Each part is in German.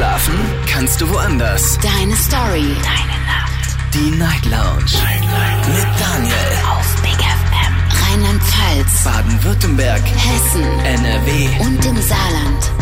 Schlafen kannst du woanders. Deine Story. Deine Nacht. Die Night Lounge. Night, Night. Mit Daniel. Auf Big FM. Rheinland-Pfalz. Baden-Württemberg. Hessen. NRW. Und im Saarland.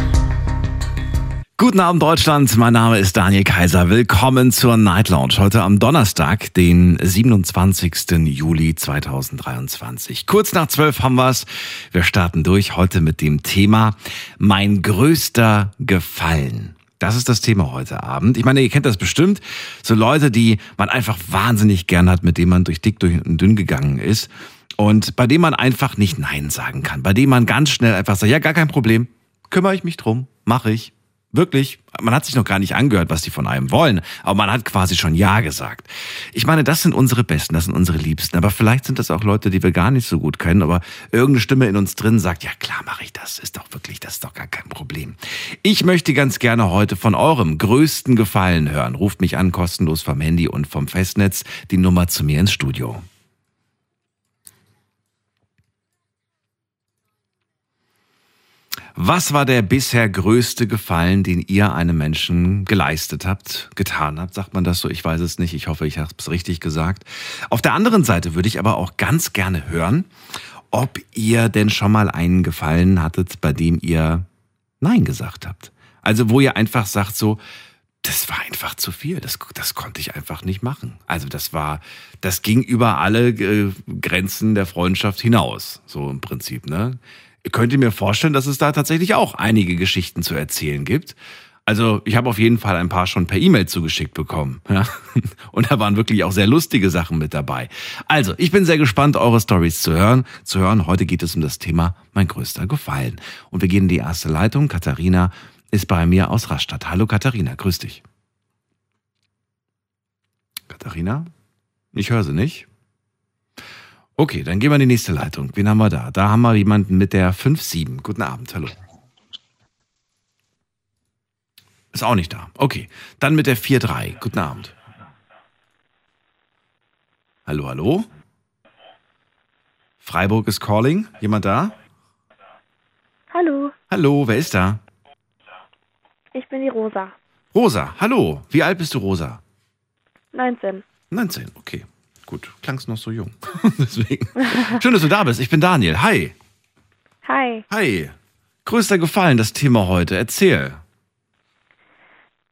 Guten Abend Deutschland, mein Name ist Daniel Kaiser. Willkommen zur Night Lounge. Heute am Donnerstag, den 27. Juli 2023. Kurz nach zwölf haben wir's. Wir starten durch heute mit dem Thema Mein größter Gefallen. Das ist das Thema heute Abend. Ich meine, ihr kennt das bestimmt. So Leute, die man einfach wahnsinnig gern hat, mit denen man durch dick, durch dünn gegangen ist. Und bei denen man einfach nicht Nein sagen kann. Bei denen man ganz schnell einfach sagt, ja, gar kein Problem. Kümmere ich mich drum. Mache ich wirklich, man hat sich noch gar nicht angehört, was die von einem wollen, aber man hat quasi schon Ja gesagt. Ich meine, das sind unsere Besten, das sind unsere Liebsten, aber vielleicht sind das auch Leute, die wir gar nicht so gut kennen, aber irgendeine Stimme in uns drin sagt, ja klar mache ich das, ist doch wirklich, das ist doch gar kein Problem. Ich möchte ganz gerne heute von eurem größten Gefallen hören. Ruft mich an, kostenlos vom Handy und vom Festnetz, die Nummer zu mir ins Studio. Was war der bisher größte Gefallen, den ihr einem Menschen geleistet habt, getan habt? Sagt man das so? Ich weiß es nicht. Ich hoffe, ich habe es richtig gesagt. Auf der anderen Seite würde ich aber auch ganz gerne hören, ob ihr denn schon mal einen Gefallen hattet, bei dem ihr Nein gesagt habt. Also wo ihr einfach sagt so, das war einfach zu viel. Das, das konnte ich einfach nicht machen. Also das war, das ging über alle äh, Grenzen der Freundschaft hinaus. So im Prinzip, ne? Ihr könnt mir vorstellen, dass es da tatsächlich auch einige Geschichten zu erzählen gibt. Also ich habe auf jeden Fall ein paar schon per E-Mail zugeschickt bekommen. Ja? Und da waren wirklich auch sehr lustige Sachen mit dabei. Also, ich bin sehr gespannt, eure Stories zu hören. Zu hören, heute geht es um das Thema mein größter Gefallen. Und wir gehen in die erste Leitung. Katharina ist bei mir aus Rastatt. Hallo Katharina, grüß dich. Katharina? Ich höre sie nicht. Okay, dann gehen wir in die nächste Leitung. Wen haben wir da? Da haben wir jemanden mit der 5-7. Guten Abend, hallo. Ist auch nicht da. Okay, dann mit der 4-3. Guten Abend. Hallo, hallo? Freiburg ist calling. Jemand da? Hallo, Hallo, wer ist da? ich bin die Rosa. Rosa, hallo. Wie alt bist du, Rosa? 19. 19, okay. Gut, klangst noch so jung. Deswegen. Schön, dass du da bist. Ich bin Daniel. Hi. Hi. Hi. Größter Gefallen, das Thema heute. Erzähl.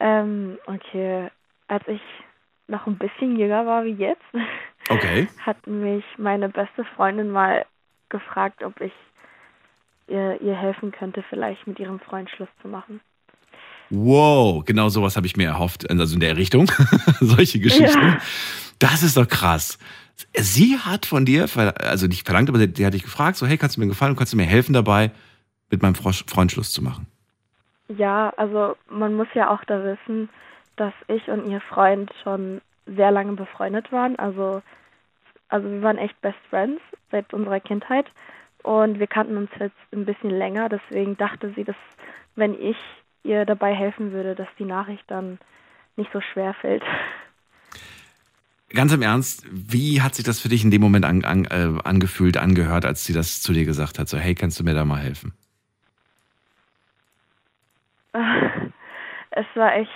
Ähm, okay. Als ich noch ein bisschen jünger war wie jetzt, Okay. hat mich meine beste Freundin mal gefragt, ob ich ihr, ihr helfen könnte, vielleicht mit ihrem Freund Schluss zu machen. Wow, genau sowas habe ich mir erhofft, also in der Richtung. Solche Geschichten. Ja. Das ist doch krass. Sie hat von dir, also nicht verlangt, aber die hat dich gefragt, so, hey, kannst du mir einen gefallen, kannst du mir helfen dabei, mit meinem Freund Schluss zu machen? Ja, also man muss ja auch da wissen, dass ich und ihr Freund schon sehr lange befreundet waren. Also, also wir waren echt Best Friends seit unserer Kindheit und wir kannten uns jetzt ein bisschen länger. Deswegen dachte sie, dass wenn ich ihr dabei helfen würde, dass die Nachricht dann nicht so schwer fällt. Ganz im Ernst, wie hat sich das für dich in dem Moment an, an, äh, angefühlt, angehört, als sie das zu dir gesagt hat? So, hey, kannst du mir da mal helfen? es war echt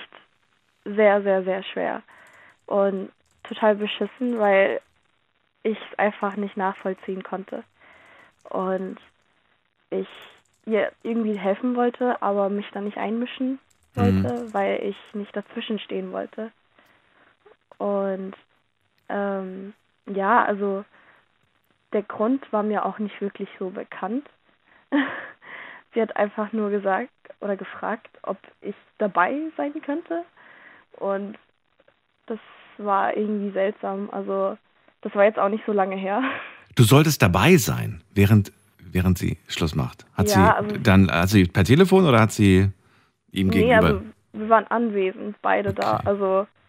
sehr, sehr, sehr schwer und total beschissen, weil ich es einfach nicht nachvollziehen konnte. Und ich ihr irgendwie helfen wollte, aber mich dann nicht einmischen wollte, weil ich nicht dazwischen stehen wollte. Und ähm, ja, also der Grund war mir auch nicht wirklich so bekannt. Sie hat einfach nur gesagt oder gefragt, ob ich dabei sein könnte. Und das war irgendwie seltsam. Also das war jetzt auch nicht so lange her. Du solltest dabei sein, während, während sie Schluss macht. Hat Ja, sie also- dann, hat sie per Telefon oder hat sie ihm Nee, gegenüber? also wir waren anwesend, beide da. Okay. Also ich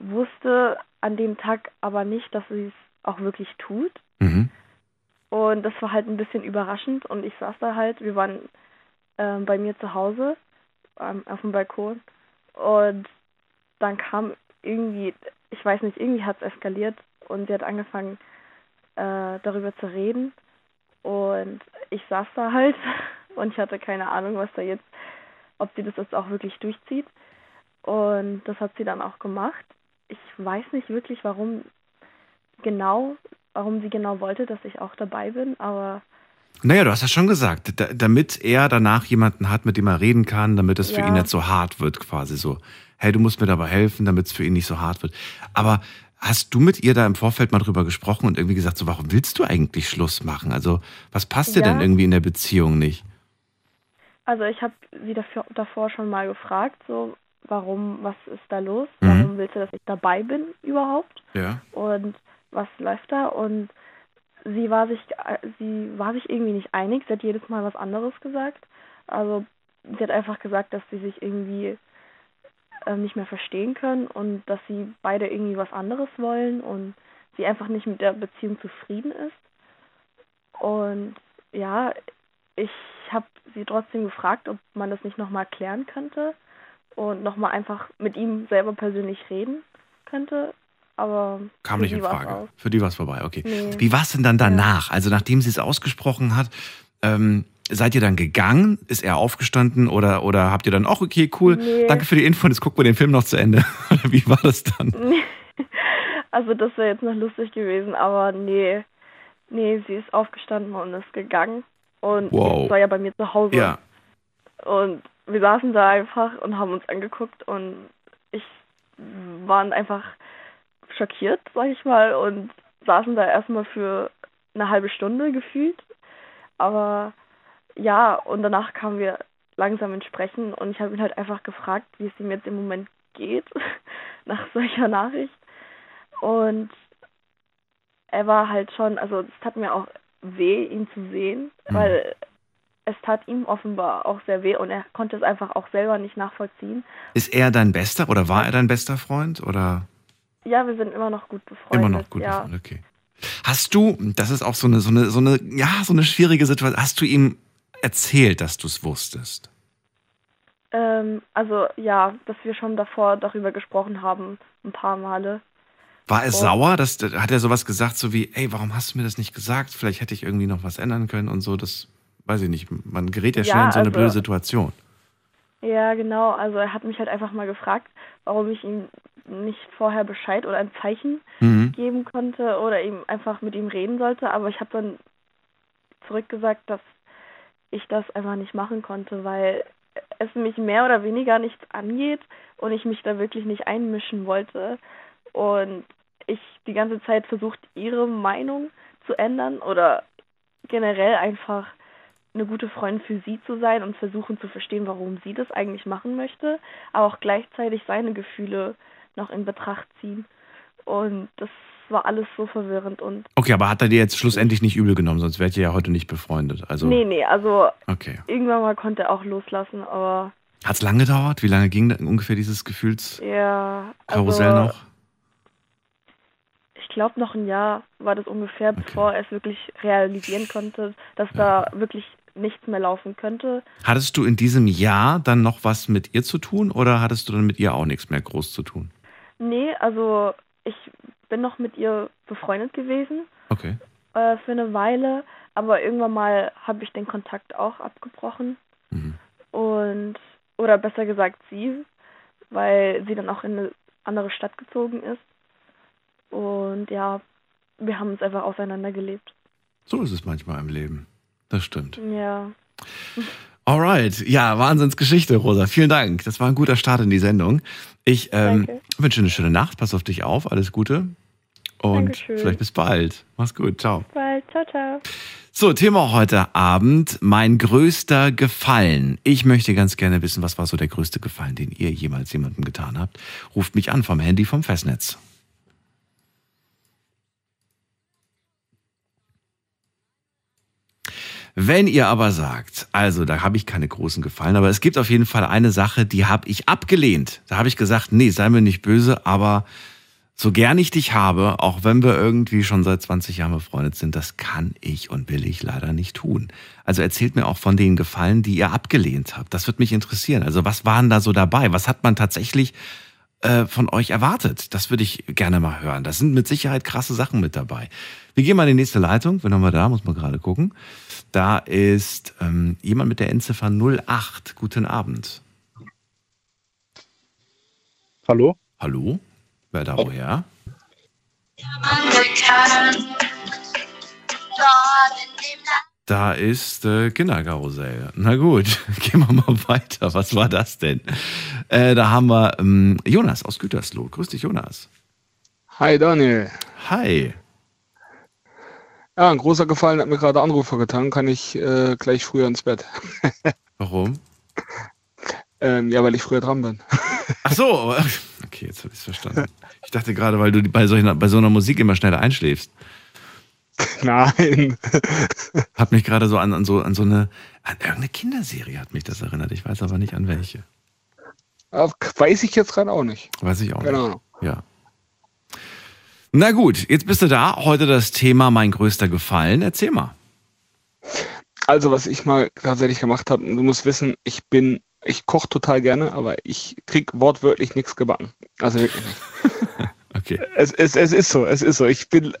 wusste an dem Tag aber nicht, dass sie es auch wirklich tut. mhm. Und das war halt ein bisschen überraschend und ich saß da halt, wir waren ähm, bei mir zu Hause ähm, auf dem Balkon und dann kam irgendwie, ich weiß nicht, irgendwie hat es eskaliert und sie hat angefangen äh, darüber zu reden und ich saß da halt und ich hatte keine Ahnung, was da jetzt ob sie das jetzt auch wirklich durchzieht. Und das hat sie dann auch gemacht. Ich weiß nicht wirklich, warum genau, warum sie genau wollte, dass ich auch dabei bin, aber naja, du hast ja schon gesagt, da, damit er danach jemanden hat, mit dem er reden kann, damit es für Ja. ihn nicht so hart wird, quasi so. Hey, du musst mir dabei helfen, damit es für ihn nicht so hart wird. Aber hast du mit ihr da im Vorfeld mal drüber gesprochen und irgendwie gesagt, so, warum willst du eigentlich Schluss machen? Also, was passt dir Ja. denn irgendwie in der Beziehung nicht? Also ich habe sie dafür, davor schon mal gefragt, so warum, was ist da los? Mhm. Warum willst du, dass ich dabei bin überhaupt? Ja. Und was läuft da? Und sie war sich, äh, sie war sich irgendwie nicht einig. Sie hat jedes Mal was anderes gesagt. Also sie hat einfach gesagt, dass sie sich irgendwie ähm, nicht mehr verstehen können und dass sie beide irgendwie was anderes wollen und sie einfach nicht mit der Beziehung zufrieden ist. Und ja, ich habe sie trotzdem gefragt, ob man das nicht nochmal klären könnte und nochmal einfach mit ihm selber persönlich reden könnte. Aber Kam nicht in Frage. Für die war es vorbei, okay. Nee. Wie war es denn dann danach? Also, nachdem sie es ausgesprochen hat, ähm, seid ihr dann gegangen? Ist er aufgestanden oder, oder habt ihr dann auch, okay, cool, Nee. danke für die Info, und jetzt gucken wir den Film noch zu Ende? Wie war das dann? Also das wäre jetzt noch lustig gewesen, aber nee, nee, sie ist aufgestanden und ist gegangen. Und Wow. war ja bei mir zu Hause. Ja. Und wir saßen da einfach und haben uns angeguckt und ich waren einfach schockiert, sag ich mal, und saßen da erstmal für eine halbe Stunde gefühlt. Aber ja, und danach kamen wir langsam ins Sprechen und ich habe ihn halt einfach gefragt, wie es ihm jetzt im Moment geht, nach solcher Nachricht. Und er war halt schon, also es tat mir auch weh, ihn zu sehen, Mhm. weil es tat ihm offenbar auch sehr weh und er konnte es einfach auch selber nicht nachvollziehen. Ist er dein bester oder war er dein bester Freund oder Ja, wir sind immer noch gut befreundet. immer noch gut ja. befreundet? Okay. Hast du, das ist auch so eine, so eine, so eine, ja, so eine schwierige Situation, hast du ihm erzählt, dass du es wusstest? Ähm, also ja, dass wir schon davor darüber gesprochen haben, ein paar Male. War er Oh. sauer? Das, hat er sowas gesagt, so wie, ey, warum hast du mir das nicht gesagt? Vielleicht hätte ich irgendwie noch was ändern können und so. Das weiß ich nicht. Man gerät ja Ja, schnell in so eine also- blöde Situation. Ja, genau. Also er hat mich halt einfach mal gefragt, warum ich ihm nicht vorher Bescheid oder ein Zeichen Mhm. geben konnte oder ihm einfach mit ihm reden sollte. Aber ich habe dann zurückgesagt, dass ich das einfach nicht machen konnte, weil es mich mehr oder weniger nichts angeht und ich mich da wirklich nicht einmischen wollte. Und ich die ganze Zeit versucht, ihre Meinung zu ändern oder generell einfach eine gute Freundin für sie zu sein und versuchen zu verstehen, warum sie das eigentlich machen möchte, aber auch gleichzeitig seine Gefühle noch in Betracht ziehen. Und das war alles so verwirrend und Okay, aber hat er dir jetzt schlussendlich nicht übel genommen, sonst wärt ihr ja heute nicht befreundet. Also, nee, nee, also okay. irgendwann mal konnte er auch loslassen, aber Hat es lange gedauert? Wie lange ging ungefähr dieses Gefühlskarussell ja, also noch? ich glaube noch ein Jahr war das ungefähr, bevor er es wirklich realisieren konnte, dass da wirklich nichts mehr laufen könnte. Hattest du in diesem Jahr dann noch was mit ihr zu tun oder hattest du dann mit ihr auch nichts mehr groß zu tun? Nee, also ich bin noch mit ihr befreundet gewesen Okay. äh, für eine Weile, aber irgendwann mal habe ich den Kontakt auch abgebrochen Mhm. und oder besser gesagt sie, weil sie dann auch in eine andere Stadt gezogen ist und ja, wir haben uns einfach auseinandergelebt. So ist es manchmal im Leben. Das stimmt. Ja, Alright, ja, Wahnsinnsgeschichte, Rosa. Vielen Dank. Das war ein guter Start in die Sendung. Ich ähm, wünsche eine schöne Nacht. Pass auf dich auf. Alles Gute. Und Dankeschön. vielleicht bis bald. Mach's gut. Ciao. bald, ciao, ciao. So, Thema heute Abend. Mein größter Gefallen. Ich möchte ganz gerne wissen, was war so der größte Gefallen, den ihr jemals jemandem getan habt. Ruft mich an vom Handy vom Festnetz. Wenn ihr aber sagt, also da habe ich keine großen Gefallen, aber es gibt auf jeden Fall eine Sache, die habe ich abgelehnt. Da habe ich gesagt, nee, sei mir nicht böse, aber so gern ich dich habe, auch wenn wir irgendwie schon seit 20 Jahren befreundet sind, das kann ich und will ich leider nicht tun. Also erzählt mir auch von den Gefallen, die ihr abgelehnt habt. Das würde mich interessieren. Also was waren da so dabei? Was hat man tatsächlich äh, von euch erwartet? Das würde ich gerne mal hören. Das sind mit Sicherheit krasse Sachen mit dabei. Wir gehen mal in die nächste Leitung. Wen haben wir da? Muss man gerade gucken. Da ist ähm, jemand mit der Endziffer 08. Guten Abend. Hallo? Hallo? Wer da woher? Da ist äh, Kinderkarussell. Na gut, gehen wir mal weiter. Was war das denn? Äh, da haben wir ähm, Jonas aus Gütersloh. Grüß dich, Jonas. Hi Daniel. Hi. Ja, ein großer Gefallen hat mir gerade Anrufer getan. Kann ich äh, gleich früher ins Bett? Warum? ähm, ja, weil ich früher dran bin. Ach so. Okay, jetzt habe ich es verstanden. Ich dachte gerade, weil du bei, solchen, bei so einer Musik immer schneller einschläfst. Nein. Hat mich gerade so an, an, so an so eine an irgendeine Kinderserie hat mich das erinnert. Ich weiß aber nicht an welche. Weiß ich jetzt gerade auch nicht. Weiß ich auch Keine nicht. Ahnung. Ja. Na gut, jetzt bist du da. Heute das Thema mein größter Gefallen. Erzähl mal. Also, was ich mal tatsächlich gemacht habe, du musst wissen, ich bin, ich koche total gerne, aber ich krieg wortwörtlich nichts gebacken. Also wirklich nicht. Okay. Es, es, es ist so, es ist so. Ich bin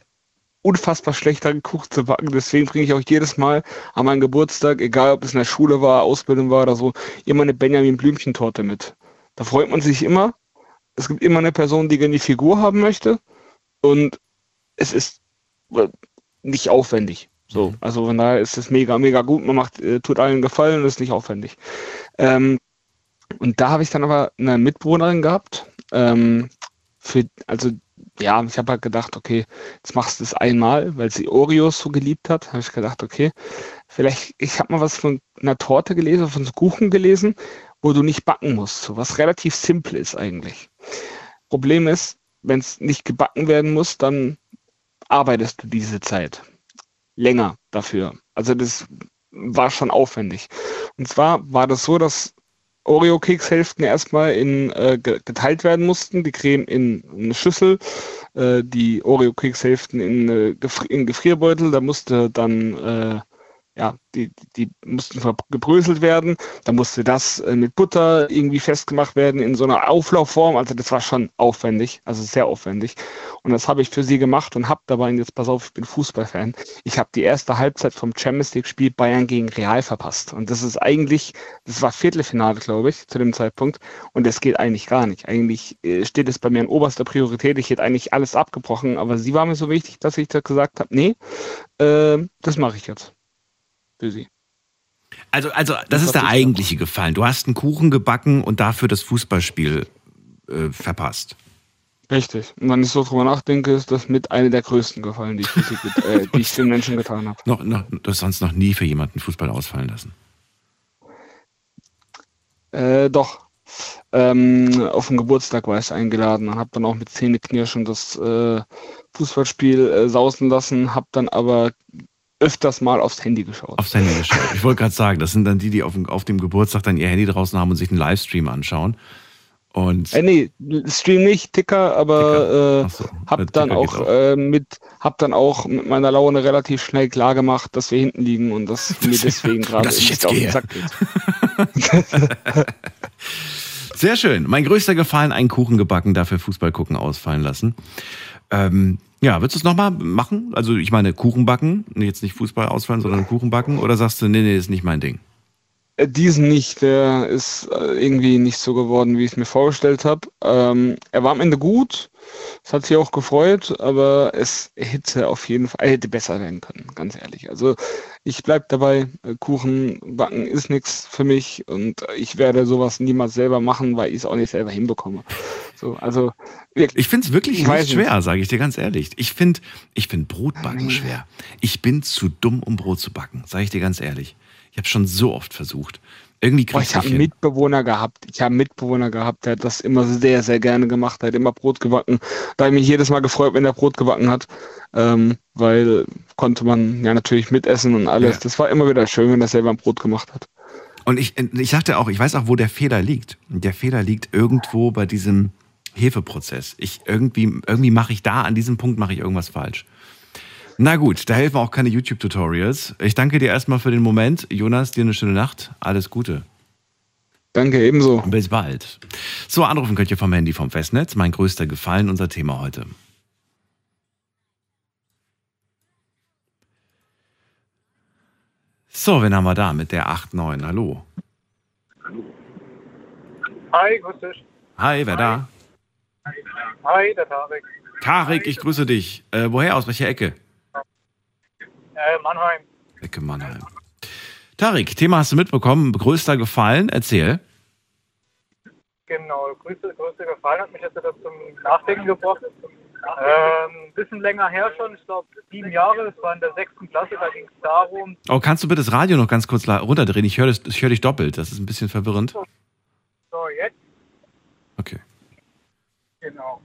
unfassbar schlecht darin, Kuchen zu backen. Deswegen bringe ich auch jedes Mal an meinen Geburtstag, egal ob es in der Schule war, Ausbildung war oder so, immer eine Benjamin Blümchen-Torte mit. Da freut man sich immer. Es gibt immer eine Person, die gerne die Figur haben möchte. Und es ist äh, nicht aufwendig. So, also von daher ist es mega, mega gut. Man macht, äh, tut allen Gefallen und ist nicht aufwendig. Ähm, und da habe ich dann aber eine Mitbewohnerin gehabt. Ähm, für, also ja, ich habe halt gedacht, okay, jetzt machst du es einmal, weil sie Oreos so geliebt hat. Habe ich gedacht, okay, vielleicht, ich habe mal was von einer Torte gelesen, von so Kuchen gelesen, wo du nicht backen musst. So was relativ simpel ist eigentlich. Problem ist, wenn es nicht gebacken werden muss, dann arbeitest du diese Zeit länger dafür. Also das war schon aufwendig. Und zwar war das so, dass Oreo-Kekshälften erstmal in, äh, geteilt werden mussten, die Creme in eine Schüssel, äh, die Oreo-Kekshälften in, äh, in Gefrierbeutel, da musste dann äh, ja, die, die mussten gebröselt werden. Da musste das äh, mit Butter irgendwie festgemacht werden in so einer Auflaufform. Also das war schon aufwendig, also sehr aufwendig. Und das habe ich für sie gemacht und habe dabei, jetzt pass auf, ich bin Fußballfan, ich habe die erste Halbzeit vom Champions League-Spiel Bayern gegen Real verpasst. Und das ist eigentlich, das war Viertelfinale, glaube ich, zu dem Zeitpunkt. Und das geht eigentlich gar nicht. Eigentlich äh, steht es bei mir in oberster Priorität. Ich hätte eigentlich alles abgebrochen, aber sie war mir so wichtig, dass ich da gesagt habe, nee, äh, das mache ich jetzt für sie. Also, also das, ist der eigentliche Gefallen. Du hast einen Kuchen gebacken und dafür das Fußballspiel äh, verpasst. Richtig. Und wenn ich so drüber nachdenke, ist das mit einer der größten Gefallen, die ich, sie, äh, die ich für Menschen getan habe. Noch, noch, du hast sonst noch nie für jemanden Fußball ausfallen lassen. Äh, doch. Ähm, auf dem Geburtstag war ich eingeladen und habe dann auch mit Zähneknirschen das äh, Fußballspiel äh, sausen lassen, habe dann aber öfters mal aufs Handy geschaut. Aufs Handy geschaut. Ich wollte gerade sagen, das sind dann die, die auf dem, auf dem Geburtstag dann ihr Handy draußen haben und sich einen Livestream anschauen. Und äh, nee, Stream nicht, Ticker, aber Ticker. Äh, hab dann Ticker auch, auch. Äh, mit hab dann auch mit meiner Laune relativ schnell klar gemacht, dass wir hinten liegen und dass das, mir deswegen gerade dass ich jetzt auf den Sack geht. Sehr schön. Mein größter Gefallen, einen Kuchen gebacken, dafür Fußball gucken ausfallen lassen. Ähm, ja, würdest du es nochmal machen? Also ich meine Kuchen backen, jetzt nicht Fußball ausfallen, sondern Kuchen backen? Oder sagst du, nee, nee, ist nicht mein Ding? Äh, diesen nicht, der ist äh, irgendwie nicht so geworden, wie ich es mir vorgestellt habe. Ähm, er war am Ende gut, es hat sich auch gefreut, aber es hätte auf jeden Fall, hätte besser werden können, ganz ehrlich. Also ich bleibe dabei, äh, Kuchen backen ist nichts für mich und ich werde sowas niemals selber machen, weil ich es auch nicht selber hinbekomme. So, also wirklich, ich finde es wirklich nicht schwer, sage ich dir ganz ehrlich. Ich finde ich find Brotbacken schwer. Ich bin zu dumm, um Brot zu backen, sage ich dir ganz ehrlich. Ich habe schon so oft versucht. Irgendwie Boah, ich habe einen Mitbewohner gehabt. Ich habe einen Mitbewohner gehabt, der hat das immer sehr, sehr gerne gemacht. Der hat immer Brot gebacken. Da habe ich mich jedes Mal gefreut, wenn er Brot gebacken hat. Ähm, weil konnte man ja natürlich mitessen und alles. Ja. Das war immer wieder schön, wenn er selber ein Brot gemacht hat. Und ich, ich sagte auch, ich weiß auch, wo der Fehler liegt. Der Fehler liegt irgendwo bei diesem Hefeprozess. Ich irgendwie, irgendwie mache ich da, an diesem Punkt mache ich irgendwas falsch. Na gut, da helfen auch keine YouTube-Tutorials. Ich danke dir erstmal für den Moment. Jonas, dir eine schöne Nacht. Alles Gute. Danke, ebenso. Bis bald. So, anrufen könnt ihr vom Handy vom Festnetz. Mein größter Gefallen, unser Thema heute. So, wen haben wir da mit der 8.9? Hallo. Hi, grüß dich. Hi, wer Hi. da? Hi, der Tarek. Tarek, ich grüße dich. Äh, woher aus welcher Ecke? Äh, Mannheim. Ecke Mannheim. Tarek, Thema hast du mitbekommen. Größter Gefallen, erzähl. Genau, größte, größte Gefallen hat mich jetzt wieder zum Nachdenken gebracht. Ähm, ein bisschen länger her schon, ich glaube sieben Jahre, das war in der sechsten Klasse, da ging es darum, Oh, kannst du bitte das Radio noch ganz kurz runterdrehen? Ich höre ich hör dich doppelt. Das ist ein bisschen verwirrend. so jetzt, Okay. genau.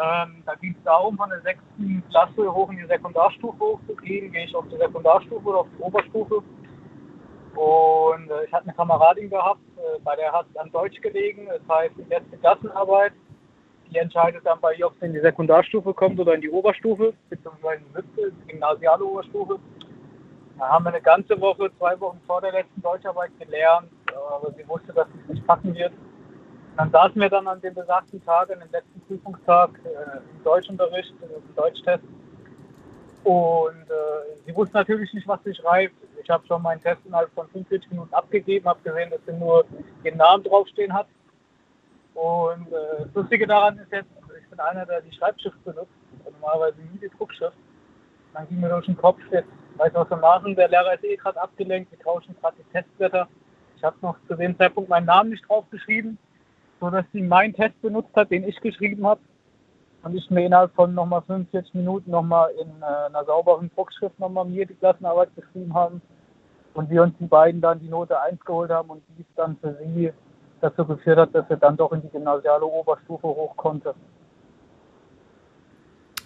Ähm, da ging es darum, von der sechsten Klasse hoch in die Sekundarstufe hochzugehen. Gehe ich auf die Sekundarstufe oder auf die Oberstufe. Und äh, ich hatte eine Kameradin gehabt, äh, bei der hat es an Deutsch gelegen. Das heißt, die letzte Klassenarbeit, die entscheidet dann bei ihr, ob sie in die Sekundarstufe kommt oder in die Oberstufe, beziehungsweise in die gymnasiale Oberstufe. Da haben wir eine ganze Woche, zwei Wochen vor der letzten Deutscharbeit gelernt, aber sie wusste, dass sie es nicht packen wird. Dann saßen wir dann an dem besagten Tag, an dem letzten Prüfungstag äh, im Deutschunterricht, äh, im Deutschtest. Und äh, sie wusste natürlich nicht, was sie schreibt. Ich habe schon meinen Test innerhalb von 45 Minuten abgegeben, habe gesehen, dass sie nur ihren Namen draufstehen hat. Und äh, das Lustige daran ist jetzt, ich bin einer, der die Schreibschrift benutzt, und normalerweise nie die Druckschrift. Dann ging mir durch den Kopf, jetzt weiß was wir machen, der Lehrer ist eh gerade abgelenkt, wir tauschen gerade die Testblätter. Ich habe noch zu dem Zeitpunkt meinen Namen nicht draufgeschrieben, sodass sie meinen Test benutzt hat, den ich geschrieben habe. Und ich mir innerhalb von nochmal 45 Minuten nochmal in äh, einer sauberen Druckschrift nochmal mir die Klassenarbeit geschrieben haben. Und wir uns die beiden dann die Note 1 geholt haben und dies dann für sie dazu geführt hat, dass er dann doch in die gymnasiale Oberstufe hoch konnte.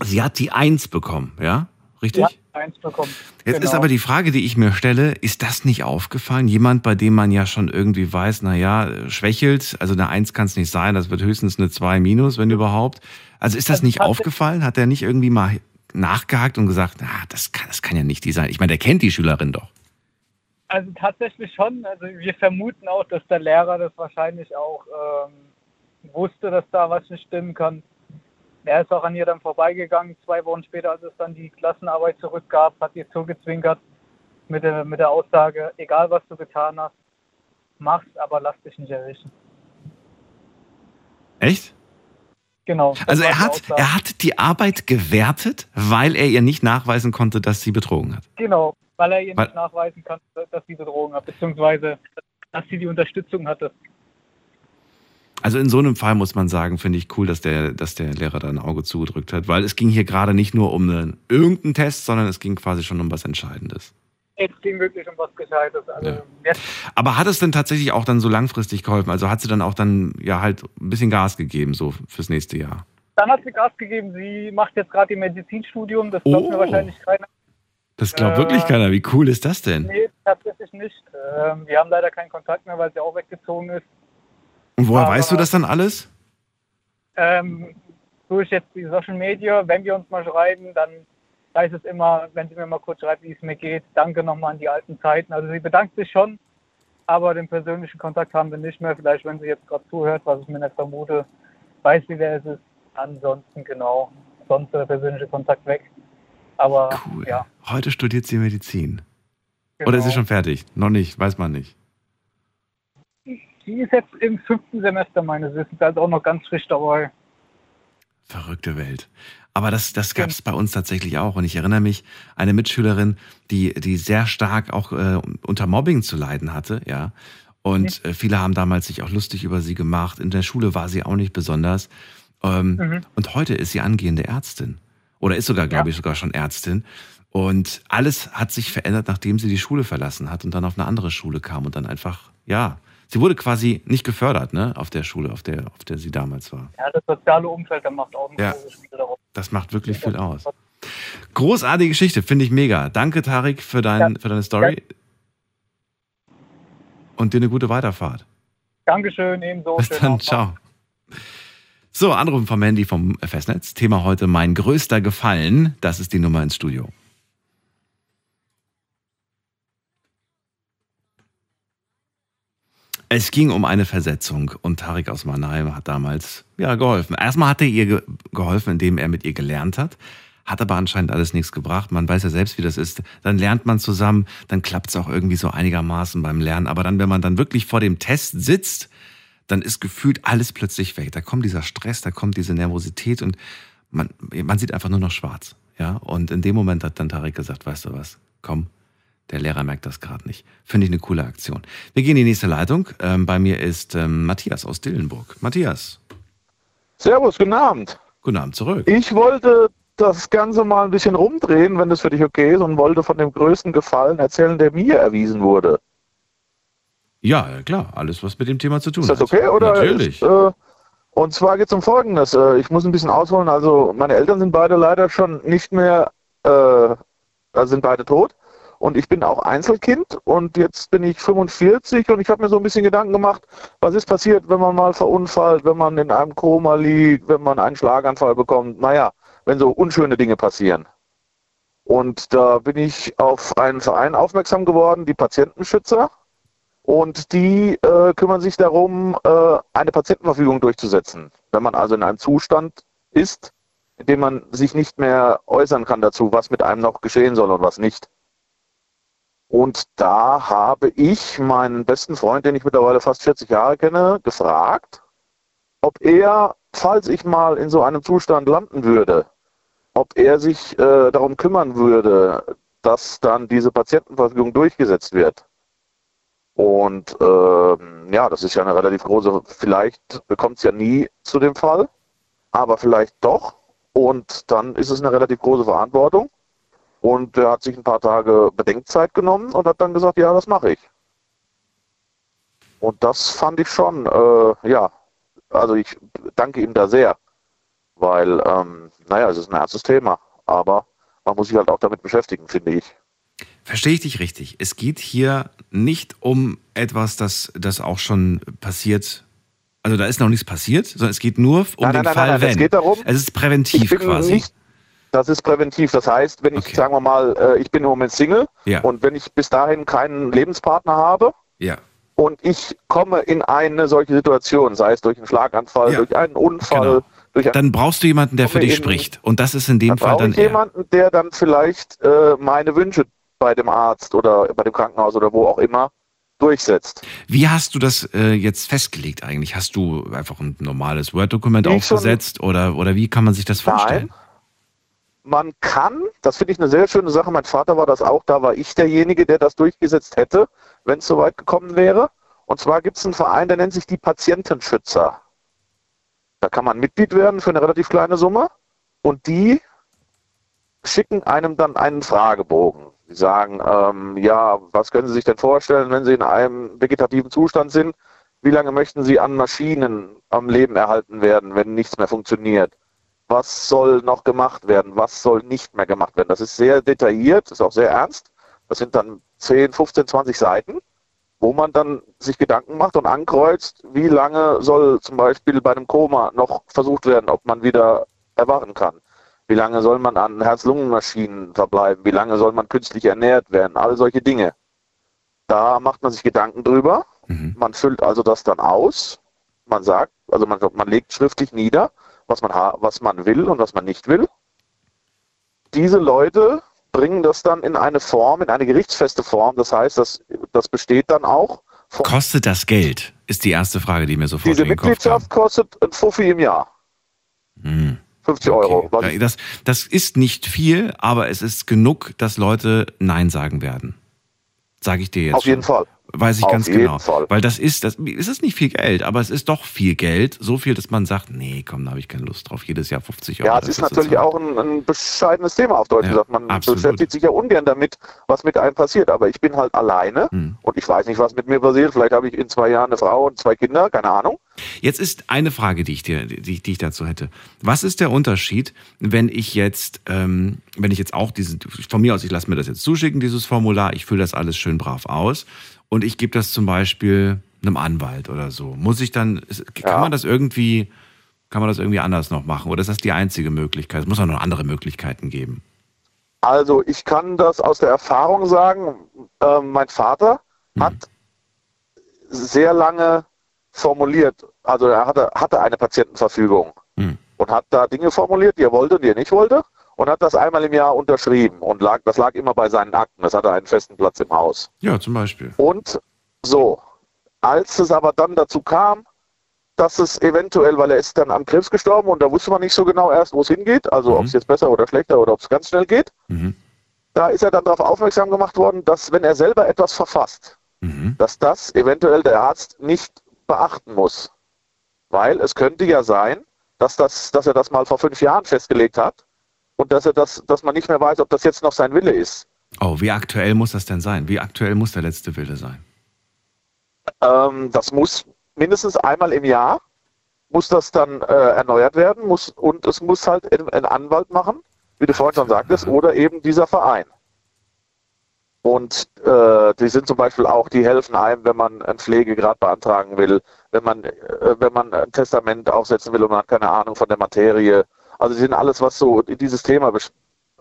Sie hat die Eins bekommen, ja? Richtig? Ja, 1 bekommen. Jetzt ist Genau. aber die Frage, die ich mir stelle, ist das nicht aufgefallen? Jemand, bei dem man ja schon irgendwie weiß, naja, schwächelt, also eine Eins kann es nicht sein, das wird höchstens eine Zwei minus, wenn überhaupt. Also ist das Also nicht aufgefallen? Hat er nicht irgendwie mal nachgehakt und gesagt, na, das kann, das kann ja nicht die sein. Ich meine, der kennt die Schülerin doch. Also tatsächlich schon. Also wir vermuten auch, dass der Lehrer das wahrscheinlich auch ähm, wusste, dass da was nicht stimmen kann. Er ist auch an ihr dann vorbeigegangen, zwei Wochen später, als es dann die Klassenarbeit zurückgab, hat ihr zugezwinkert mit der, mit der Aussage, egal was du getan hast, mach's, aber lass dich nicht erwischen. Echt? Genau. Also er hat, Aussage. er hat die Arbeit gewertet, weil er ihr nicht nachweisen konnte, dass sie betrogen hat. Genau, weil er ihr Weil- nicht nachweisen kann, dass sie Bedrohung hat, beziehungsweise dass sie die Unterstützung hatte. Also in so einem Fall muss man sagen, finde ich cool, dass der, dass der Lehrer da ein Auge zugedrückt hat, weil es ging hier gerade nicht nur um einen, irgendeinen Test, sondern es ging quasi schon um was Entscheidendes. Es ging wirklich um was Gescheites. Also Ja. Aber hat es denn tatsächlich auch dann so langfristig geholfen? Also hat sie dann auch dann ja halt ein bisschen Gas gegeben, so fürs nächste Jahr? Dann hat sie Gas gegeben. Sie macht jetzt gerade ihr Medizinstudium. Das glaubt Oh. mir wahrscheinlich keiner. Das glaubt Äh, wirklich keiner. Wie cool ist das denn? Nee, tatsächlich nicht. Ähm, wir haben leider keinen Kontakt mehr, weil sie auch weggezogen ist. Und woher aber- weißt du das dann alles? Ähm, durch jetzt die Social Media, wenn wir uns mal schreiben, dann weiß es immer, wenn sie mir mal kurz schreibt, wie es mir geht. Danke nochmal an die alten Zeiten. Also sie bedankt sich schon, aber den persönlichen Kontakt haben wir nicht mehr. Vielleicht, wenn sie jetzt gerade zuhört, was ich mir nicht vermute, weiß sie, wer es ist. Ansonsten genau, sonst der persönliche Kontakt weg. Aber Cool. ja. Heute studiert sie Medizin. Genau. Oder ist sie schon fertig? Noch nicht, weiß man nicht. Die ist jetzt im fünften Semester meines Wissens, also auch noch ganz frisch dabei. Verrückte Welt. Aber das, das gab es bei uns tatsächlich auch. Und ich erinnere mich, eine Mitschülerin, die, die sehr stark auch äh, unter Mobbing zu leiden hatte, ja. Und äh, viele haben damals sich auch lustig über sie gemacht. In der Schule war sie auch nicht besonders. Ähm, Mhm. Und heute ist sie angehende Ärztin. Oder ist sogar, glaube Ja. ich, sogar schon Ärztin. Und alles hat sich verändert, nachdem sie die Schule verlassen hat und dann auf eine andere Schule kam und dann einfach, ja, sie wurde quasi nicht gefördert, ne, auf der Schule, auf der, auf der sie damals war. Ja, das soziale Umfeld, da macht auch ein Ja. großes Spiel darauf. Das macht wirklich viel aus. Großartige Geschichte, finde ich mega. Danke, Tarik, für, dein, Ja. für deine Story. Und dir eine gute Weiterfahrt. Dankeschön, ebenso. Bis dann, ciao. So, Anrufen vom Mandy vom Festnetz. Thema heute mein größter Gefallen. Das ist die Nummer ins Studio. Es ging um eine Versetzung und Tarik aus Mannheim hat damals ja, geholfen. Erstmal hat er ihr ge geholfen, indem er mit ihr gelernt hat. Hat aber anscheinend alles nichts gebracht. Man weiß ja selbst, wie das ist. Dann lernt man zusammen, dann klappt es auch irgendwie so einigermaßen beim Lernen. Aber dann, wenn man dann wirklich vor dem Test sitzt, dann ist gefühlt alles plötzlich weg. Da kommt dieser Stress, da kommt diese Nervosität und man, man sieht einfach nur noch schwarz. Ja, und in dem Moment hat dann Tarek gesagt, weißt du was, komm, der Lehrer merkt das gerade nicht. Finde ich eine coole Aktion. Wir gehen in die nächste Leitung. Ähm, bei mir ist ähm, Matthias aus Dillenburg. Matthias. Servus, guten Abend. Guten Abend zurück. Ich wollte das Ganze mal ein bisschen rumdrehen, wenn das für dich okay ist, und wollte von dem größten Gefallen erzählen, der mir erwiesen wurde. Ja, klar, alles, was mit dem Thema zu tun hat. Ist das okay? Oder Natürlich. Ist, äh, und zwar geht es um Folgendes. Äh, ich muss ein bisschen ausholen. Also, meine Eltern sind beide leider schon nicht mehr, äh, also sind beide tot. Und ich bin auch Einzelkind und jetzt bin ich 45 und ich habe mir so ein bisschen Gedanken gemacht, was ist passiert, wenn man mal verunfallt, wenn man in einem Koma liegt, wenn man einen Schlaganfall bekommt. Naja, wenn so unschöne Dinge passieren. Und da bin ich auf einen Verein aufmerksam geworden, die Patientenschützer. Und die äh, kümmern sich darum, äh, eine Patientenverfügung durchzusetzen. Wenn man also in einem Zustand ist, in dem man sich nicht mehr äußern kann dazu, was mit einem noch geschehen soll und was nicht. Und da habe ich meinen besten Freund, den ich mittlerweile fast 40 Jahre kenne, gefragt, ob er, falls ich mal in so einem Zustand landen würde, ob er sich äh, darum kümmern würde, dass dann diese Patientenverfügung durchgesetzt wird. Und ähm, ja, das ist ja eine relativ große, vielleicht kommt es ja nie zu dem Fall, aber vielleicht doch. Und dann ist es eine relativ große Verantwortung. Und er hat sich ein paar Tage Bedenkzeit genommen und hat dann gesagt, ja, das mache ich. Und das fand ich schon, äh, ja, also ich danke ihm da sehr, weil, ähm, naja, es ist ein ernstes Thema, aber man muss sich halt auch damit beschäftigen, finde ich. Verstehe ich dich richtig? Es geht hier nicht um etwas, das, das auch schon passiert. Also da ist noch nichts passiert, sondern es geht nur um Nein, den nein, nein, Fall, nein, wenn. es geht darum, es ist präventiv ich bin quasi. nicht, das ist präventiv. Das heißt, wenn ich, Okay. sagen wir mal, äh, ich bin im Moment Single Ja. und wenn ich bis dahin keinen Lebenspartner habe ja, und ich komme in eine solche Situation, sei es durch einen Schlaganfall, Ja. durch einen Unfall, Genau. dann brauchst du jemanden, der für dich spricht. Und das ist in dem Dann Fall dann ich er. jemanden, der dann vielleicht äh, meine Wünsche bei dem Arzt oder bei dem Krankenhaus oder wo auch immer durchsetzt. Wie hast du das äh, jetzt festgelegt eigentlich? Hast du einfach ein normales Word-Dokument schon- aufgesetzt oder, oder wie kann man sich das vorstellen? Nein. Man kann, das finde ich eine sehr schöne Sache, mein Vater war das auch, da war ich derjenige, der das durchgesetzt hätte, wenn es soweit gekommen wäre. Und zwar gibt es einen Verein, der nennt sich die Patientenschützer. Da kann man Mitglied werden für eine relativ kleine Summe und die schicken einem dann einen Fragebogen. Sie sagen, ähm, ja, was können Sie sich denn vorstellen, wenn Sie in einem vegetativen Zustand sind? Wie lange möchten Sie an Maschinen am Leben erhalten werden, wenn nichts mehr funktioniert? Was soll noch gemacht werden? Was soll nicht mehr gemacht werden? Das ist sehr detailliert, ist auch sehr ernst. Das sind dann 10, 15, 20 Seiten, wo man dann sich Gedanken macht und ankreuzt, wie lange soll zum Beispiel bei einem Koma noch versucht werden, ob man wieder erwachen kann. Wie lange soll man an Herz-Lungen-Maschinen verbleiben? Wie lange soll man künstlich ernährt werden? All solche Dinge. Da macht man sich Gedanken drüber. Mhm. Man füllt also das dann aus. Man sagt, also man, man legt schriftlich nieder, was man, ha- was man will und was man nicht will. Diese Leute bringen das dann in eine Form, in eine gerichtsfeste Form. Das heißt, das, das besteht dann auch. Kostet das Geld? Ist die erste Frage, die mir sofort diese in den Kopf kam. Mitgliedschaft kostet ein Fuffi im Jahr. Hm. 50 Euro. Okay. Das, das ist nicht viel, aber es ist genug, dass Leute Nein sagen werden. Sage ich dir jetzt. Auf jeden schon. Fall. Weiß ich Auf ganz genau. Fall. Weil das ist, das es ist nicht viel Geld, aber es ist doch viel Geld. So viel, dass man sagt, nee, komm, da habe ich keine Lust drauf. Jedes Jahr 50 Euro. Ja, es ist natürlich auch ein, ein bescheidenes Thema auf Deutsch Ja, gesagt. Man absolut. beschäftigt sich ja ungern damit, was mit einem passiert. Aber ich bin halt alleine Hm. und ich weiß nicht, was mit mir passiert. Vielleicht habe ich in zwei Jahren eine Frau und zwei Kinder, keine Ahnung. Jetzt ist eine Frage, die ich dir, die, die ich dazu hätte. Was ist der Unterschied, wenn ich jetzt, ähm, wenn ich jetzt auch diesen, von mir aus, ich lasse mir das jetzt zuschicken, dieses Formular, ich fülle das alles schön brav aus und ich gebe das zum Beispiel einem Anwalt oder so. Muss ich dann, kann Ja. man das irgendwie, kann man das irgendwie anders noch machen? Oder ist das die einzige Möglichkeit? Es muss auch noch andere Möglichkeiten geben. Also ich kann das aus der Erfahrung sagen. Ähm, mein Vater Hm. hat sehr lange formuliert. Also er hatte, hatte eine Patientenverfügung Hm. und hat da Dinge formuliert, die er wollte und die er nicht wollte. Und hat das einmal im Jahr unterschrieben und lag, das lag immer bei seinen Akten. Das hatte einen festen Platz im Haus. Ja, zum Beispiel. Und so, als es aber dann dazu kam, dass es eventuell, weil er ist dann am Krebs gestorben und da wusste man nicht so genau erst, wo es hingeht, also Mhm. ob es jetzt besser oder schlechter oder ob es ganz schnell geht. Mhm. Da ist er dann darauf aufmerksam gemacht worden, dass wenn er selber etwas verfasst, Mhm. dass das eventuell der Arzt nicht beachten muss. Weil es könnte ja sein, dass, das, dass er das mal vor fünf Jahren festgelegt hat und dass, er das, dass man nicht mehr weiß, ob das jetzt noch sein Wille ist. Oh, wie aktuell muss das denn sein? Wie aktuell muss der letzte Wille sein? Ähm, das muss mindestens einmal im Jahr muss das dann äh, erneuert werden muss, und es muss halt ein, Anwalt machen, wie du vorhin schon sagtest, oder eben dieser Verein. Und äh, die sind zum Beispiel auch, die helfen einem, wenn man ein Pflegegrad beantragen will, wenn man, äh, wenn man ein Testament aufsetzen will und man hat keine Ahnung von der Materie. Also die sind alles, was so dieses Thema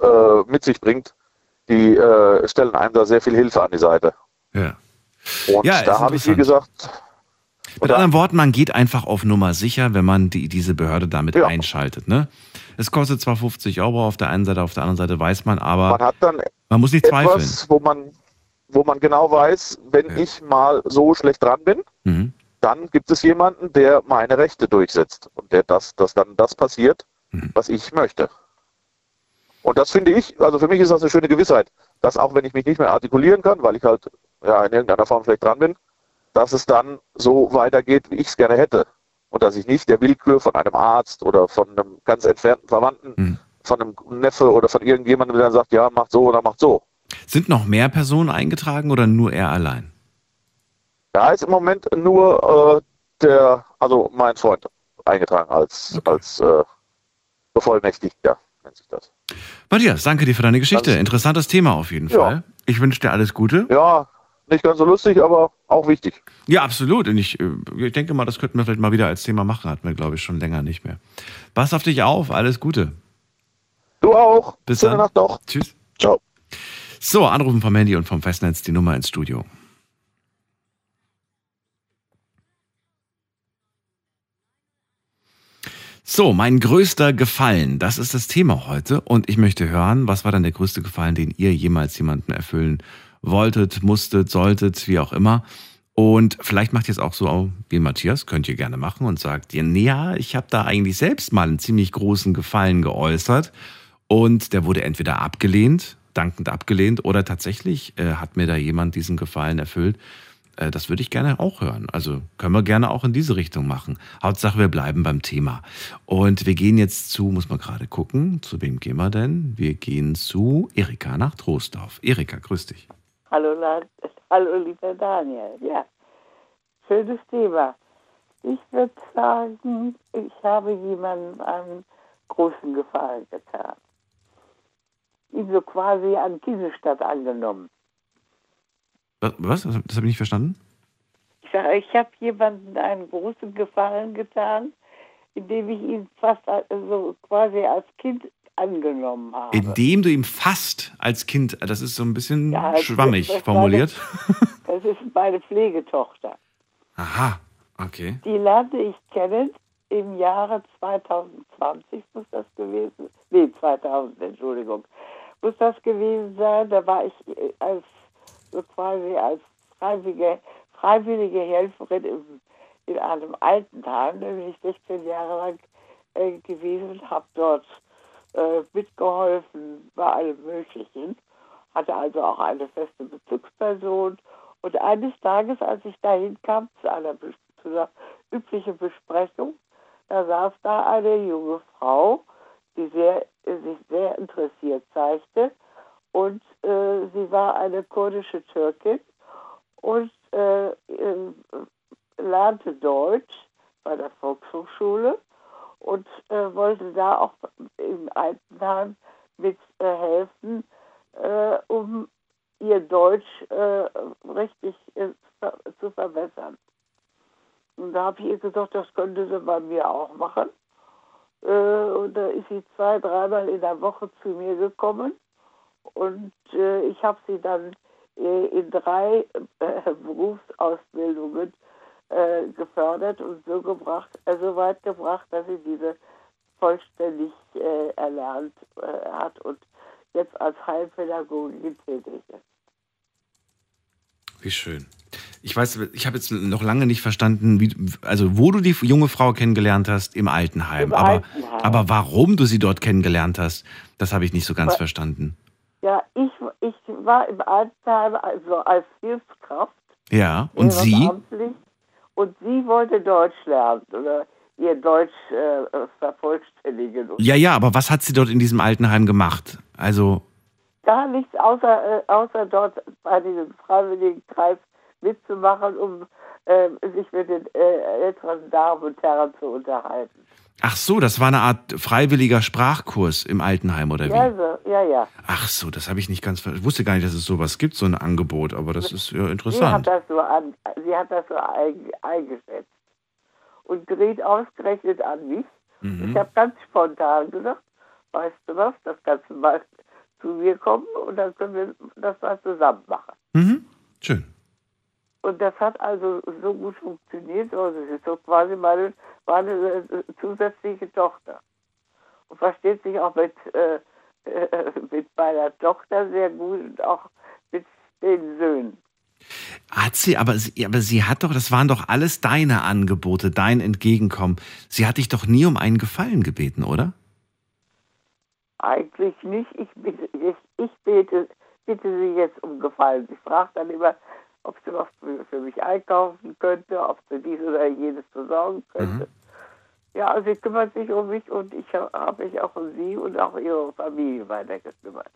äh, mit sich bringt, die äh, stellen einem da sehr viel Hilfe an die Seite. Ja. Und Ja, da habe ich, wie gesagt, Mit anderen Worten, man geht einfach auf Nummer sicher, wenn man die, diese Behörde damit Ja. einschaltet. Ne? Es kostet zwar 50 Euro auf der einen Seite, auf der anderen Seite weiß man, aber man hat dann man muss nicht zweifeln. etwas, wo man, wo man genau weiß, wenn Ja. ich mal so schlecht dran bin, Mhm. dann gibt es jemanden, der meine Rechte durchsetzt und der das, dass dann das passiert, Mhm. was ich möchte. Und das finde ich, also für mich ist das eine schöne Gewissheit, dass auch wenn ich mich nicht mehr artikulieren kann, weil ich halt ja in irgendeiner Form schlecht dran bin, dass es dann so weitergeht, wie ich es gerne hätte. Und dass ich nicht der Willkür von einem Arzt oder von einem ganz entfernten Verwandten, Mhm. von einem Neffe oder von irgendjemandem, der dann sagt, ja, macht so oder macht so. Sind noch mehr Personen eingetragen oder nur er allein? Da ist im Moment nur äh, der, also mein Freund eingetragen als, Okay. als äh, Bevollmächtigter, nennt sich das. Matthias, danke dir für deine Geschichte. Also- Interessantes Thema auf jeden Ja. Fall. Ich wünsche dir alles Gute. Ja, nicht ganz so lustig, aber auch wichtig. Ja, absolut. Und ich, äh, ich denke mal, das könnten wir vielleicht mal wieder als Thema machen. Hatten wir, glaube ich, schon länger nicht mehr. Pass auf dich auf. Alles Gute. Du auch. Bis Schöne dann. Nacht noch. Tschüss. Ciao. So, anrufen vom Handy und vom Festnetz die Nummer ins Studio. So, mein größter Gefallen, das ist das Thema heute. Und ich möchte hören, was war dann der größte Gefallen, den ihr jemals jemanden erfüllen wolltet, musstet, solltet, wie auch immer. Und vielleicht macht ihr es auch so wie Matthias, könnt ihr gerne machen und sagt ihr, nee, ja, ich habe da eigentlich selbst mal einen ziemlich großen Gefallen geäußert. Und der wurde entweder abgelehnt, dankend abgelehnt, oder tatsächlich äh, hat mir da jemand diesen Gefallen erfüllt. Äh, das würde ich gerne auch hören. Also können wir gerne auch in diese Richtung machen. Hauptsache, wir bleiben beim Thema. Und wir gehen jetzt zu, muss man gerade gucken, zu wem gehen wir denn? Wir gehen zu Erika nach Troisdorf. Erika, grüß dich. Hallo, hallo lieber Daniel. Ja, schönes Thema. Ich würde sagen, ich habe jemandem einen großen Gefallen getan. Ihn so quasi an Kiesestadt angenommen. Was? Das habe ich nicht verstanden? Ich sage, ich habe jemandem einen großen Gefallen getan, indem ich ihn fast als- so quasi als Kind angenommen habe. Indem du ihm fast als Kind, das ist so ein bisschen Ja, schwammig war formuliert. Das ist meine Pflegetochter. Aha, okay. Die lernte ich kennen im Jahre 2020, muss das gewesen Nee, 2000, Entschuldigung. Muss das gewesen sein. Da war ich äh, als, so quasi als freiwillige, freiwillige Helferin im, in einem Altenheim, da bin ich 16 Jahre lang äh, gewesen, habe dort äh, mitgeholfen bei allem Möglichen, hatte also auch eine feste Bezugsperson. Und eines Tages, als ich dahin kam zu einer, zu einer üblichen Besprechung, da saß da eine junge Frau, die sehr, sich sehr interessiert zeigte. Und äh, sie war eine kurdische Türkin und äh, äh, lernte Deutsch bei der Volkshochschule und äh, wollte da auch im Altenheim mit äh, äh, um ihr Deutsch richtig zu verbessern. Und da habe ich ihr gesagt, das könnte sie bei mir auch machen. Und da ist sie zwei, dreimal in der Woche zu mir gekommen. Und äh, ich habe sie dann äh, in drei äh, Berufsausbildungen äh, gefördert und so gebracht, äh, so weit gebracht, dass sie diese vollständig äh, erlernt hat und jetzt als Heilpädagogin tätig ist. Wie schön. Ich weiß, ich habe jetzt noch lange nicht verstanden, wie, also wo du die junge Frau kennengelernt hast im Altenheim. Im aber, Altenheim. aber warum du sie dort kennengelernt hast, das habe ich nicht so ganz Weil- verstanden. Ja, ich, ich war im Altenheim also als Hilfskraft. Ja, und sie? Und sie wollte Deutsch lernen oder ihr Deutsch äh, vervollständigen. Ja, ja, aber was hat sie dort in diesem Altenheim gemacht? Also, Gar nichts außer, äh, außer dort bei diesem freiwilligen Kreis mitzumachen, um äh, sich mit den äh, älteren Damen und Herren zu unterhalten. Ach so, das war eine Art freiwilliger Sprachkurs im Altenheim oder wie? Ja, so, ja, ja. Ach so, das habe ich nicht ganz ver Ich wusste gar nicht, dass es sowas gibt, so ein Angebot, aber das ist ja Sie hat interessant. das so, an, sie hat das so ein, eingeschätzt. Und gerät ausgerechnet an mich. Mhm. Ich habe ganz spontan gesagt, weißt du was, das kannst du mal zu mir kommen und dann können wir das mal zusammen machen. Mhm. Schön. Und das hat also so gut funktioniert. Also sie ist so quasi meine, meine äh, zusätzliche Tochter. Und versteht sich auch mit, äh, äh, mit meiner Tochter sehr gut und auch mit den Söhnen. Hat sie, aber sie, aber sie hat doch, das waren doch alles deine Angebote, dein Entgegenkommen. Sie hat dich doch nie um einen Gefallen gebeten, oder? Eigentlich nicht. Ich, bitte, ich, ich bete, bitte sie jetzt um Gefallen. Ich frage dann immer, ob sie was für, für mich einkaufen könnte, ob sie dies oder jenes besorgen könnte. Ja, also sie kümmert sich um mich und ich habe mich auch um sie und auch ihre Familie weiter gekümmert.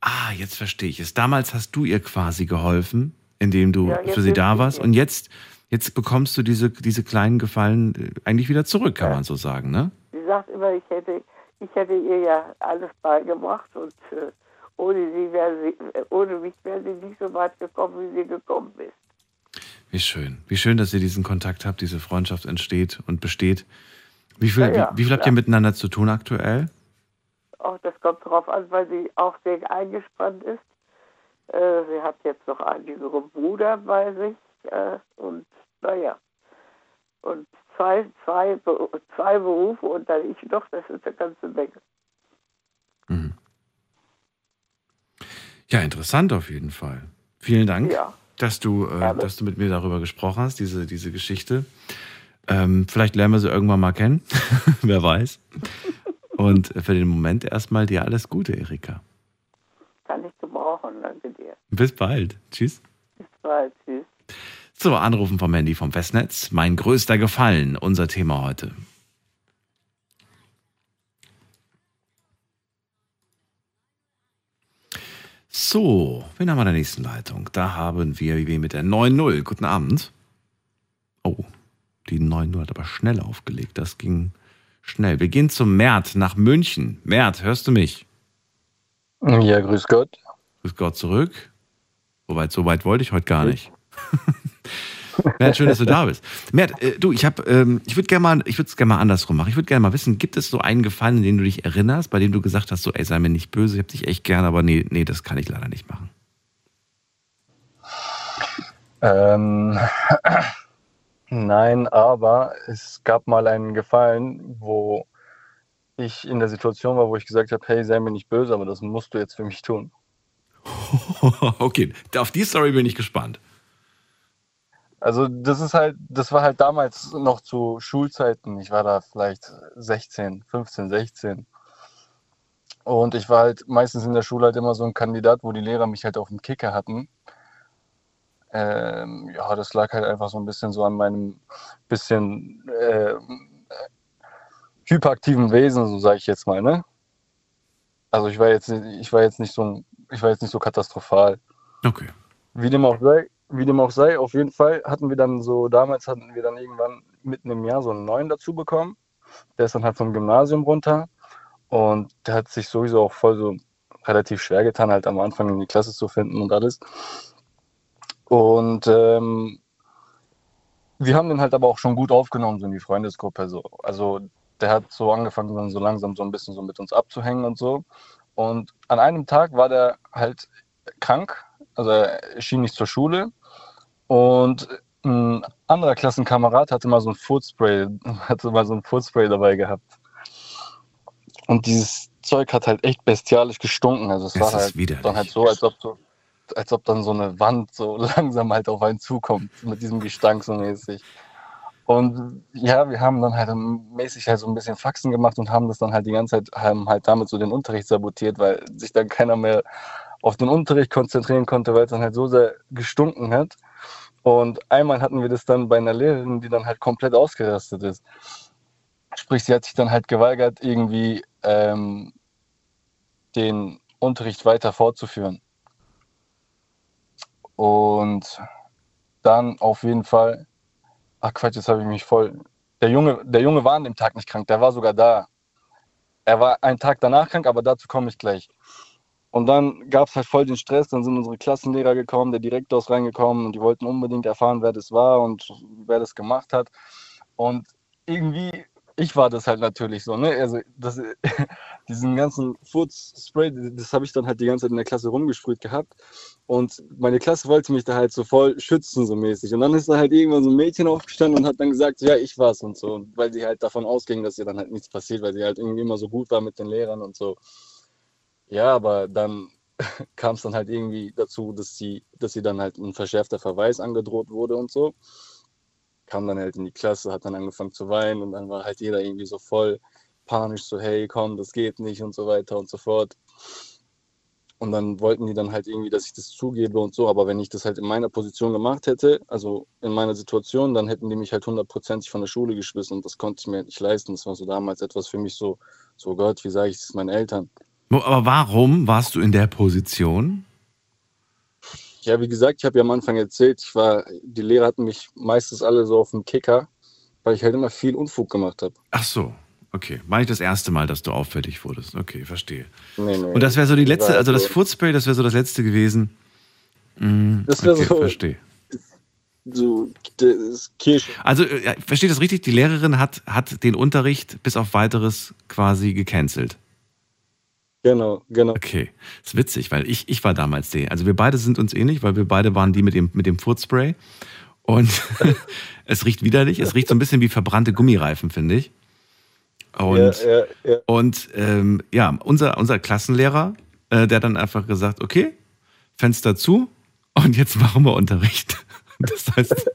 Ah, jetzt verstehe ich es. Damals hast du ihr quasi geholfen, indem du Ja, für sie da warst. Und jetzt, jetzt bekommst du diese, diese kleinen Gefallen äh, eigentlich wieder zurück, kann Ja. man so sagen, ne? Sie sagt immer, ich hätte, ich hätte ihr ja alles beigebracht und äh, ohne sie wäre sie, ohne mich wäre sie nicht so weit gekommen, wie sie gekommen ist. Wie schön. Wie schön, dass ihr diesen Kontakt habt, diese Freundschaft entsteht und besteht. Wie viel, Ja, ja, wie, wie viel habt klar. ihr miteinander zu tun aktuell? Auch das kommt darauf an, weil sie auch sehr eingespannt ist. Äh, sie hat jetzt noch einen jüngeren Bruder bei sich äh, und naja. Und zwei, zwei, zwei Berufe und dann ich noch, das ist eine ganze Menge. Ja, interessant auf jeden Fall. Vielen Dank, Ja. dass, du, äh, dass du mit mir darüber gesprochen hast, diese, diese Geschichte. Ähm, vielleicht lernen wir sie irgendwann mal kennen. Wer weiß. Und für den Moment erstmal dir alles Gute, Erika. Kann ich gebrauchen, danke dir. Bis bald. Tschüss. Bis bald, tschüss. So, Anrufen vom Handy vom Festnetz. Mein größter Gefallen, unser Thema heute. So, wen haben wir in der nächsten Leitung? Da haben wir wie mit der 9-0. Guten Abend. Oh, die 9-0 hat aber schnell aufgelegt. Das ging schnell. Wir gehen zum Mert nach München. Mert, hörst du mich? Ja, grüß Gott. Grüß Gott zurück. Soweit, so weit wollte ich heute gar nicht. Mert, schön, dass du da bist. Mert, äh, du, ich habe, ähm, ich würde gerne mal, ich würde es gerne mal andersrum machen. Ich würde gerne mal wissen, gibt es so einen Gefallen, an den du dich erinnerst, bei dem du gesagt hast, so, ey, sei mir nicht böse, ich habe dich echt gern, aber nee, nee, das kann ich leider nicht machen. Ähm, nein, aber es gab mal einen Gefallen, wo ich in der Situation war, wo ich gesagt habe, hey, sei mir nicht böse, aber das musst du jetzt für mich tun. okay, auf die Story bin ich gespannt. Also das ist halt, das war halt damals noch zu Schulzeiten. Ich war da vielleicht 16, 15, 16. Und ich war halt meistens in der Schule halt immer so ein Kandidat, wo die Lehrer mich halt auf dem Kicker hatten. Ähm, ja, das lag halt einfach so ein bisschen so an meinem bisschen äh, hyperaktiven Wesen, so sage ich jetzt mal, ne? Also ich war jetzt, ich war jetzt nicht so, ich war jetzt nicht so katastrophal. Okay. Wie dem auch sei, wie dem auch sei, auf jeden Fall hatten wir dann so, damals hatten wir dann irgendwann mitten im Jahr so einen neuen dazu bekommen. Der ist dann halt vom Gymnasium runter und der hat sich sowieso auch voll so relativ schwer getan, halt am Anfang in die Klasse zu finden und alles. Und ähm, wir haben den halt aber auch schon gut aufgenommen, so in die Freundesgruppe. So. Also der hat so angefangen, dann so langsam so ein bisschen so mit uns abzuhängen und so. Und an einem Tag war der halt krank, also er schien nicht zur Schule. Und ein anderer Klassenkamerad hatte mal so ein Foodspray, hatte mal so ein Foodspray dabei gehabt. Und dieses Zeug hat halt echt bestialisch gestunken. Also es Es war halt widerlich. dann halt so, als ob du, als ob dann so eine Wand so langsam halt auf einen zukommt, mit diesem Gestank so mäßig. Und ja, wir haben dann halt mäßig halt so ein bisschen Faxen gemacht und haben das dann halt die ganze Zeit, haben halt damit so den Unterricht sabotiert, weil sich dann keiner mehr auf den Unterricht konzentrieren konnte, weil es dann halt so sehr gestunken hat. Und einmal hatten wir das dann bei einer Lehrerin, die dann halt komplett ausgerastet ist. Sprich, sie hat sich dann halt geweigert, irgendwie ähm, den Unterricht weiter fortzuführen. Und dann auf jeden Fall, ach Quatsch, jetzt habe ich mich voll. Der Junge, der Junge war an dem Tag nicht krank, der war sogar da. Er war einen Tag danach krank, aber dazu komme ich gleich. Und dann gab es halt voll den Stress. Dann sind unsere Klassenlehrer gekommen, der Direktor ist reingekommen und die wollten unbedingt erfahren, wer das war und wer das gemacht hat. Und irgendwie, ich war das halt natürlich so, ne? Also das, diesen ganzen Food-Spray, das habe ich dann halt die ganze Zeit in der Klasse rumgesprüht gehabt. Und meine Klasse wollte mich da halt so voll schützen, so mäßig. Und dann ist da halt irgendwann so ein Mädchen aufgestanden und hat dann gesagt, ja, ich war's und so. Weil sie halt davon ausging, dass ihr dann halt nichts passiert, weil sie halt irgendwie immer so gut war mit den Lehrern und so. Ja, aber dann kam es dann halt irgendwie dazu, dass sie, dass sie dann halt ein verschärfter Verweis angedroht wurde und so. Kam dann halt in die Klasse, hat dann angefangen zu weinen und dann war halt jeder irgendwie so voll panisch, so hey, komm, das geht nicht und so weiter und so fort. Und dann wollten die dann halt irgendwie, dass ich das zugebe und so. Aber wenn ich das halt in meiner Position gemacht hätte, also in meiner Situation, dann hätten die mich halt hundertprozentig von der Schule geschmissen und das konnte ich mir halt nicht leisten. Das war so damals etwas für mich so, so Gott, wie sage ich das meinen Eltern? Aber warum warst du in der Position? Ja, wie gesagt, ich habe ja am Anfang erzählt, ich war, die Lehrer hatten mich meistens alle so auf dem Kicker, weil ich halt immer viel Unfug gemacht habe. Ach so, okay. War nicht das erste Mal, dass du auffällig wurdest. Okay, verstehe. Nee, nee. Und das wäre so die letzte, also das Footspray, das wäre so das letzte gewesen. Mhm, das wäre okay, so. Verstehe. So, das Kirche. Also, äh, versteht das richtig? Die Lehrerin hat, hat den Unterricht bis auf weiteres quasi gecancelt. Genau, genau. Okay, ist witzig, weil ich, ich war damals der. Also wir beide sind uns ähnlich, weil wir beide waren die mit dem, mit dem Footspray. Und es riecht widerlich. Es riecht so ein bisschen wie verbrannte Gummireifen, finde ich. Und, ja, ja, ja. und ähm, ja, unser, unser Klassenlehrer, äh, der hat dann einfach gesagt, okay, Fenster zu und jetzt machen wir Unterricht. Das heißt,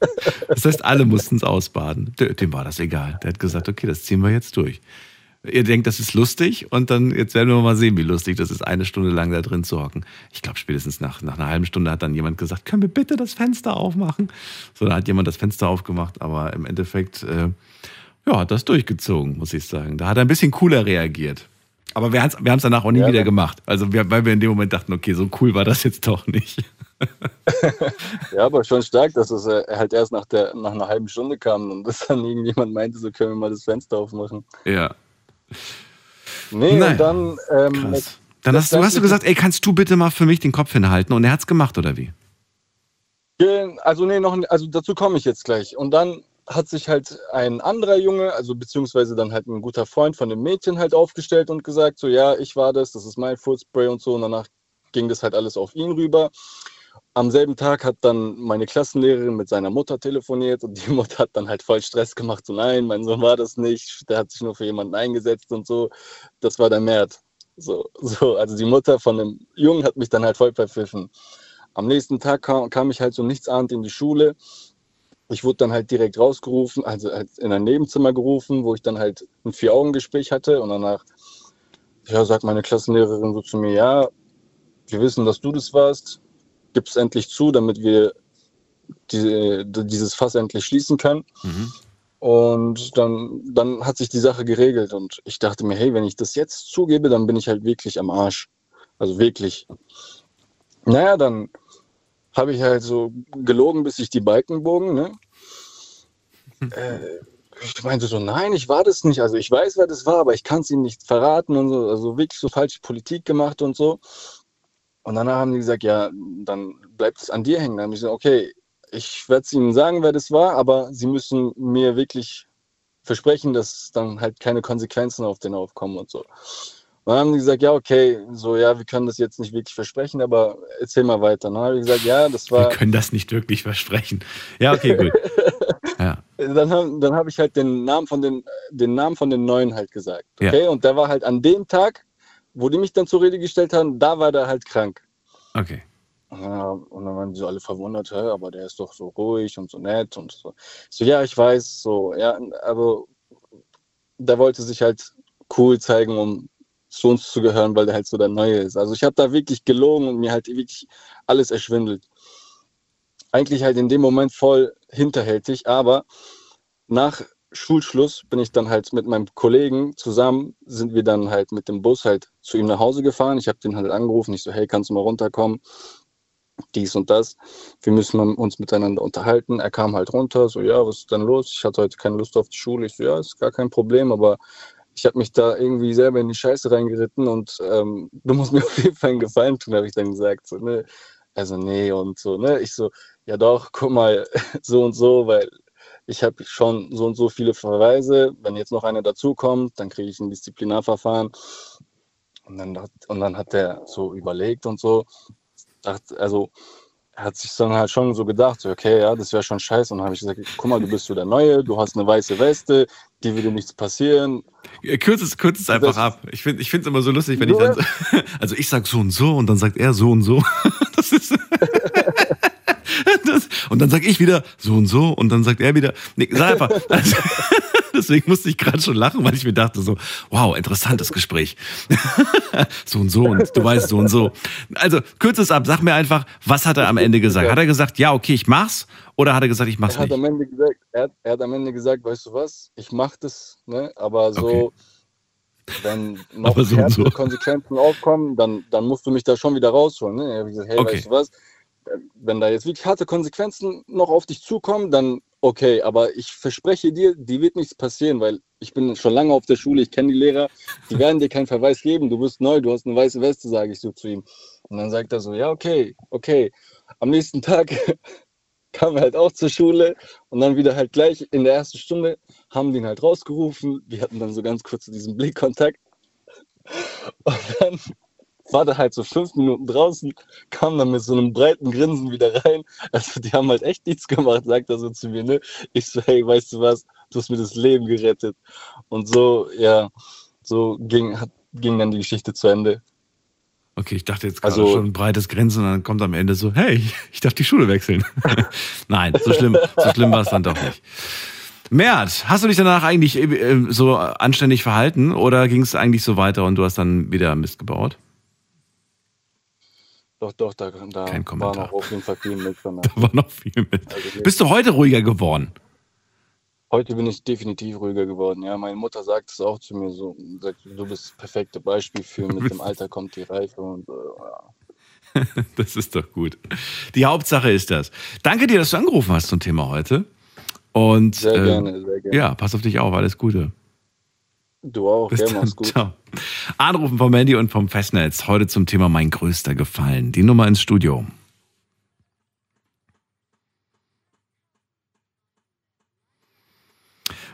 das heißt alle mussten es ausbaden. Dem war das egal. Der hat gesagt, okay, das ziehen wir jetzt durch. Ihr denkt, das ist lustig und dann, jetzt werden wir mal sehen, wie lustig das ist, eine Stunde lang da drin zu hocken. Ich glaube, spätestens nach, nach einer halben Stunde hat dann jemand gesagt, können wir bitte das Fenster aufmachen? So, dann hat jemand das Fenster aufgemacht, aber im Endeffekt, äh, ja, hat das durchgezogen, muss ich sagen. Da hat er ein bisschen cooler reagiert. Aber wir haben es wir danach auch nie Ja, wieder ne? gemacht. Also, wir, weil wir in dem Moment dachten, okay, so cool war das jetzt doch nicht. Ja, aber schon stark, dass es äh, halt erst nach, der, nach einer halben Stunde kam und dass dann irgendjemand meinte, so können wir mal das Fenster aufmachen. Ja. Nee, Naja, und dann. Ähm, Krass. Dann hast du, hast du gesagt, ey, kannst du bitte mal für mich den Kopf hinhalten? Und er hat's gemacht, oder wie? Also nee, noch, also dazu komme ich jetzt gleich. Und dann hat sich halt ein anderer Junge, also beziehungsweise dann halt ein guter Freund von dem Mädchen halt aufgestellt und gesagt, so ja, ich war das, das ist mein Footspray und so. Und danach ging das halt alles auf ihn rüber. Am selben Tag hat dann meine Klassenlehrerin mit seiner Mutter telefoniert und die Mutter hat dann halt voll Stress gemacht. So nein, mein Sohn war das nicht, der hat sich nur für jemanden eingesetzt und so. Das war der Mert. So, so, also die Mutter von dem Jungen hat mich dann halt voll verpfiffen. Am nächsten Tag kam, kam ich halt so nichtsahnend in die Schule. Ich wurde dann halt direkt rausgerufen, also halt in ein Nebenzimmer gerufen, wo ich dann halt ein Vier-Augen-Gespräch hatte. Und danach, ja, sagt meine Klassenlehrerin so zu mir, ja, wir wissen, dass du das warst. Gib es endlich zu, damit wir die, dieses Fass endlich schließen können. Mhm. Und dann, dann hat sich die Sache geregelt. Und ich dachte mir, hey, wenn ich das jetzt zugebe, dann bin ich halt wirklich am Arsch. Also wirklich. Naja, dann habe ich halt so gelogen, bis ich die Balken bogen. Ne? äh, ich meinte so, nein, ich war das nicht. Also ich weiß, wer das war, aber ich kann es ihm nicht verraten und so. Also wirklich so falsche Politik gemacht und so. Und danach haben die gesagt, ja, dann bleibt es an dir hängen. Dann habe ich gesagt, okay, ich werde es ihnen sagen, wer das war, aber sie müssen mir wirklich versprechen, dass dann halt keine Konsequenzen auf den aufkommen und so. Und dann haben die gesagt, ja, okay, so, ja, wir können das jetzt nicht wirklich versprechen, aber erzähl mal weiter. Und dann habe ich gesagt, ja, das Wir war. können das nicht wirklich versprechen. Ja, okay, gut. Ja. Dann habe dann hab ich halt den Namen von den, den Namen von den Neuen halt gesagt. Ja. Okay, und der war halt an dem Tag, wo die mich dann zur Rede gestellt haben, da war der halt krank. Okay. Ja, und dann waren die so alle verwundert, hä, aber der ist doch so ruhig und so nett und so. So, ja, ich weiß, so, ja, aber der wollte sich halt cool zeigen, um zu uns zu gehören, weil der halt so der Neue ist. Also ich habe da wirklich gelogen und mir halt wirklich alles erschwindelt. Eigentlich halt in dem Moment voll hinterhältig, aber nach Schulschluss bin ich dann halt mit meinem Kollegen zusammen, sind wir dann halt mit dem Bus halt zu ihm nach Hause gefahren. Ich habe den halt angerufen, ich so, hey, kannst du mal runterkommen? Dies und das. Wir müssen uns miteinander unterhalten. Er kam halt runter, so, ja, was ist denn los? Ich hatte heute keine Lust auf die Schule. Ich so, ja, ist gar kein Problem, aber ich habe mich da irgendwie selber in die Scheiße reingeritten und ähm, du musst mir auf jeden Fall einen Gefallen tun, habe ich dann gesagt. So, ne? Also nee und so, ne? Ich so, ja doch, guck mal, so und so, weil ich habe schon so und so viele Verweise. Wenn jetzt noch einer dazukommt, dann kriege ich ein Disziplinarverfahren. Und dann, hat, und dann hat er so überlegt und so. Dachte, also er hat sich dann halt schon so gedacht, okay, ja, das wäre schon scheiße. Und dann habe ich gesagt, guck mal, du bist so der Neue, du hast eine weiße Weste, die würde nichts passieren. Kürz es, kürz es einfach das, ab. Ich finde es immer so lustig, wenn ich dann, also ich sag so und so und dann sagt er so und so. Das ist, und dann sag ich wieder so und so und dann sagt er wieder, nee, sag einfach. Also, deswegen musste ich gerade schon lachen, weil ich mir dachte so, wow, interessantes Gespräch. so und so und du weißt so und so. Also kürz es ab, sag mir einfach, was hat er am Ende gesagt? Hat er gesagt, ja, okay, ich mach's? Oder hat er gesagt, ich mach's er nicht? Am Ende gesagt, er, hat, er hat am Ende gesagt, weißt du was, ich mach das, ne? aber so, okay. wenn noch so so. Konsequenzen aufkommen, dann, dann musst du mich da schon wieder rausholen. Ne? Hat gesagt, hey, okay. weißt du was, wenn da jetzt wirklich harte Konsequenzen noch auf dich zukommen, dann okay, aber ich verspreche dir, die wird nichts passieren, weil ich bin schon lange auf der Schule, ich kenne die Lehrer, die werden dir keinen Verweis geben, du bist neu, du hast eine weiße Weste, sage ich so zu ihm. Und dann sagt er so, ja, okay, okay. Am nächsten Tag kam er halt auch zur Schule und dann wieder halt gleich in der ersten Stunde haben die ihn halt rausgerufen. Wir hatten dann so ganz kurz diesen Blickkontakt. Und dann war da halt so fünf Minuten draußen, kam dann mit so einem breiten Grinsen wieder rein. Also die haben halt echt nichts gemacht, sagt er so zu mir, ne? Ich so, hey, weißt du was, du hast mir das Leben gerettet. Und so, ja, so ging, hat, ging dann die Geschichte zu Ende. Okay, ich dachte jetzt gerade also, schon ein breites Grinsen und dann kommt am Ende so, hey, ich darf die Schule wechseln. Nein, so schlimm, so schlimm war es dann doch nicht. Mert, hast du dich danach eigentlich äh, so anständig verhalten oder ging es eigentlich so weiter und du hast dann wieder Mist gebaut? Doch, doch, da, da Kein war noch auf jeden Fall viel mit. Da war noch viel mit. Also Bist du heute ruhiger geworden? Heute bin ich definitiv ruhiger geworden. Ja, meine Mutter sagt es auch zu mir so, sagt, du bist das perfekte Beispiel für mit dem Alter kommt die Reife und äh, ja. das ist doch gut. Die Hauptsache ist das. Danke dir, dass du angerufen hast zum Thema heute. Und sehr äh, gerne, sehr gerne. Ja, pass auf dich auf, alles Gute. Du auch, Bis dann, mach's gut. Ciao. Anrufen vom Handy und vom Festnetz. Heute zum Thema mein größter Gefallen. Die Nummer ins Studio.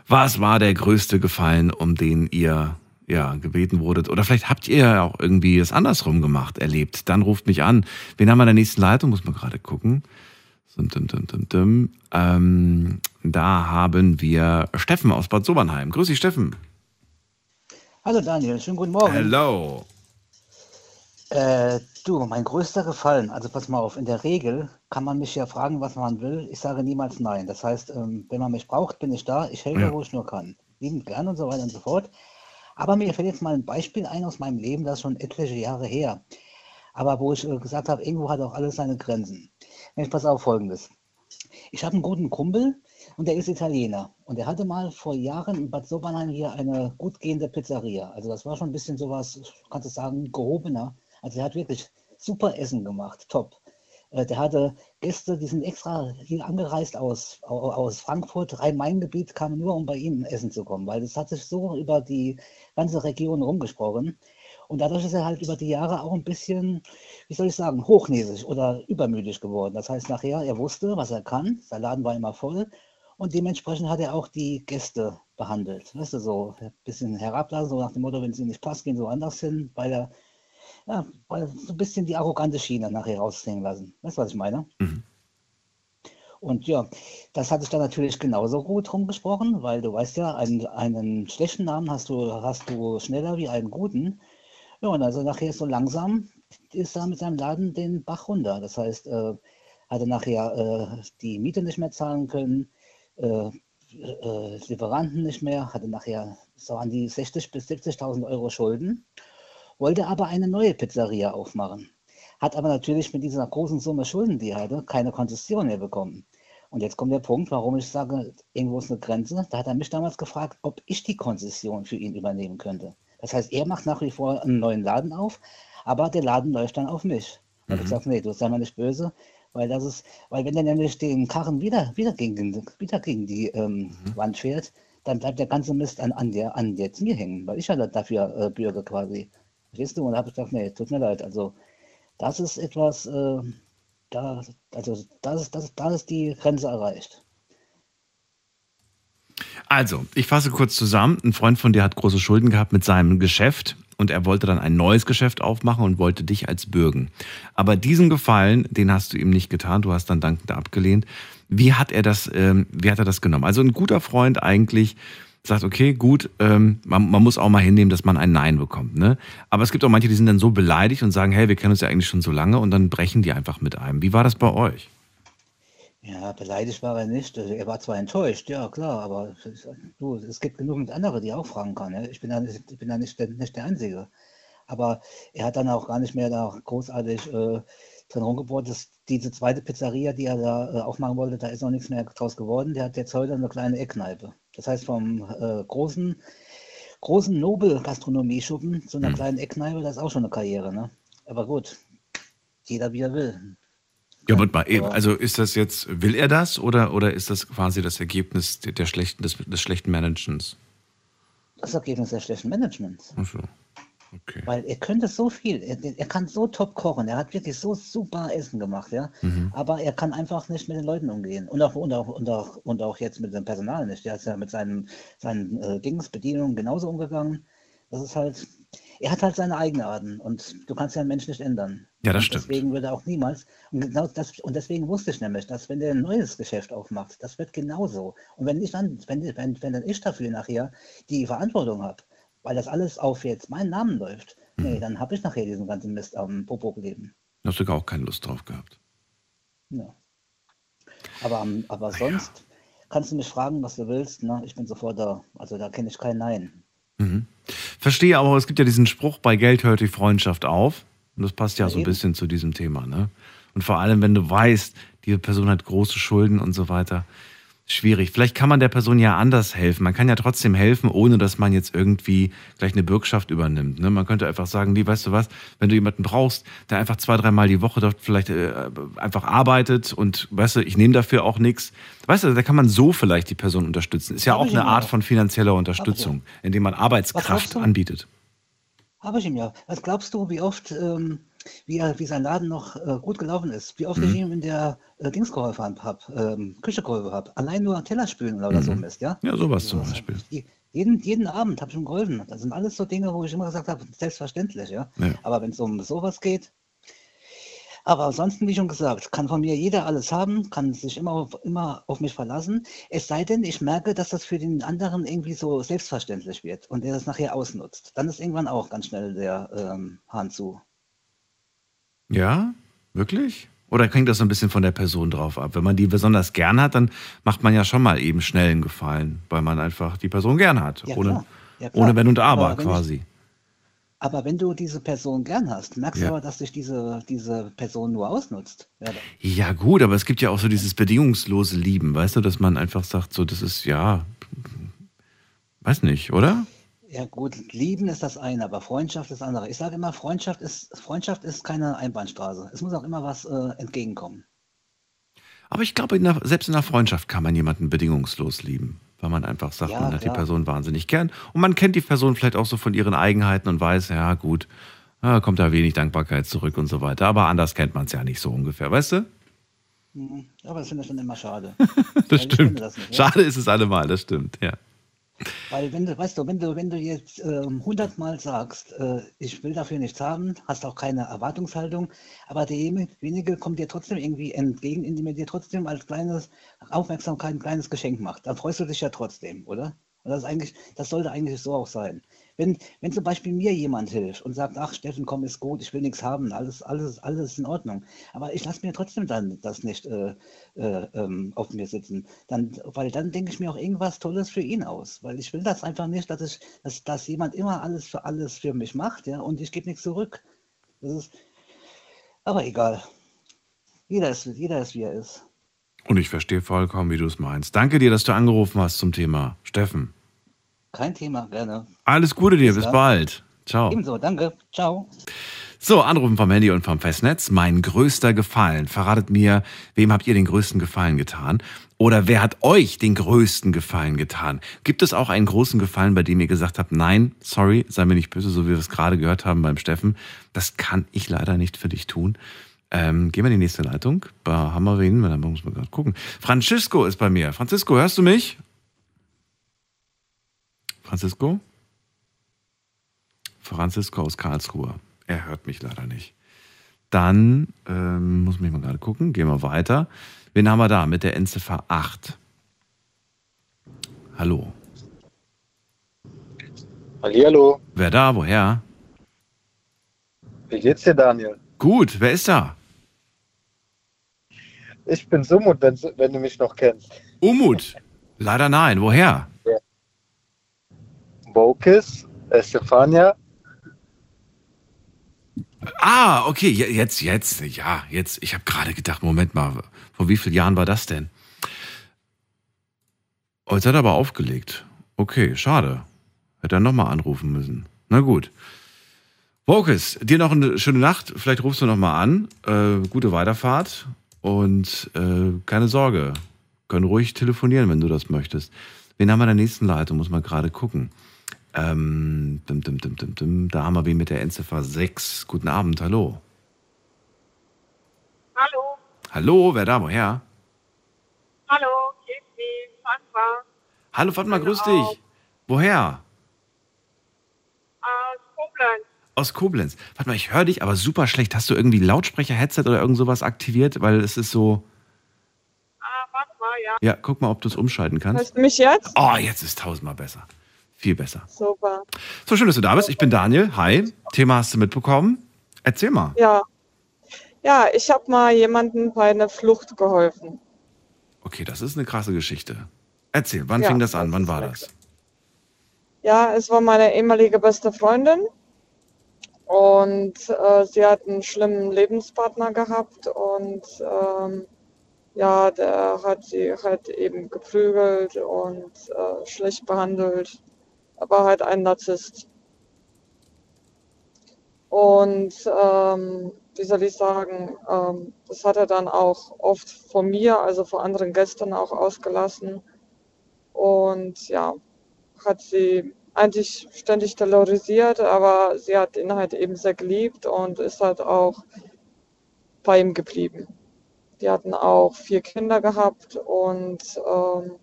Was war der größte Gefallen, um den ihr ja, gebeten wurdet? Oder vielleicht habt ihr ja auch irgendwie es andersrum gemacht, erlebt. Dann ruft mich an. Wen haben wir in der nächsten Leitung? Muss man gerade gucken. Ähm, da haben wir Steffen aus Bad Sobernheim. Grüß dich, Steffen. Hallo Daniel, schönen guten Morgen. Hallo. Äh, du, mein größter Gefallen, also pass mal auf, in der Regel kann man mich ja fragen, was man will. Ich sage niemals nein. Das heißt, ähm, wenn man mich braucht, bin ich da. Ich helfe, ja. wo ich nur kann. Liebend gern und so weiter und so fort. Aber mir fällt jetzt mal ein Beispiel ein aus meinem Leben, das ist schon etliche Jahre her. Aber wo ich äh, gesagt habe, irgendwo hat auch alles seine Grenzen. Jetzt pass auf Folgendes. Ich habe einen guten Kumpel, und der ist Italiener. Und er hatte mal vor Jahren in Bad Sobernheim hier eine gut gehende Pizzeria. Also das war schon ein bisschen sowas, kannst du sagen, gehobener. Also er hat wirklich super Essen gemacht, top. Äh, der hatte Gäste, die sind extra hier angereist aus, aus Frankfurt, Rhein-Main-Gebiet, kamen nur, um bei ihm essen zu kommen, weil das hat sich so über die ganze Region rumgesprochen. Und dadurch ist er halt über die Jahre auch ein bisschen, wie soll ich sagen, hochnäsig oder übermütig geworden. Das heißt, nachher, er wusste, was er kann. Sein Laden war immer voll. Und dementsprechend hat er auch die Gäste behandelt. Weißt du, so ein bisschen herablassen, so nach dem Motto, wenn es ihm nicht passt, gehen sie woanders hin, weil er, ja, weil so ein bisschen die arrogante Schiene nachher raushängen lassen. Weißt du, was ich meine? Mhm. Und ja, das hatte ich dann natürlich genauso gut rumgesprochen, weil du weißt ja, einen, einen schlechten Namen hast du, hast du schneller wie einen guten. Ja, und also nachher so langsam ist da mit seinem Laden den Bach runter. Das heißt, äh, hatte nachher äh, die Miete nicht mehr zahlen können, äh, äh, Lieferanten nicht mehr, hatte nachher so an die 60.000 bis 70.000 Euro Schulden, wollte aber eine neue Pizzeria aufmachen. Hat aber natürlich mit dieser großen Summe Schulden, die er hatte, keine Konzession mehr bekommen. Und jetzt kommt der Punkt, warum ich sage, irgendwo ist eine Grenze. Da hat er mich damals gefragt, ob ich die Konzession für ihn übernehmen könnte. Das heißt, er macht nach wie vor einen neuen Laden auf, aber der Laden läuft dann auf mich. Und Mhm. ich sage, nee, du sei mal nicht böse, weil das ist, weil wenn er nämlich den Karren wieder, wieder, gegen, wieder gegen die ähm, Mhm. Wand fährt, dann bleibt der ganze Mist an, an, der, an jetzt mir hängen, weil ich ja dafür äh, bürge quasi. Verstehst du? Und da habe ich gesagt, nee, tut mir leid. Also das ist etwas, äh, da, also das ist, das, da ist die Grenze erreicht. Also, ich fasse kurz zusammen. Ein Freund von dir hat große Schulden gehabt mit seinem Geschäft und er wollte dann ein neues Geschäft aufmachen und wollte dich als bürgen. Aber diesen Gefallen, den hast du ihm nicht getan. Du hast dann dankend abgelehnt. Wie hat er das, ähm, wie hat er das genommen? Also ein guter Freund eigentlich sagt, okay, gut, ähm, man, man muss auch mal hinnehmen, dass man ein Nein bekommt. Ne? Aber es gibt auch manche, die sind dann so beleidigt und sagen, hey, wir kennen uns ja eigentlich schon so lange und dann brechen die einfach mit einem. Wie war das bei euch? Ja, beleidigt war er nicht. Er war zwar enttäuscht, ja klar, aber es- du, es gibt genug andere, die auch fragen kann. Ja? Ich bin da nicht, ich bin da nicht, der, nicht der Einzige. Aber er hat dann auch gar nicht mehr da großartig äh, drin rumgebohrt. Das, diese zweite Pizzeria, die er da äh, aufmachen wollte, da ist noch nichts mehr draus geworden. Der hat jetzt heute eine kleine Eckkneipe. Das heißt, vom äh, großen, großen Nobel-Gastronomieschuppen zu einer Hm. kleinen Eckkneipe, das ist auch schon eine Karriere. Ne? Aber gut, jeder wie er will. Ja, aber also ist das jetzt, will er das oder, oder ist das quasi das Ergebnis der, der schlechten, des, des schlechten Managements? Das Ergebnis des schlechten Managements. Ach so. Okay. Weil er könnte so viel, er, er kann so top kochen, er hat wirklich so super Essen gemacht, ja. Mhm. Aber er kann einfach nicht mit den Leuten umgehen. Und auch, und auch, und auch, und auch jetzt mit dem Personal nicht. Er ist ja mit seinen, seinen äh, Dings, Bedienungen genauso umgegangen. Das ist halt, er hat halt seine Eigenarten und du kannst ja einen Menschen nicht ändern. Ja, das und stimmt. Deswegen würde er auch niemals, und genau das, und deswegen wusste ich nämlich, dass wenn der ein neues Geschäft aufmacht, das wird genauso. Und wenn ich dann, wenn, wenn, wenn dann ich dafür nachher die Verantwortung habe, weil das alles auf jetzt meinen Namen läuft, Mhm. nee, dann habe ich nachher diesen ganzen Mist am Popo gelegen. Da hast du gar auch keine Lust drauf gehabt. Ja. Aber, aber sonst kannst du mich fragen, was du willst, ne? Ich bin sofort da. Also da kenne ich kein Nein. Mhm. Verstehe aber, es gibt ja diesen Spruch, bei Geld hört die Freundschaft auf. Und das passt ja, Ja, so ein eben. bisschen zu diesem Thema. Ne? Und vor allem, wenn du weißt, diese Person hat große Schulden und so weiter. Schwierig. Vielleicht kann man der Person ja anders helfen. Man kann ja trotzdem helfen, ohne dass man jetzt irgendwie gleich eine Bürgschaft übernimmt. Ne? Man könnte einfach sagen, nee, weißt du was, wenn du jemanden brauchst, der einfach zwei, dreimal die Woche dort vielleicht äh, einfach arbeitet und weißt du, ich nehme dafür auch nichts. Weißt du, da kann man so vielleicht die Person unterstützen. Ist ja Hab auch eine Art auch. von finanzieller Unterstützung, indem man Arbeitskraft anbietet. Habe ich ihm ja. Was glaubst du, wie oft, ähm, wie, er, wie sein Laden noch äh, gut gelaufen ist? Wie oft ich Mhm. ihm in der äh, Dings geholfen habe, ähm, Küche geholfen habe? Allein nur Teller spülen oder so Mhm. Mist, ja? Ja, sowas zum Sowas. Beispiel. Je- Jeden, jeden Abend habe ich ihm geholfen. Das sind alles so Dinge, wo ich immer gesagt habe, selbstverständlich, ja. Ja. Aber wenn es um sowas geht, aber ansonsten, wie schon gesagt, kann von mir jeder alles haben, kann sich immer auf, immer auf mich verlassen. Es sei denn, ich merke, dass das für den anderen irgendwie so selbstverständlich wird und er das nachher ausnutzt. Dann ist irgendwann auch ganz schnell der ähm, Hahn zu. Ja, wirklich? Oder hängt das so ein bisschen von der Person drauf ab? Wenn man die besonders gern hat, dann macht man ja schon mal eben schnell einen Gefallen, weil man einfach die Person gern hat. Ja, ohne, klar. Ja, klar. ohne Wenn und Aber, Aber wenn ich- quasi. Aber wenn du diese Person gern hast, merkst Ja. du aber, dass dich diese, diese Person nur ausnutzt. Ja, Ja, gut, aber es gibt ja auch so dieses bedingungslose Lieben, weißt du, dass man einfach sagt, so, das ist ja, weiß nicht, oder? Ja gut, lieben ist das eine, aber Freundschaft ist das andere. Ich sage immer, Freundschaft ist, Freundschaft ist keine Einbahnstraße. Es muss auch immer was äh, entgegenkommen. Aber ich glaube, in der, selbst in einer Freundschaft kann man jemanden bedingungslos lieben, weil man einfach sagt, Ja, man hat die. Person wahnsinnig gern und man kennt die Person vielleicht auch so von ihren Eigenheiten und weiß, ja gut, ah, kommt da wenig Dankbarkeit zurück und so weiter. Aber anders kennt man es ja nicht so ungefähr, weißt du? Mhm. Aber das finde ich dann immer schade. Das Weil stimmt. das nicht, ja. Schade ist es allemal, das stimmt, ja. Weil wenn du, weißt du, wenn du, wenn du jetzt ähm, hundertmal sagst, äh, ich will dafür nichts haben, hast auch keine Erwartungshaltung, aber derjenige kommt dir trotzdem irgendwie entgegen, indem er dir trotzdem als kleines Aufmerksamkeit ein kleines Geschenk macht. Dann freust du dich ja trotzdem, oder? Und das eigentlich, das sollte eigentlich so auch sein. Wenn, wenn zum Beispiel mir jemand hilft und sagt, ach Steffen, komm, ist gut, ich will nichts haben, alles, alles, alles ist in Ordnung. Aber ich lasse mir trotzdem dann das nicht äh, äh, ähm, auf mir sitzen. Dann, weil dann denke ich mir auch irgendwas Tolles für ihn aus. Weil ich will das einfach nicht, dass ich, dass, dass jemand immer alles für alles für mich macht, ja, und ich gebe nichts zurück. Das ist, aber egal. Jeder ist, jeder ist, wie er ist. Und ich verstehe vollkommen, wie du es meinst. Danke dir, dass du angerufen hast zum Thema. Steffen. Kein Thema, gerne. Alles Gute dir, Bis bis dann. bald. Ciao. Ebenso, danke. Ciao. So, anrufen vom Handy und vom Festnetz. Mein größter Gefallen. Verratet mir, wem habt ihr den größten Gefallen getan? Oder wer hat euch den größten Gefallen getan? Gibt es auch einen großen Gefallen, bei dem ihr gesagt habt, nein, sorry, sei mir nicht böse, so wie wir es gerade gehört haben beim Steffen. Das kann ich leider nicht für dich tun. Ähm, gehen wir in die nächste Leitung. Da haben wir wen, da muss man gerade gucken. Francisco ist bei mir. Francisco, hörst du mich? Francisco? Francisco aus Karlsruhe. Er hört mich leider nicht. Dann ähm, muss mich mal gerade gucken. Gehen wir weiter. Wen haben wir da mit der Endziffer 8? Hallo. Hallihallo, Wer da? Woher? wie geht's dir, Daniel? Gut, wer ist da? Ich bin Sumut, wenn, wenn du mich noch kennst. Umut. Leider nein. Woher? Bokis, Estefania. Ah, okay, je- jetzt, jetzt, ja, jetzt. Ich habe gerade gedacht, Moment mal, vor wie vielen Jahren war das denn? Oh, jetzt hat er aber aufgelegt. Okay, schade. Hätte er nochmal anrufen müssen. Na gut. Vokis, dir noch eine schöne Nacht. Vielleicht rufst du nochmal an. Äh, gute Weiterfahrt. Und äh, keine Sorge. Können ruhig telefonieren, wenn du das möchtest. Wen haben wir in der nächsten Leitung? Muss man gerade gucken. Ähm, dim, dim, dim. Da haben wir wen mit der Endziffer 6. Guten Abend, hallo. Hallo, Hallo, wer da, woher? hallo, Kiki, Fatma, Hallo Fatma, grüß dich. Woher? aus Koblenz. Aus Koblenz. Warte mal, ich höre dich, aber super schlecht. Hast du irgendwie Lautsprecher, Headset oder irgend sowas aktiviert? Weil es ist so. Ah, warte mal, ja. Ja, guck mal, ob du es umschalten kannst. Hörst du mich jetzt? Oh, jetzt ist tausendmal besser. Viel besser. Super. So schön, dass du da bist. Ich bin Daniel. Hi. Thema hast du mitbekommen? Erzähl mal. Ja. Ja, ich habe mal jemandem bei einer Flucht geholfen. Okay, das ist eine krasse Geschichte. Erzähl, wann Ja, fing das an? Wann war das? Ja, es war meine ehemalige beste Freundin. Und äh, sie hat einen schlimmen Lebenspartner gehabt und ähm, ja, der hat sie halt eben geprügelt und äh, schlecht behandelt. Er war halt ein Narzisst. Und ähm, wie soll ich sagen, ähm, das hat er dann auch oft von mir, also von anderen Gästen auch ausgelassen. Und ja, hat sie eigentlich ständig terrorisiert, aber sie hat ihn halt eben sehr geliebt und ist halt auch bei ihm geblieben. Die hatten auch vier Kinder gehabt und ähm,